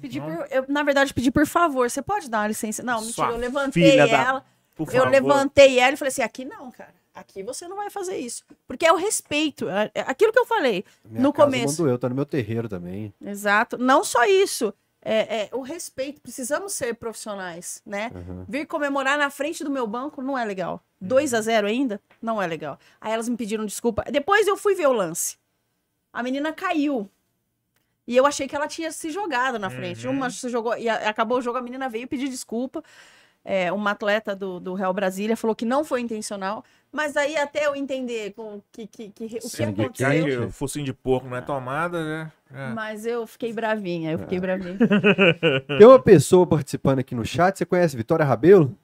Pedi Não? por- eu, na verdade, pedi por favor. Você pode dar uma licença? Não, mentira. Sua Eu levantei da- ela. Por Eu favor. levantei ela e falei assim: aqui não, cara. Aqui você não vai fazer isso. Porque é o respeito. É é aquilo que eu falei Minha no começo. mandou eu, tá no meu terreiro também. Exato. Não só isso. É, é o respeito. Precisamos ser profissionais, né? Uhum. Vir comemorar na frente do meu banco não é legal. 2 a 0 ainda? Não é legal. Aí elas me pediram desculpa. Depois eu fui ver o lance. A menina caiu. E eu achei que ela tinha se jogado na frente. Uhum. Uma se jogou e acabou o jogo, a menina veio pedir desculpa. É, uma atleta do, do Real Brasília falou que não foi intencional. Mas aí até eu entender com que, que, que- o que Sim, Já aconteceu. que o focinho de porco não é tomada, né? É. Mas eu fiquei bravinha, eu fiquei É. bravinha. Tem uma pessoa participando aqui no chat, você conhece Vitória Rabelo?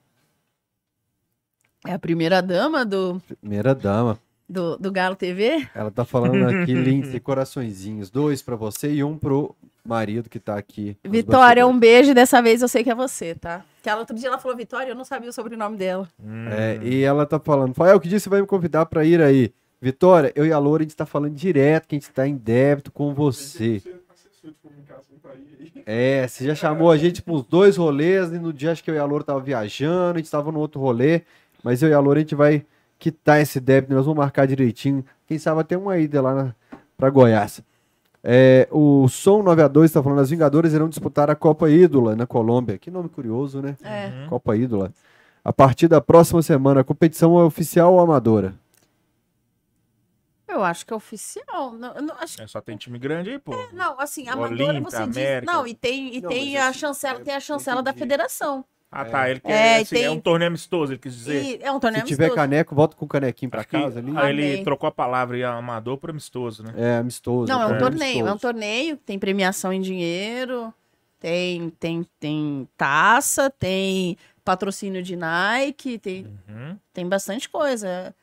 É a primeira dama do, Primeira dama. do, do Galo TV. Ela tá falando aqui, Lindsay, coraçõezinhos. Dois pra você e um pro marido que tá aqui. Vitória, um beijo. Dessa vez eu sei que é você, tá? Que ela, outro dia ela falou Vitória, eu não sabia o sobrenome dela. Hum. É, e ela tá falando, Fael, que dia você vai me convidar pra ir aí? Vitória, eu e a Loura, a gente tá falando direto que a gente tá em débito com você. Você, assessor de comunicação aí. aí. É, você já chamou a gente pros dois rolês, e no dia acho que eu e a Loura tava viajando, a gente tava no outro rolê, mas eu e a Loura a gente vai quitar esse débito, nós vamos marcar direitinho. Quem sabe até uma ida lá na, pra Goiás. É, o Som 92 tá falando, as Vingadoras irão disputar a Copa Ídola na Colômbia. Que nome curioso, né? É. Uhum. Copa Ídola. A partir da próxima semana, a competição é oficial ou amadora? Eu acho que é oficial. Não, não, acho, É, só tem time grande aí, pô. não assim, amadora Olímpia, você diz. América. Não, e tem, e Não, tem a chancela, é, tem a chancela da federação. Ah, tá. Ele quer. É, assim, é tem- um torneio amistoso, ele quis dizer. E é um Se torneio tiver amistoso. caneco, volta com o canequinho pra Acho que- casa ali. Aí ele trocou a palavra amador por amistoso, né? É amistoso. Não, é um é torneio, é um torneio, tem premiação em dinheiro, tem, tem, tem taça, tem patrocínio de Nike, tem, Uhum. tem bastante coisa.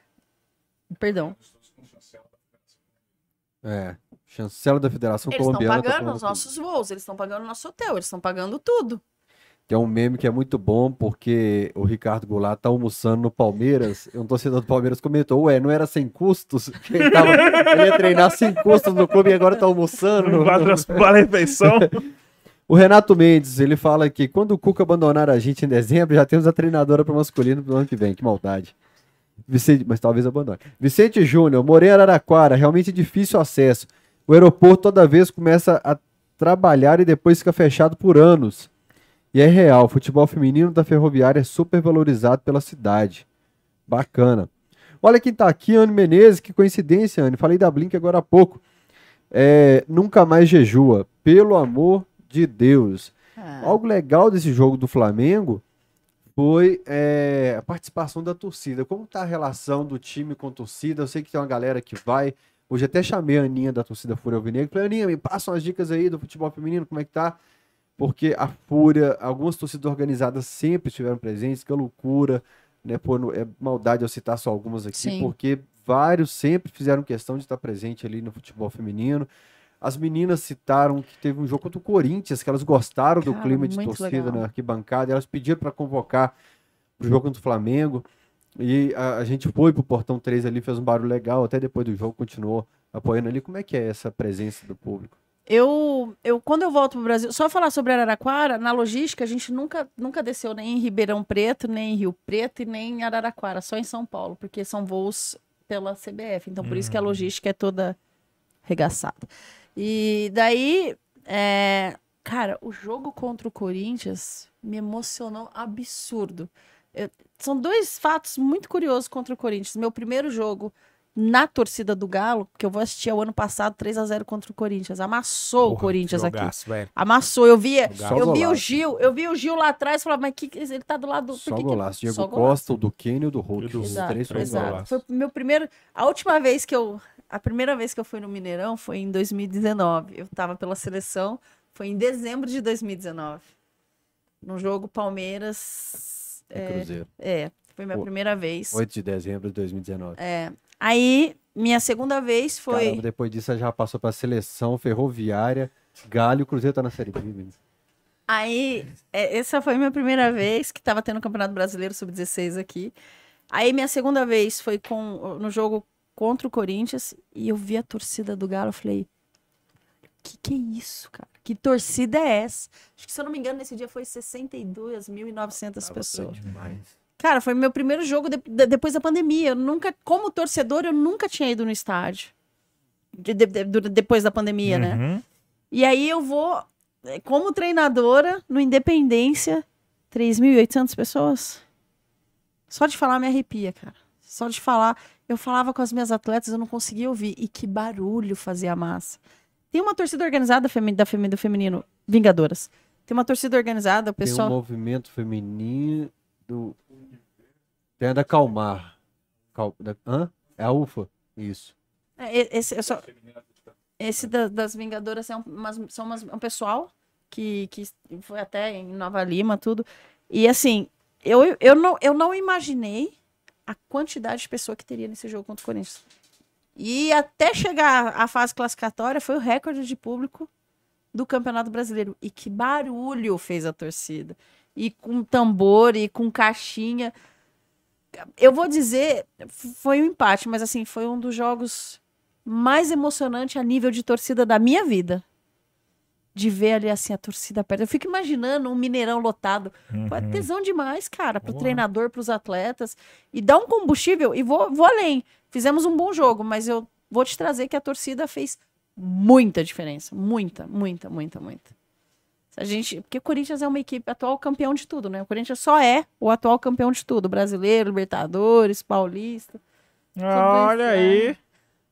Perdão. É. Chancela da Federação Eles estão Colombiana. tá pagando falando os nossos voos, eles estão pagando o nosso hotel, eles estão pagando tudo. Tem um meme que é muito bom, porque o Ricardo Goulart tá almoçando no Palmeiras. Um torcedor do Palmeiras comentou: Ué, não era sem custos? Que Ele, tava- ele ia treinar sem custos no clube e agora tá almoçando. Não a refeição. O Renato Mendes, ele fala que quando o Cuca abandonar a gente em dezembro, já temos a treinadora para masculino pro ano que vem. Que maldade. Vicente, mas talvez abandone. Vicente Júnior, Moreira Araraquara, realmente difícil acesso. O aeroporto toda vez começa a trabalhar e depois fica fechado por anos. E é real, o futebol feminino da Ferroviária é super valorizado pela cidade. Bacana. Olha quem tá aqui, Anne Menezes, que coincidência, Anne. Falei da Blink agora há pouco. É, nunca mais jejua, pelo amor de Deus. Ah, Algo legal desse jogo do Flamengo foi é, a participação da torcida. Como tá a relação do time com a torcida? Eu sei que tem uma galera que vai. Hoje até chamei a Aninha da torcida Fúria Alvinegro. Falei, Aninha, me passa umas dicas aí do futebol feminino, como é que tá? Porque a Fúria, algumas torcidas organizadas sempre estiveram presentes, que é loucura, né? Pô, é maldade eu citar só algumas aqui, Sim. porque vários sempre fizeram questão de estar presente ali no futebol feminino. As meninas citaram que teve um jogo contra o Corinthians, que elas gostaram do Cara, clima de torcida legal. na arquibancada, e elas pediram para convocar o jogo contra o Flamengo. E a, a gente foi pro Portão 3 ali, fez um barulho legal, até depois do jogo continuou apoiando ali. Como é que é essa presença do público? Eu, eu, quando eu volto pro Brasil, só falar sobre Araraquara, na logística, a gente nunca, nunca desceu nem em Ribeirão Preto, nem em Rio Preto e nem em Araraquara, só em São Paulo, porque são voos pela CBF. Então, por isso que a Uhum. logística é toda regaçada. E daí, é, cara, o jogo contra o Corinthians me emocionou absurdo. Eu- são dois fatos muito curiosos contra o Corinthians. Meu primeiro jogo na torcida do Galo, que eu vou assistir o ano passado, 3 a 0 contra o Corinthians. Amassou o Porra, Corinthians aqui. jogaço, velho. Amassou. Eu via, eu vi o golaço. Gil, eu vi o Gil lá atrás e falava, mas que, ele tá do lado do. Só que que- golaço. Diego Só golaço. Costa, o do Kenny e o do Hulk. Do Os Exato, três foram exato. golaços. Foi o meu primeiro. A última vez que eu. A primeira vez que eu fui no Mineirão foi em 2019. Eu tava pela seleção. Foi em dezembro de 2019. No jogo Palmeiras. E É, Cruzeiro. é, foi minha Pô, primeira vez. 8 de dezembro de 2019. É, aí, minha segunda vez foi. Caramba, depois disso ela já passou pra seleção ferroviária. Galho, o Cruzeiro tá na Série B. meninos. Aí, é, essa foi minha primeira vez que tava tendo o Campeonato Brasileiro Sub-16 aqui. Aí, minha segunda vez foi com, no jogo contra o Corinthians e eu vi a torcida do Galo. Eu falei: que que é isso, cara? Que torcida é essa? Acho que, se eu não me engano, nesse dia foi 62.900 pessoas. Demais. Cara, foi meu primeiro jogo de- de- depois da pandemia. Eu nunca, como torcedor, eu nunca tinha ido no estádio. De- de- de- do- depois da pandemia, né? Uhum. E aí eu vou, eh, como treinadora, no Independência, 3.800 pessoas. Só de falar me arrepia, cara. Só de falar. Eu falava com as minhas atletas, eu não conseguia ouvir. E que barulho fazia a massa. Tem uma torcida organizada da femi- do feminino, Vingadoras. Tem uma torcida organizada, o Tem um pessoal. movimento feminino do. Tem a da Calmar. Cal... Da... Hã? É a UFA? Isso. É, Esse, só- esse da- das Vingadoras é um, umas- são umas- um pessoal que, que foi até em Nova Lima, tudo. E assim, eu, eu, não, eu não imaginei a quantidade de pessoa que teria nesse jogo contra o Corinthians. E até chegar à fase classificatória, foi o recorde de público do Campeonato Brasileiro. E que barulho fez a torcida. E com tambor, e com caixinha. Eu vou dizer, foi um empate, mas assim, foi um dos jogos mais emocionante a nível de torcida da minha vida. De ver ali assim a torcida perto. Eu fico imaginando um Mineirão lotado. É Uhum. tesão demais, cara, pro Boa. treinador, pros atletas. E dá um combustível. E vou, vou além. Fizemos um bom jogo, mas eu vou te trazer que a torcida fez muita diferença. Muita, muita, muita, muita. A gente, porque o Corinthians é uma equipe atual campeão de tudo, né? O Corinthians só é o atual campeão de tudo. Brasileiro, Libertadores, Paulista. Olha aí.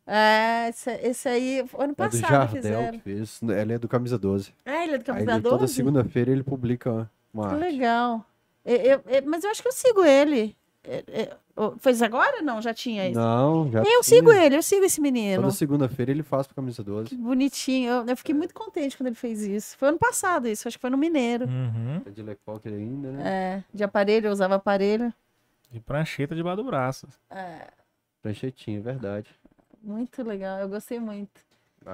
É, esse, esse aí, ano É do passado Jardel fizeram. que fez. Ela é do Camisa 12. É, ele é do Aí Camisa ele, toda 12? segunda-feira ele publica uma Que arte. legal. Eu- eu- eu- mas eu acho que eu sigo ele. É, é, Fez agora? Não, já tinha isso. Não, já Eu tinha. sigo ele, eu sigo esse menino. Toda segunda-feira ele faz pro Camisa 12. Que bonitinho. Eu, eu fiquei muito contente quando ele fez isso. Foi ano passado isso, acho que foi no Mineiro. Uhum. É de Lecoque ainda, né? É, de aparelho, eu usava aparelho. E prancheta debaixo do braço. É, Pranchetinha, é verdade. muito legal, eu gostei muito.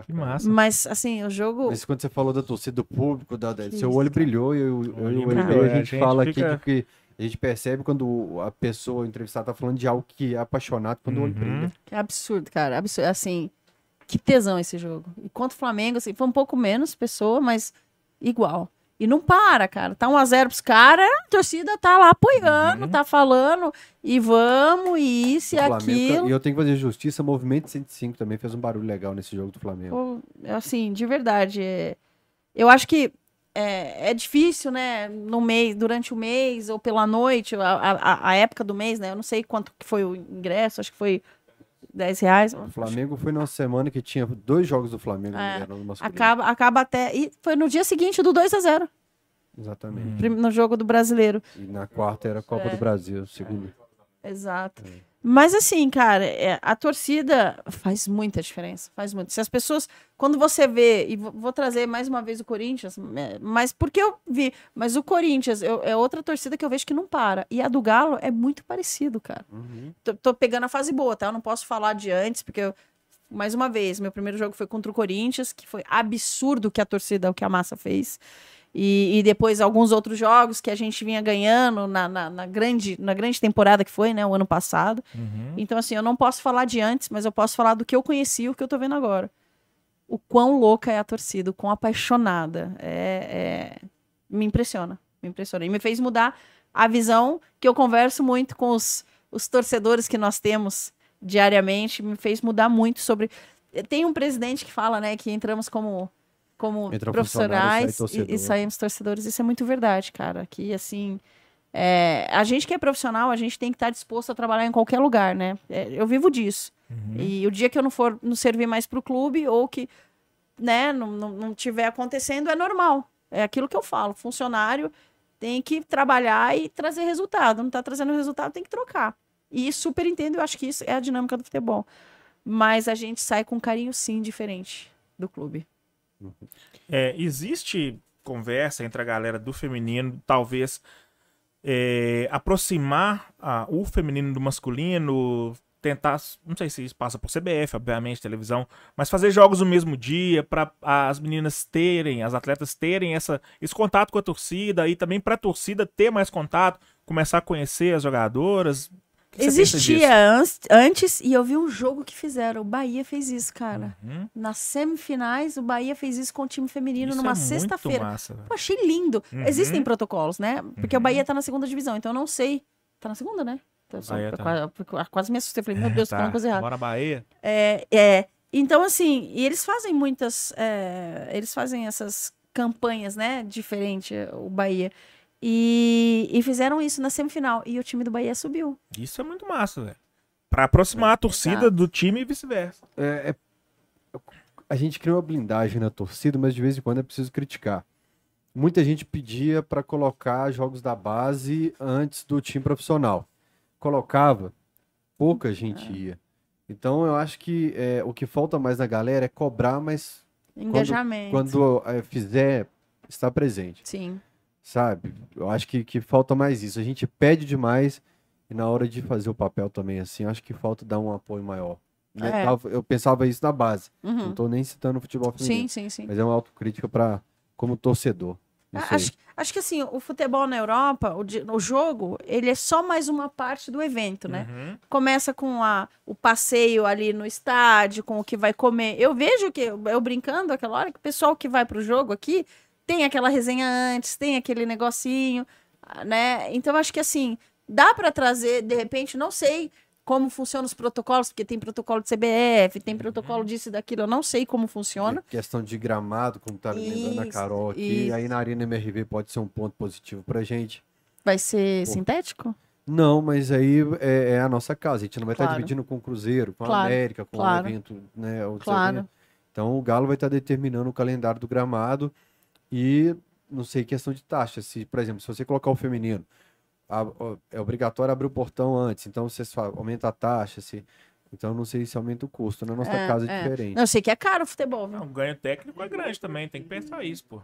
Que massa. Mas, assim, o jogo. Mas quando você falou da torcida do público, da, seu isso, olho cara. brilhou e eu, eu, eu, brilhou, a é, a gente gente fala fica- aqui que, que a gente percebe quando a pessoa, o entrevistado, tá falando de algo que é apaixonado quando o olho Uhum. brilha. Que absurdo, cara. Absurdo. Assim, que tesão esse jogo. E contra o Flamengo, assim, foi um pouco menos pessoa, mas igual. E não para, cara. Tá 1x0 pros caras, a torcida tá lá apoiando, Uhum. tá falando, e vamos, e isso e O Flamengo, aquilo. e eu tenho que fazer justiça, Movimento 105 também fez um barulho legal nesse jogo do Flamengo. Pô, assim, de verdade. é- Eu acho que é, é difícil, né? No mês, durante o mês ou pela noite, a, a, a época do mês, né? Eu não sei quanto que foi o ingresso, acho que foi 10 reais. O Flamengo foi numa semana que tinha dois jogos do Flamengo É, no masculino. Acaba, acaba até. E foi no dia seguinte do 2 a 0 Exatamente. no jogo do brasileiro. E na quarta era a Copa É. do Brasil, segundo. Exato. Mas assim, cara, é, a torcida faz muita diferença. Faz muito. Se as pessoas. Quando você vê, e vou, trazer mais uma vez o Corinthians, é, mas porque eu vi. Mas o Corinthians eu- é outra torcida que eu vejo que não para. E a do Galo é muito parecido, cara. Uhum. Tô, tô pegando a fase boa, tá? Eu não posso falar de antes, porque eu. Mais uma vez, meu primeiro jogo foi contra o Corinthians, que foi absurdo o que a torcida, o que a massa fez. E, e depois alguns outros jogos que a gente vinha ganhando na, na, na grande, na grande temporada que foi, né? O ano passado. Uhum. Então, assim, eu não posso falar de antes, mas eu posso falar do que eu conheci e o que eu tô vendo agora. O quão louca é a torcida, o quão apaixonada. É, é- Me impressiona, me impressiona. E me fez mudar a visão que eu converso muito com os, os torcedores que nós temos diariamente, me fez mudar muito sobre. Tem um presidente que fala, né, que entramos como, como Entra profissionais e, e saímos torcedores. Isso é muito verdade, cara. Que assim. é, a gente que é profissional, a gente tem que estar disposto a trabalhar em qualquer lugar, né? É, eu vivo disso. Uhum. E o dia que eu não for não servir mais pro clube ou que né, não, não, não tiver acontecendo, é normal. É aquilo que eu falo. Funcionário tem que trabalhar e trazer resultado. Não tá trazendo resultado, tem que trocar. E super entendo, eu acho que isso é a dinâmica do futebol. Mas a gente sai com um carinho, sim, diferente do clube. É, existe conversa entre a galera do feminino, talvez é, aproximar ah, o feminino do masculino, tentar, não sei se isso passa por CBF, obviamente, televisão, mas fazer jogos no mesmo dia para as meninas terem, as atletas terem essa, esse contato com a torcida e também para a torcida ter mais contato, começar a conhecer as jogadoras. O que? Existia antes e eu vi um jogo que fizeram. O Bahia fez isso, cara. Uhum. Nas semifinais, o Bahia fez isso com o time feminino Isso numa é sexta-feira. Eu achei lindo. Uhum. Existem protocolos, né? Porque o Uhum. Bahia tá na segunda divisão, então eu não sei. Tá na segunda, né? Então, só- Bahia tá. quase, quase me assustei. Falei, meu Deus, tô falando coisa errada. Bora Bahia. É, é, então, assim, e eles fazem muitas. é, eles fazem essas campanhas, né? Diferente, o Bahia. E, e fizeram isso na semifinal. E o time do Bahia subiu. Isso é muito massa, velho. Pra aproximar a torcida Exato. do time e vice-versa. É, é- a gente cria uma blindagem na torcida, mas de vez em quando é preciso criticar. Muita gente pedia para colocar jogos da base antes do time profissional. Colocava, pouca gente ia. Então eu acho que é, o que falta mais na galera é cobrar, mas Engajamento. quando é, fizer, estar presente. Sim. Sabe? Eu acho que, que falta mais isso. A gente pede demais e na hora de fazer o papel também, assim, acho que falta dar um apoio maior. É. Eu pensava isso na base. Não Uhum. tô nem citando o futebol feminino. Sim, sim, sim. Mas é uma autocrítica para como torcedor. Acho, acho que assim, o futebol na Europa, o, o jogo, ele é só mais uma parte do evento, né? Uhum. Começa com a, o passeio ali no estádio, com o que vai comer. Eu vejo que, eu brincando aquela hora, que o pessoal que vai pro jogo aqui tem aquela resenha antes, tem aquele negocinho, ah, né? Então, acho que assim, dá para trazer, de repente, não sei como funcionam os protocolos, porque tem protocolo de CBF, tem protocolo disso e daquilo, eu não sei como funciona. É questão de gramado, como tá lembrando a Carol aqui. isso. Aí na Arena MRV pode ser um ponto positivo pra gente. Vai ser Pô. sintético? Não, mas aí é, é a nossa casa. A gente não vai estar Claro. dividindo com o Cruzeiro, com a Claro, América, com claro. o evento, né? Claro. Então o Galo vai estar determinando o calendário do gramado e não sei questão de taxa. Se, por exemplo, se você colocar o feminino, a- ó, é obrigatório abrir o portão antes, então você só aumenta a taxa, se, então não sei se aumenta o custo. Na nossa É, casa é é. diferente. Não, eu sei que é caro o futebol, viu? Não, o ganho técnico é grande também, tem que pensar isso, pô.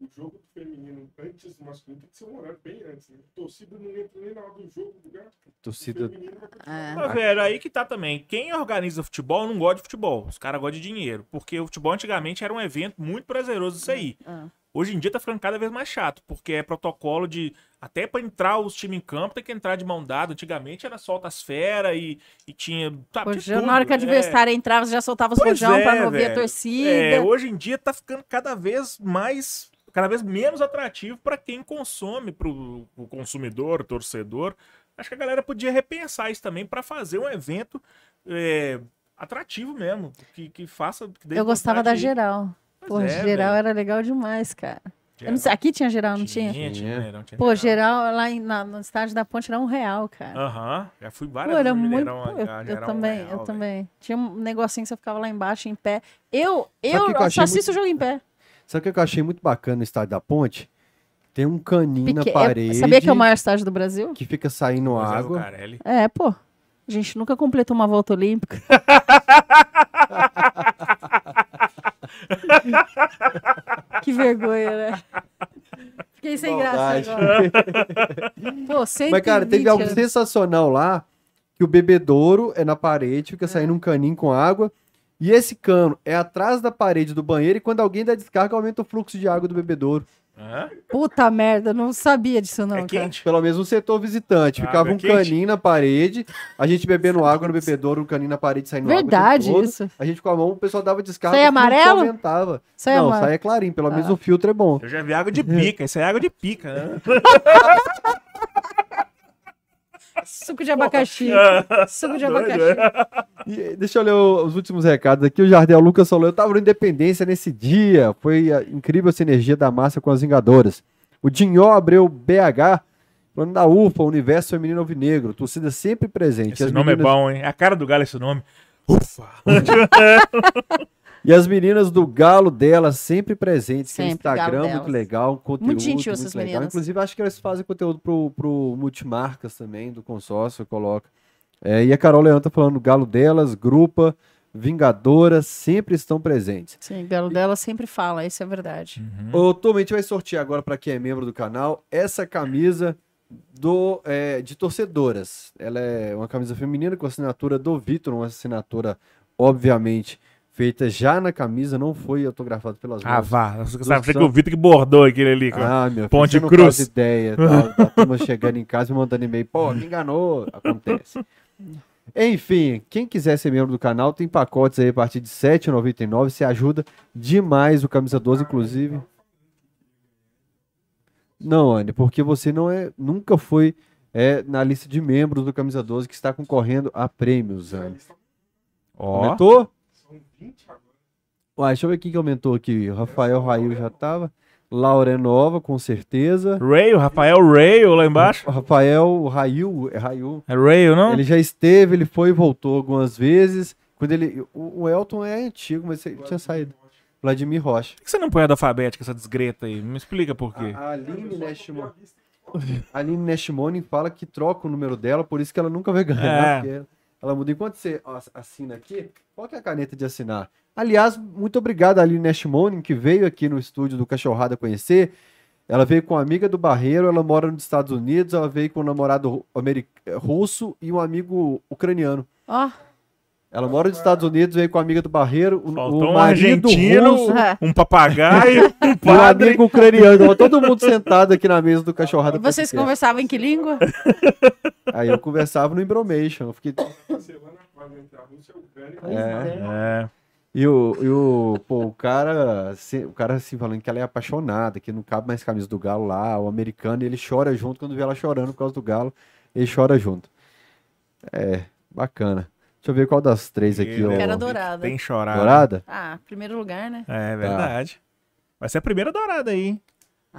O jogo do feminino antes do masculino tem que ser um horário bem antes. Né? Torcida não entra nem na hora do jogo do lugar. O Torcida. feminino vai continuar. É. Mas, velho, aí que tá também. Quem organiza futebol não gosta de futebol. Os caras gostam de dinheiro. Porque o futebol antigamente era um evento muito prazeroso isso aí. Ah. Hoje em dia tá ficando cada vez mais chato, porque é protocolo de. Até pra entrar os times em campo tem que entrar de mão dada. Antigamente era solta as feras e, e tinha. Sabe, Hoje, tudo. na hora que o É. adversário entrava, você já soltava os Pois rojão é, pra não ouvir a torcida. É, hoje em dia tá ficando cada vez mais. Cada vez menos atrativo pra quem consome, pro, pro consumidor, torcedor. Acho que a galera podia repensar isso também pra fazer um evento é, atrativo mesmo. Que, que faça. que dê Eu gostava da geral. Pois Pô, é, geral velho. era legal demais, cara. Eu não sei, aqui tinha geral, não tinha? Tinha, Tinha. tinha, Pô, geral lá em- na- no estádio da Ponte era um real, cara. Aham, já fui Pô, várias era vezes muito. Pô, eu, já eu era um também, real, eu velho. também. Tinha um negocinho que você ficava lá embaixo em pé. Eu, eu, o eu só assisto o jogo em pé. Sabe o que eu achei muito bacana no estádio da Ponte? Tem um caninho na Peque- parede Sabia que é o maior estádio do Brasil? que fica saindo Moisés água. Lucarelli. É, pô. A gente nunca completou uma volta olímpica. que vergonha, né? Fiquei sem graça Maldade. agora. Pô, 120 Mas, cara, teve algo sensacional lá, que o bebedouro é na parede, fica saindo um caninho com água, e esse cano é atrás da parede do banheiro, e quando alguém dá descarga, aumenta o fluxo de água do bebedouro. Hã? Puta merda, não sabia disso não, É cara. quente? Pelo menos no setor visitante. Ah, Ficava é um quente? caninho na parede, a gente bebendo água no bebedouro, um caninho na parede saindo água. o tempo Verdade isso. A gente com a mão, o pessoal dava descarga. Sai amarelo? Aumentava. Sai Não, amarelo. sai é clarinho, pelo menos Ah. o filtro é bom. Eu já vi água de pica, isso é água de pica, né? Suco de abacaxi. Suco de abacaxi. E, deixa eu ler os últimos recados aqui. O Jardel Lucas falou: Eu tava no Independência nesse dia. Foi a incrível essa energia da massa com as Vingadoras. O Dinho Abreu BH, falando da UFA, Universo Feminino Alvinegro. Torcida sempre presente. Esse As nome meninas- é bom, hein? É a cara do galo esse nome. Ufa! E as meninas do Galo dela sempre presentes. Galo Instagram muito delas. legal, conteúdo gentil muito essas legal. meninas. Inclusive, acho que elas fazem conteúdo pro, pro Multimarcas também, do consórcio, coloca. É, e a Carol Leão tá falando Galo delas, Grupa, Vingadoras, sempre estão presentes. Sim, o belo dela sempre fala, isso é verdade. Ô, Tom, a gente vai sortear agora para quem é membro do canal essa camisa do é, de torcedoras. Ela é uma camisa feminina com assinatura do Vitor, uma assinatura, obviamente, feita já na camisa, não foi autografada pelas Ah, mãos. vá. Você sabe que Santos. o Vitor que bordou aquele ali. cara. Ah, meu filho, Ponte não Cruz. faz ideia. Tá, turma chegando em casa e mandando e-mail. Pô, me enganou. Acontece. Enfim, quem quiser ser membro do canal, tem pacotes aí a partir de R$ 7,99. Você ajuda demais o Camisa 12, inclusive. Não, Anny, porque você não é, nunca foi é, na lista de membros do Camisa 12 que está concorrendo a prêmios, Anny. Ó. 20 agora. Uai, deixa eu ver quem que aumentou aqui. O Rafael Rail já tava. Laura é nova, com certeza. Ray, o Rafael Ray lá embaixo. Rafael Rail, é Rail. É Ray, não? Ele já esteve, ele foi e voltou algumas vezes. Quando ele, o, o Elton é antigo, mas ele tinha saído. Vladimir Rocha. Por que você não põe a da alfabética, essa desgreta aí? Me explica por quê. A Aline Neshimon. A Aline Neshimoni fala que troca o número dela, por isso que ela nunca vai ganhar. É. ela muda. Enquanto você ass- assina aqui, qual que é a caneta de assinar? Aliás, muito obrigado a Aline Neshimoni, que veio aqui no estúdio do Cachorrada conhecer. Ela veio com uma amiga do Barreiro, ela mora nos Estados Unidos, ela veio com um namorado russo e um amigo ucraniano. Ó, Ela mora nos Estados Unidos, veio com a amiga do Barreiro, o, Faltou o um marido argentino, russo É. um papagaio, um padre. amigo ucraniano. Tava todo mundo sentado aqui na mesa do Cachorrada. e vocês Podcast. conversavam em que língua? Aí eu conversava no Embromation. Eu fiquei... E Ucrânia. É. É. E o, e o, pô, o cara, assim, o cara assim, falando que ela é apaixonada, que não cabe mais camisa do Galo lá, o americano, ele chora junto quando vê ela chorando por causa do Galo, ele chora junto. É, bacana. Deixa eu ver qual das três aqui, ó. Quero dourada. Tem chorado. Dourada? Ah, primeiro lugar, né? É verdade. Vai ser a primeira dourada aí, hein?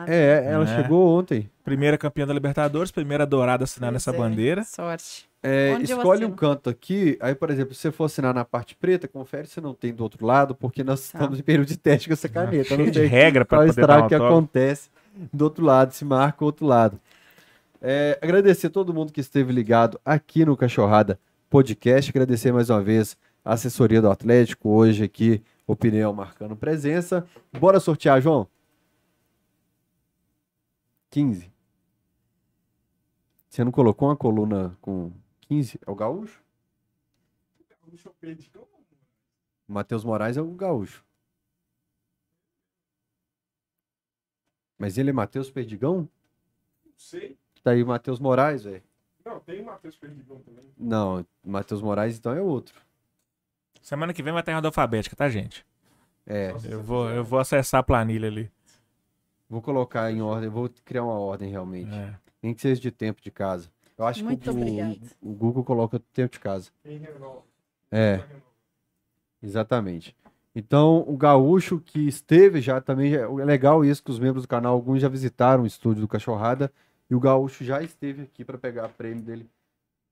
É, ela É. chegou ontem. Primeira campeã da Libertadores, primeira dourada assinando Pois essa é, bandeira. Sorte. É, eu escolhe um canto aqui, aí, por exemplo, se você for assinar na parte preta, confere se não tem do outro lado, porque nós Tá. estamos em período de teste com essa caneta. Eu Cheio não sei regra pra qual poder dar um estrago que autógrafo. acontece do outro lado, se marca o outro lado. É, agradecer todo mundo que esteve ligado aqui no Cachorrada Podcast. Agradecer mais uma vez a assessoria do Atlético, hoje aqui, opinião marcando presença. Bora sortear, João? 15. Você não colocou uma coluna com 15? É o gaúcho? Matheus Moraes é o gaúcho. Mas ele é Matheus Perdigão? Não sei. Tá aí o Matheus Moraes, velho. Não, tem o Matheus Perdigão também. Não, Matheus Moraes então é outro. Semana que vem vai ter ordem alfabética, tá, gente? É, Eu vou, eu vou acessar a planilha ali. vou colocar em ordem, vou criar uma ordem realmente. É. Nem que seja de tempo de casa. Eu acho Muito que o, o Google coloca tempo de casa. Quem renova? É, exatamente. Então, o gaúcho que esteve já também, é legal isso que os membros do canal, alguns já visitaram o estúdio do Cachorrada, e o gaúcho já esteve aqui para pegar a prêmio dele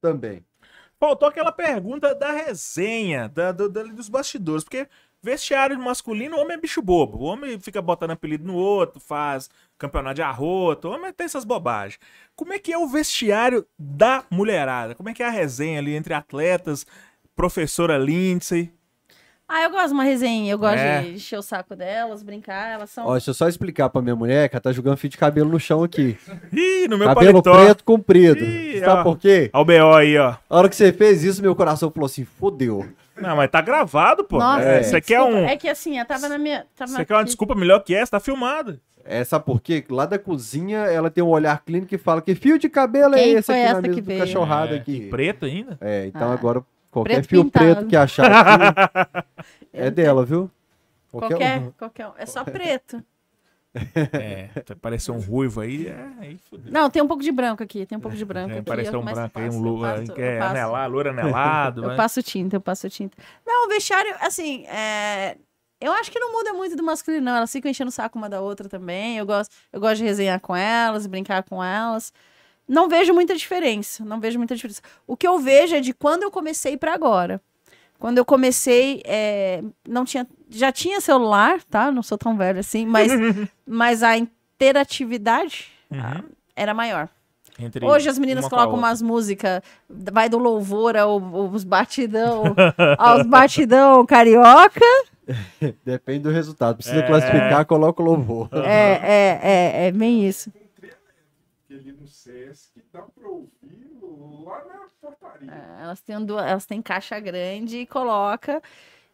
também. Faltou aquela pergunta da resenha, da, da- dos bastidores, porque vestiário masculino, o homem é bicho bobo. O homem fica botando apelido no outro, faz campeonato de arroto, o homem tem essas bobagens. Como é que é o vestiário da mulherada? Como é que é a resenha ali entre atletas, professora Lindsay? Ah, eu gosto de uma resenha, eu gosto É. de encher o saco delas, brincar, elas são... Ó, deixa eu só explicar pra minha mulher que ela tá jogando fio de cabelo no chão aqui. Ih, no meu cabelo paletó. preto comprido. Ih, Sabe ó. por quê? Olha o BO aí, ó. A hora que você fez isso, meu coração falou assim, fodeu. Não, mas tá gravado, pô. Nossa, É, Você quer desculpa, um. É que assim, eu tava na minha... Tava Você quer uma aqui. desculpa melhor que essa? Tá filmado. É, sabe por quê? Lá da cozinha, ela tem um olhar clínico e fala que fio de cabelo é Quem esse foi aqui na essa mesa que do veio? cachorrado É, aqui. e preto ainda? É, então Ah. agora qualquer Preto fio pintado. preto que achar aqui é dela, viu? Qualquer, um. qualquer um. É só preto. É, pareceu um ruivo aí, é, aí fudeu. Não, tem um pouco de branco aqui, tem um pouco de branco É, eu- um branco aí, um passo, que é anelado, louro anelado. Eu mas- passo tinta, eu passo tinta. Não, o vestiário, assim, é... eu acho que não muda muito do masculino, não. Elas ficam enchendo o saco uma da outra também. Eu gosto, eu gosto de resenhar com elas, brincar com elas. Não vejo muita diferença. Não vejo muita diferença. O que eu vejo é de quando eu comecei pra agora. Quando eu comecei, é, não tinha, já tinha celular, tá? Não sou tão velha assim, mas, mas a interatividade ah, Uhum. era maior. Entre Hoje as meninas colocam umas músicas, vai do louvor ao, aos batidão, aos batidão carioca. Depende do resultado. Precisa É. classificar, coloca o louvor. É, é, é, é bem isso. Que ali no Sesc dá pra ouvir lá na portaria. É, Elas têm, duas, elas têm caixa grande e coloca.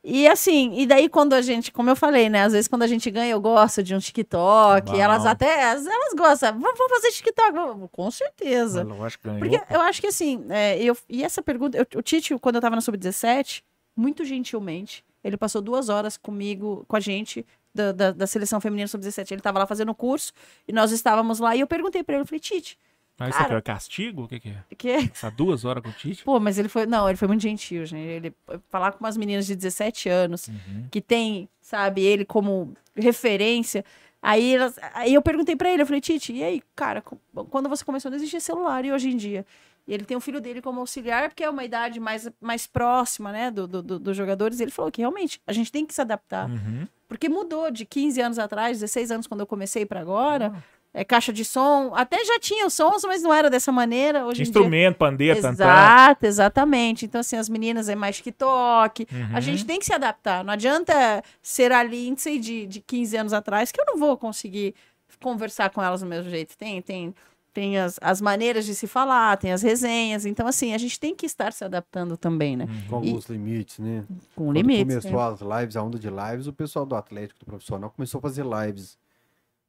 E assim, e daí quando a gente, como eu falei, né? Às vezes quando a gente ganha, eu gosto de um TikTok. Elas até, elas, elas gostam. Vamos, fazer TikTok? Vamos, Com certeza. Lógico que ganhou. Porque eu acho que assim, é, eu, e essa pergunta, eu- o Tite, quando eu tava na Sub-17, muito gentilmente, ele passou duas horas comigo, com a gente, da, da, da seleção feminina Sub-17. Ele tava lá fazendo o curso, e nós estávamos lá, e eu perguntei pra ele, eu falei, Tite, Mas isso aqui é castigo? O que, que é? que Passar duas horas com o Tite? Pô, mas ele foi. Não, ele foi muito gentil, gente. Ele falar com umas meninas de 17 anos Uhum. que tem, sabe, ele como referência. Aí, elas, aí eu perguntei pra ele, eu falei, Tite, e aí, cara, quando você começou, não existia celular, e hoje em dia? E ele tem o filho dele como auxiliar, porque é uma idade mais, mais próxima, né, do, do- do- dos jogadores. E ele falou que realmente a gente tem que se adaptar. Uhum. Porque mudou de 15 anos atrás, 16 anos quando eu comecei pra agora. É caixa de som, até já tinha os sons, mas não era dessa maneira. Hoje instrumento, pandeiro, tantã. Exato, exatamente. Então, assim, as meninas é mais TikTok. Uhum. A gente tem que se adaptar. Não adianta ser a Lindsay de, de 15 anos atrás, que eu não vou conseguir conversar com elas do mesmo jeito. Tem, tem, tem as, as maneiras de se falar, tem as resenhas. Então, assim, a gente tem que estar se adaptando também, né? Com E- alguns limites, né? Com Quando limites. começou né? as lives, a onda de lives, o pessoal do Atlético, do profissional, começou a fazer lives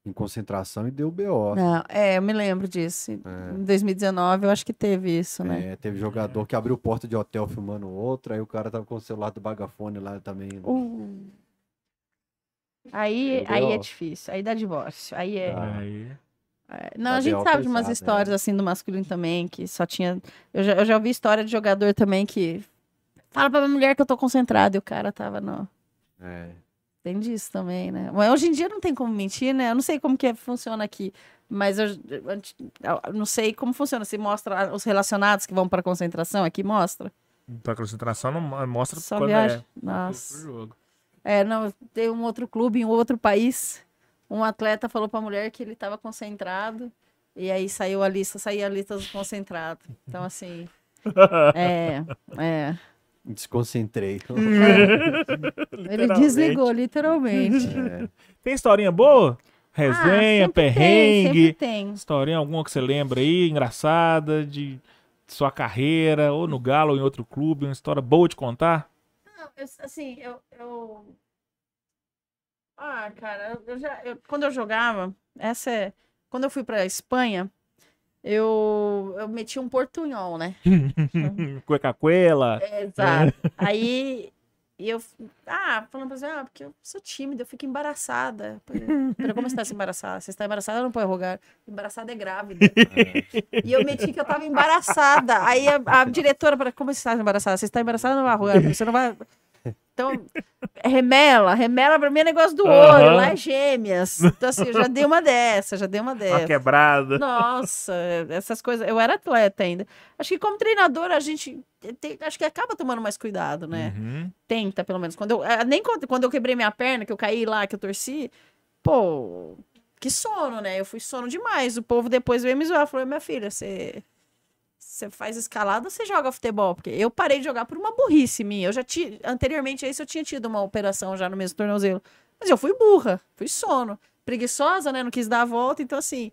em concentração e deu BO. Não, é, eu me lembro disso. Em 2019, eu acho que teve isso, né? É, teve jogador que abriu porta de hotel filmando outro, aí o cara tava com o celular do bagafone lá também. né? Uh. Aí, aí é difícil, aí dá divórcio. Aí é. Aí. É, Não, Da a gente sabe de umas pesada, histórias né? assim do masculino também, que só tinha. Eu já, eu já ouvi história de jogador também que. Fala pra minha mulher que eu tô concentrado e o cara tava no. É. Tem disso também, né? Mas hoje em dia não tem como mentir, né? Eu não sei como que é- funciona aqui. Mas eu, eu- eu não sei como funciona. Se mostra os relacionados que vão pra concentração aqui, mostra. Pra concentração não mo- mostra Só quando viagem. é Nossa. jogo. É, não, tem um outro clube em outro país. Um atleta falou pra mulher que ele estava concentrado. E aí saiu a lista, saía a lista dos concentrados. Então, assim. É, é. Desconcentrei. Ele desligou, literalmente. É. Tem historinha boa? Resenha, sempre tem, perrengue. sempre tem. Historinha alguma que você lembra aí, engraçada, de sua carreira, ou no Galo ou em outro clube, uma história boa de contar? Não, eu- assim, eu, eu. Ah, cara, eu já. eu- quando eu jogava, essa é. Quando eu fui pra Espanha, eu, eu meti um portunhol, né? Cuecacuela. Exato. Aí e eu. Ah, falando pra você, ah, porque eu sou tímida, eu fico embaraçada. Pero como está embaraçada? Você está embaraçada, não pode rogar. Embaraçada é grávida. E eu meti que eu tava embaraçada. Aí a, a diretora, como você está embaraçada? Você está embaraçada, não vai rogar, você não vai. Então, remela, remela pra mim é negócio do Aham. olho, lá é gêmeas. Então, assim, eu já dei uma dessa, já dei uma Uma dessa. quebrada. Nossa, essas coisas. Eu era atleta ainda. Acho que como treinador a gente tem- acho que acaba tomando mais cuidado, né? Uhum. Tenta, pelo menos. Quando eu, eh, nem quando, quando eu quebrei minha perna, que eu caí lá, que eu torci, pô, que sono, né? Eu fui sono demais. O povo depois veio me zoar, falou: minha filha, você. Você faz escalada ou você joga futebol? Porque eu parei de jogar por uma burrice minha. Eu já tinha. Anteriormente a isso, eu tinha tido uma operação já no mesmo tornozelo. Mas eu fui burra, fui sono. Preguiçosa, né? Não quis dar a volta. Então, assim,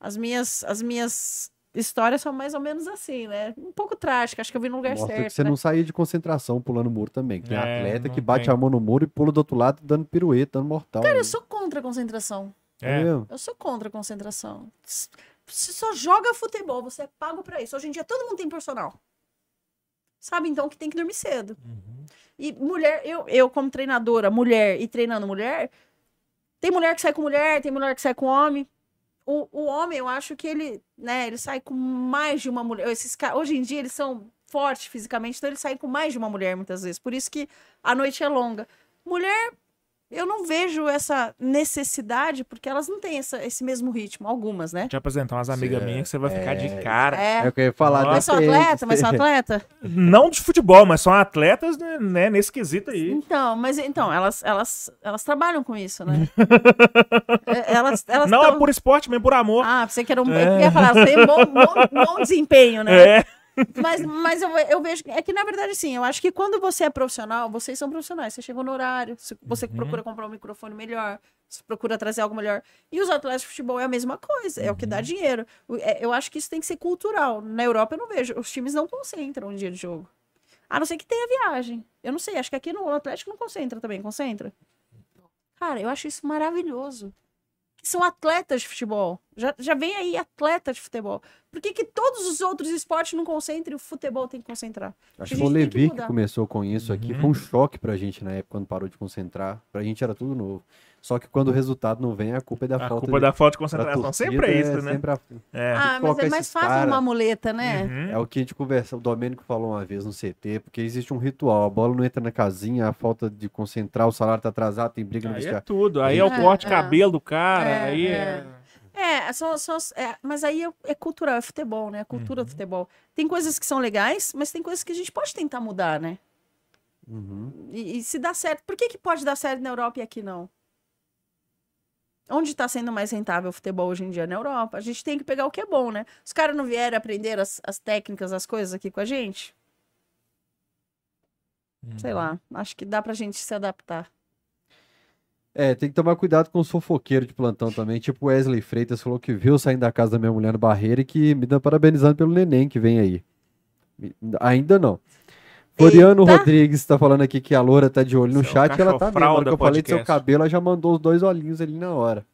as minhas, as minhas histórias são mais ou menos assim, né? Um pouco trágica. Acho que eu vim no lugar Mostra certo. que você né? não saía de concentração pulando muro também. que Tem É, atleta que bate tem. a mão no muro e pula do outro lado dando pirueta, dando mortal. Cara, eu sou contra a concentração. É É. mesmo? Eu sou contra a concentração. Você só joga futebol, você é pago pra isso. Hoje em dia todo mundo tem personal. Sabe então que tem que dormir cedo. Uhum. E mulher, eu, eu como treinadora, mulher e treinando mulher, tem mulher que sai com mulher, tem mulher que sai com homem. O, o homem, eu acho que ele, né, ele sai com mais de uma mulher. Esses hoje em dia eles são fortes fisicamente, então eles saem com mais de uma mulher muitas vezes. Por isso que a noite é longa. Mulher, eu não vejo essa necessidade, porque elas não têm essa- esse mesmo ritmo, algumas, né? Te apresentar umas amigas minhas que você vai ficar de é- cara. É É. o que eu ia falar. Mas são atleta, mas são atleta? Não de futebol, mas são atletas, né, né, nesse quesito aí. Então, mas então, elas, elas, elas trabalham com isso, né? É, elas, elas Não tão- é por esporte, mas por amor. Ah, você que era um. Eu ia falar, você tem bom, bom, bom desempenho, né? É. Mas, mas eu, eu vejo. É que, na verdade, sim, eu acho que quando você é profissional, vocês são profissionais. Você chegou no horário, você, Uhum. procura comprar um microfone melhor, você procura trazer algo melhor. E os atletas de futebol é a mesma coisa, é o que Uhum. dá dinheiro. O- é- Eu acho que isso tem que ser cultural. Na Europa eu não vejo. Os times não concentram um dia de jogo. A não ser que tenha viagem. Eu não sei, acho que aqui no Atlético não concentra também, concentra? Cara, eu acho isso maravilhoso. São atletas de futebol. Já, já vem aí atleta de futebol. Por que, que todos os outros esportes não concentram e o futebol tem que concentrar? Acho que o que Levi que mudar. começou com isso aqui. Uhum. Foi um choque pra gente na época, quando parou de concentrar. Pra gente era tudo novo. Só que quando o resultado não vem, a culpa é da A falta culpa de... da falta de concentração. torcida, Sempre é isso, né? sempre a- É. ah, mas é mais fácil cara- uma muleta, né? Uhum. É o que a gente conversa. O Domênico falou uma vez no CT, porque existe um ritual. A bola não entra na casinha, a falta de concentrar, o salário tá atrasado, tem briga no Aí é vestiário. tudo. Aí é o É, corte de é. cabelo do cara. É, aí é. é. É, são, são, é, mas aí é, é cultural, é futebol, né? A cultura Uhum. do futebol. Tem coisas que são legais, mas tem coisas que a gente pode tentar mudar, né? Uhum. E, e se dá certo, por que, que pode dar certo na Europa e aqui não? Onde está sendo mais rentável o futebol hoje em dia? Na Europa. A gente tem que pegar o que é bom, né? Os caras não vieram aprender as, as técnicas, as coisas aqui com a gente? Uhum. Sei lá. Acho que dá pra gente se adaptar. É, tem que tomar cuidado com os fofoqueiros de plantão também. Tipo Wesley Freitas falou que viu saindo da casa da minha mulher no Barreira e que me dá parabenizando pelo neném que vem aí. Ainda não. Floriano Eita. Rodrigues tá falando aqui que a Loura tá de olho no Seu chat e ela tá vendo. Na hora cachofralda que eu falei do seu podcast. cabelo, ela já mandou os dois olhinhos ali na hora.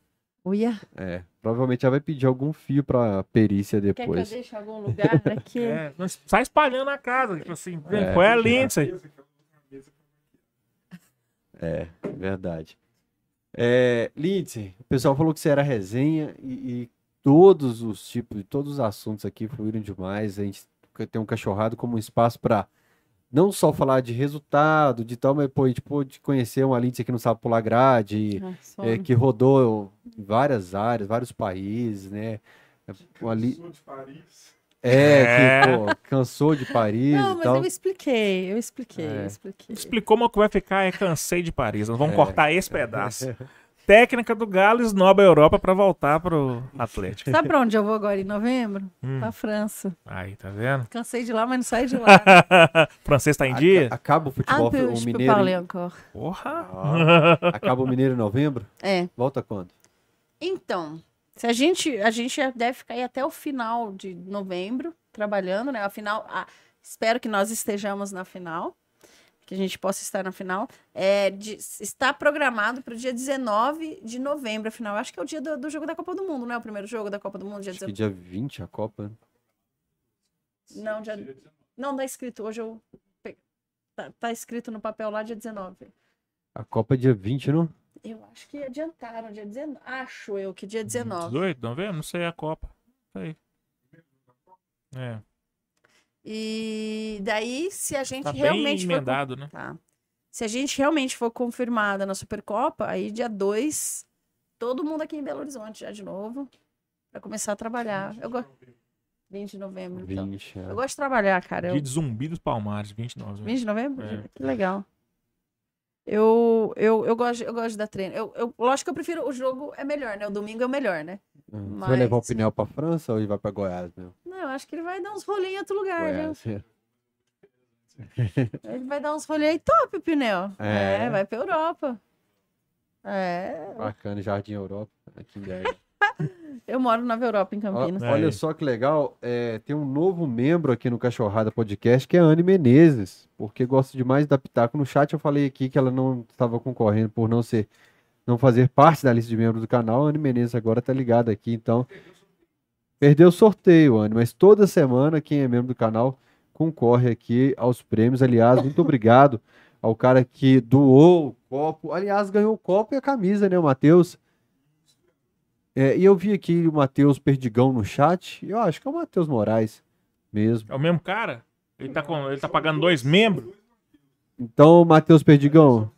Uia, É, provavelmente ela vai pedir algum fio pra perícia quer que eu depois. deixe algum lugar aqui? É, sai espalhando a casa. Tipo assim, É. foi a Lindsay. É, verdade. É, Lindsay, o pessoal falou que você era resenha e, e todos os tipos, todos os assuntos aqui fluíram demais. A gente tem um cachorrado como um espaço para não só falar de resultado, de tal, mas pô, a gente pôde conhecer uma Lindsay que não sabe pular grade, Ah, é, que rodou em várias áreas, vários países, né? Uma li- de Paris. É, É. que pô, cansou de Paris Não, mas tal. eu expliquei, eu expliquei, É. eu expliquei. Explicou, mas o que vai ficar é cansei de Paris. Nós vamos É. cortar esse pedaço. Técnica do Galo esnoba a Europa pra voltar pro Atlético. Sabe pra onde eu vou agora em novembro? Hum. Pra França. Aí, tá vendo? Cansei de lá, mas não saí de lá. francês tá em dia? Aca- Acaba o Ah, futebol peu, o mineiro. em-. Porra! Ah, acaba o mineiro em novembro? É, Volta quando? Então, se a gente, a gente deve ficar aí até o final de novembro trabalhando, né? Afinal, ah, espero que nós estejamos na final, que a gente possa estar na final. É, de- está programado para o dia 19 de novembro, afinal. Acho que é o dia do, do jogo da Copa do Mundo, né? O primeiro jogo da Copa do Mundo, dia Acho que 19. dia 20 a Copa. Não, dia... não tá escrito. Hoje eu. Tá, tá escrito no papel lá dia 19. A Copa é dia 20, não? Eu acho que adiantaram, dia 19. Acho eu que dia 19. 18, não vê? Não sei a Copa. Aí. É, E daí, se a gente tá bem realmente for. emendado, né? Tá. Se a gente realmente for confirmada na Supercopa, aí dia 2, todo mundo aqui em Belo Horizonte já de novo. Pra começar a trabalhar. Eu go... 20 de novembro. Então. 20. é. Eu gosto de trabalhar, cara. Eu... Dia de Zumbi dos Palmares, 29. 20 de novembro? É. Que legal. Eu, eu, eu, gosto, eu gosto de dar treino. Eu, eu, lógico que eu prefiro. O jogo é melhor, né? O domingo é o melhor, né? Você vai levar o Mas- pneu pra França ou ele vai pra Goiás mesmo? Não, eu acho que ele vai dar uns rolês em outro lugar? Goiás. é. Ele vai dar uns rolês aí top, o pneu. É. É, vai pra Europa. É. Bacana, Jardim Europa. Aqui em BH. Eu moro na Nova Europa, em Campinas. É. Olha só que legal, é, tem um novo membro aqui no Cachorrada Podcast, que é a Anne Menezes, porque gosto demais da Pitaco. No chat eu falei aqui que ela não estava concorrendo por não ser, não fazer parte da lista de membros do canal. A Anne Menezes agora tá ligada aqui, então perdeu o sorteio, Anne, mas toda semana quem é membro do canal concorre aqui aos prêmios. Aliás, muito obrigado ao cara que doou o copo. Aliás, ganhou o copo e a camisa, né, o Matheus? É, e eu vi aqui o Matheus Perdigão no chat. e Eu acho que é o Matheus Moraes mesmo. É o mesmo cara? Ele tá, com, ele tá pagando dois membros? Então, Matheus Perdigão.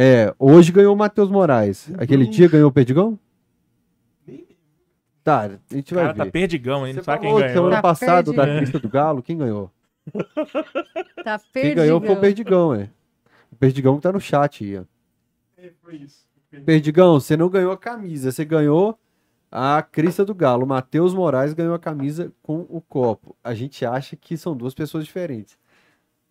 É, hoje ganhou o Matheus Moraes. Aquele dia ganhou o Perdigão? Tá, a gente vai cara tá ver. perdigão, hein? Você Não sabe quem ganhou. semana Tá passada da perdido. lista do Galo, quem ganhou? Tá Quem ganhou foi o Perdigão, é. O Perdigão que tá no chat aí, ó. É, foi isso. Perdigão, você não ganhou a camisa, você ganhou a crista do Galo. O Matheus Moraes ganhou a camisa com o copo. A gente acha que são duas pessoas diferentes.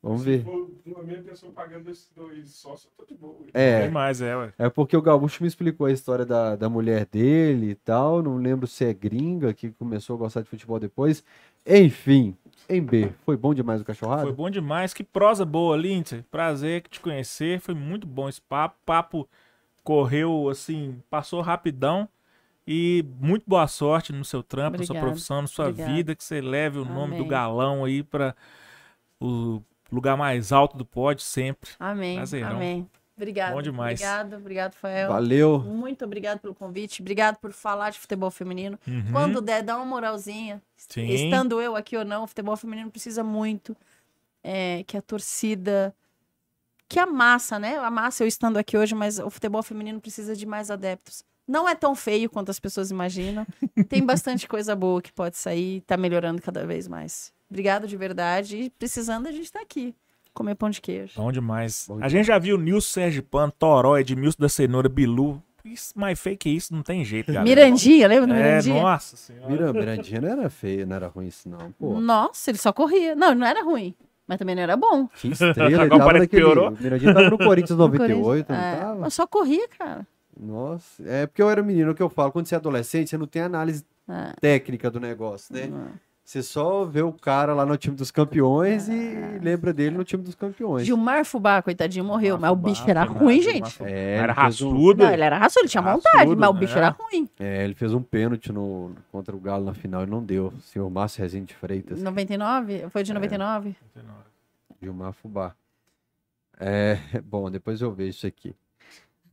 Vamos ver. for uma mesma pessoa pagando esses dois sócios, eu tô de boa. É, Demais, é, ué. é porque o Gaúcho me explicou a história da, da mulher dele e tal. Não lembro se é gringa que começou a gostar de futebol depois. Enfim, em B, foi bom demais o cachorrado? Foi bom demais. Que prosa boa, Lindsay. Prazer te conhecer. Foi muito bom esse papo. Papo correu, assim, passou rapidão. E muito boa sorte no seu trampo, na sua profissão, na sua Obrigada. vida. Que você leve o nome do Amém. galão aí pra o lugar mais alto do pódio sempre. Amém. Prazerão. Amém. Obrigado. Bom demais. Obrigado, obrigado, Fael. Valeu. Muito obrigado pelo convite. Obrigado por falar de futebol feminino. Uhum. Quando der, dá uma moralzinha. Sim. Estando eu aqui ou não, o futebol feminino precisa muito é, que a torcida. Que a massa, né? A massa, eu estando aqui hoje, mas o futebol feminino precisa de mais adeptos. Não é tão feio quanto as pessoas imaginam. Tem bastante coisa boa que pode sair, tá melhorando cada vez mais. Obrigado de verdade. E precisando, a gente tá aqui. Comer pão de queijo. Bom demais. Bom a gente já viu Nilson Sergipano, Toró, Edmilson da Cenoura, Bilu. Isso, mais feio que isso, não tem jeito, galera. Mirandinha, lembra do É, Mirandinha? nossa senhora. Mira, Mirandinha não era feio, não era ruim isso não. Pô, Nossa, ele só corria. Não, ele não era ruim, mas também não era bom. que estrela. Ele Agora tava parece que piorou. O Mirandinha tava no Corinthians 98, não É, tava? mas só corria, cara. Nossa, é porque eu era menino, é o que eu falo, quando você é adolescente, você não tem análise É. técnica do negócio, né? Você só vê o cara lá no time dos campeões e lembra dele no time dos campeões. Gilmar Fubá, coitadinho, morreu, mas o Fubá, bicho era ruim, nada, gente. Fubá. É, Era ele fez um- raçudo. Não, ele era raçudo, ele tinha vontade, Raçudo, mas o bicho é. era ruim. É, ele fez um pênalti no, contra o Galo na final e não deu. O senhor Márcio Rezende de Freitas, 99? Foi É. de 99? Gilmar Fubá. É, bom, depois eu vejo isso aqui.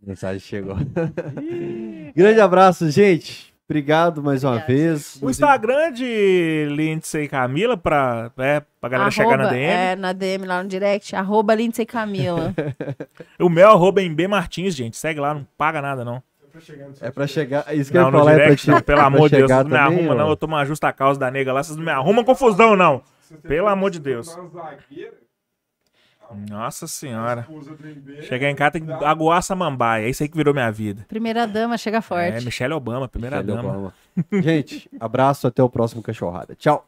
A mensagem chegou. Grande abraço, gente. Obrigado mais uma Obrigada. vez. O Instagram de Lindsay e Camila pra, é, pra galera chegar na Arroba, DM. É, na DM, lá no direct, arroba Lindsay Camila. O meu arroba é em B Martins, gente. Segue lá, não paga nada, não. É pra chegar É pra chegar. Isso que eu Não, ia no falar é pra direct, te- não. Pelo pra amor de Deus, vocês não me também, arrumam, não. Eu tomo uma justa causa da nega lá, vocês não me arrumam confusão, não. Pelo amor de Deus. Nossa a senhora. Chegar em casa tem que aguar samambaia. É isso aí que virou minha vida. Primeira dama chega É, forte. Michelle Obama, primeira Michelle dama. Obama. Gente, abraço, até o próximo Cachorrada. Tchau.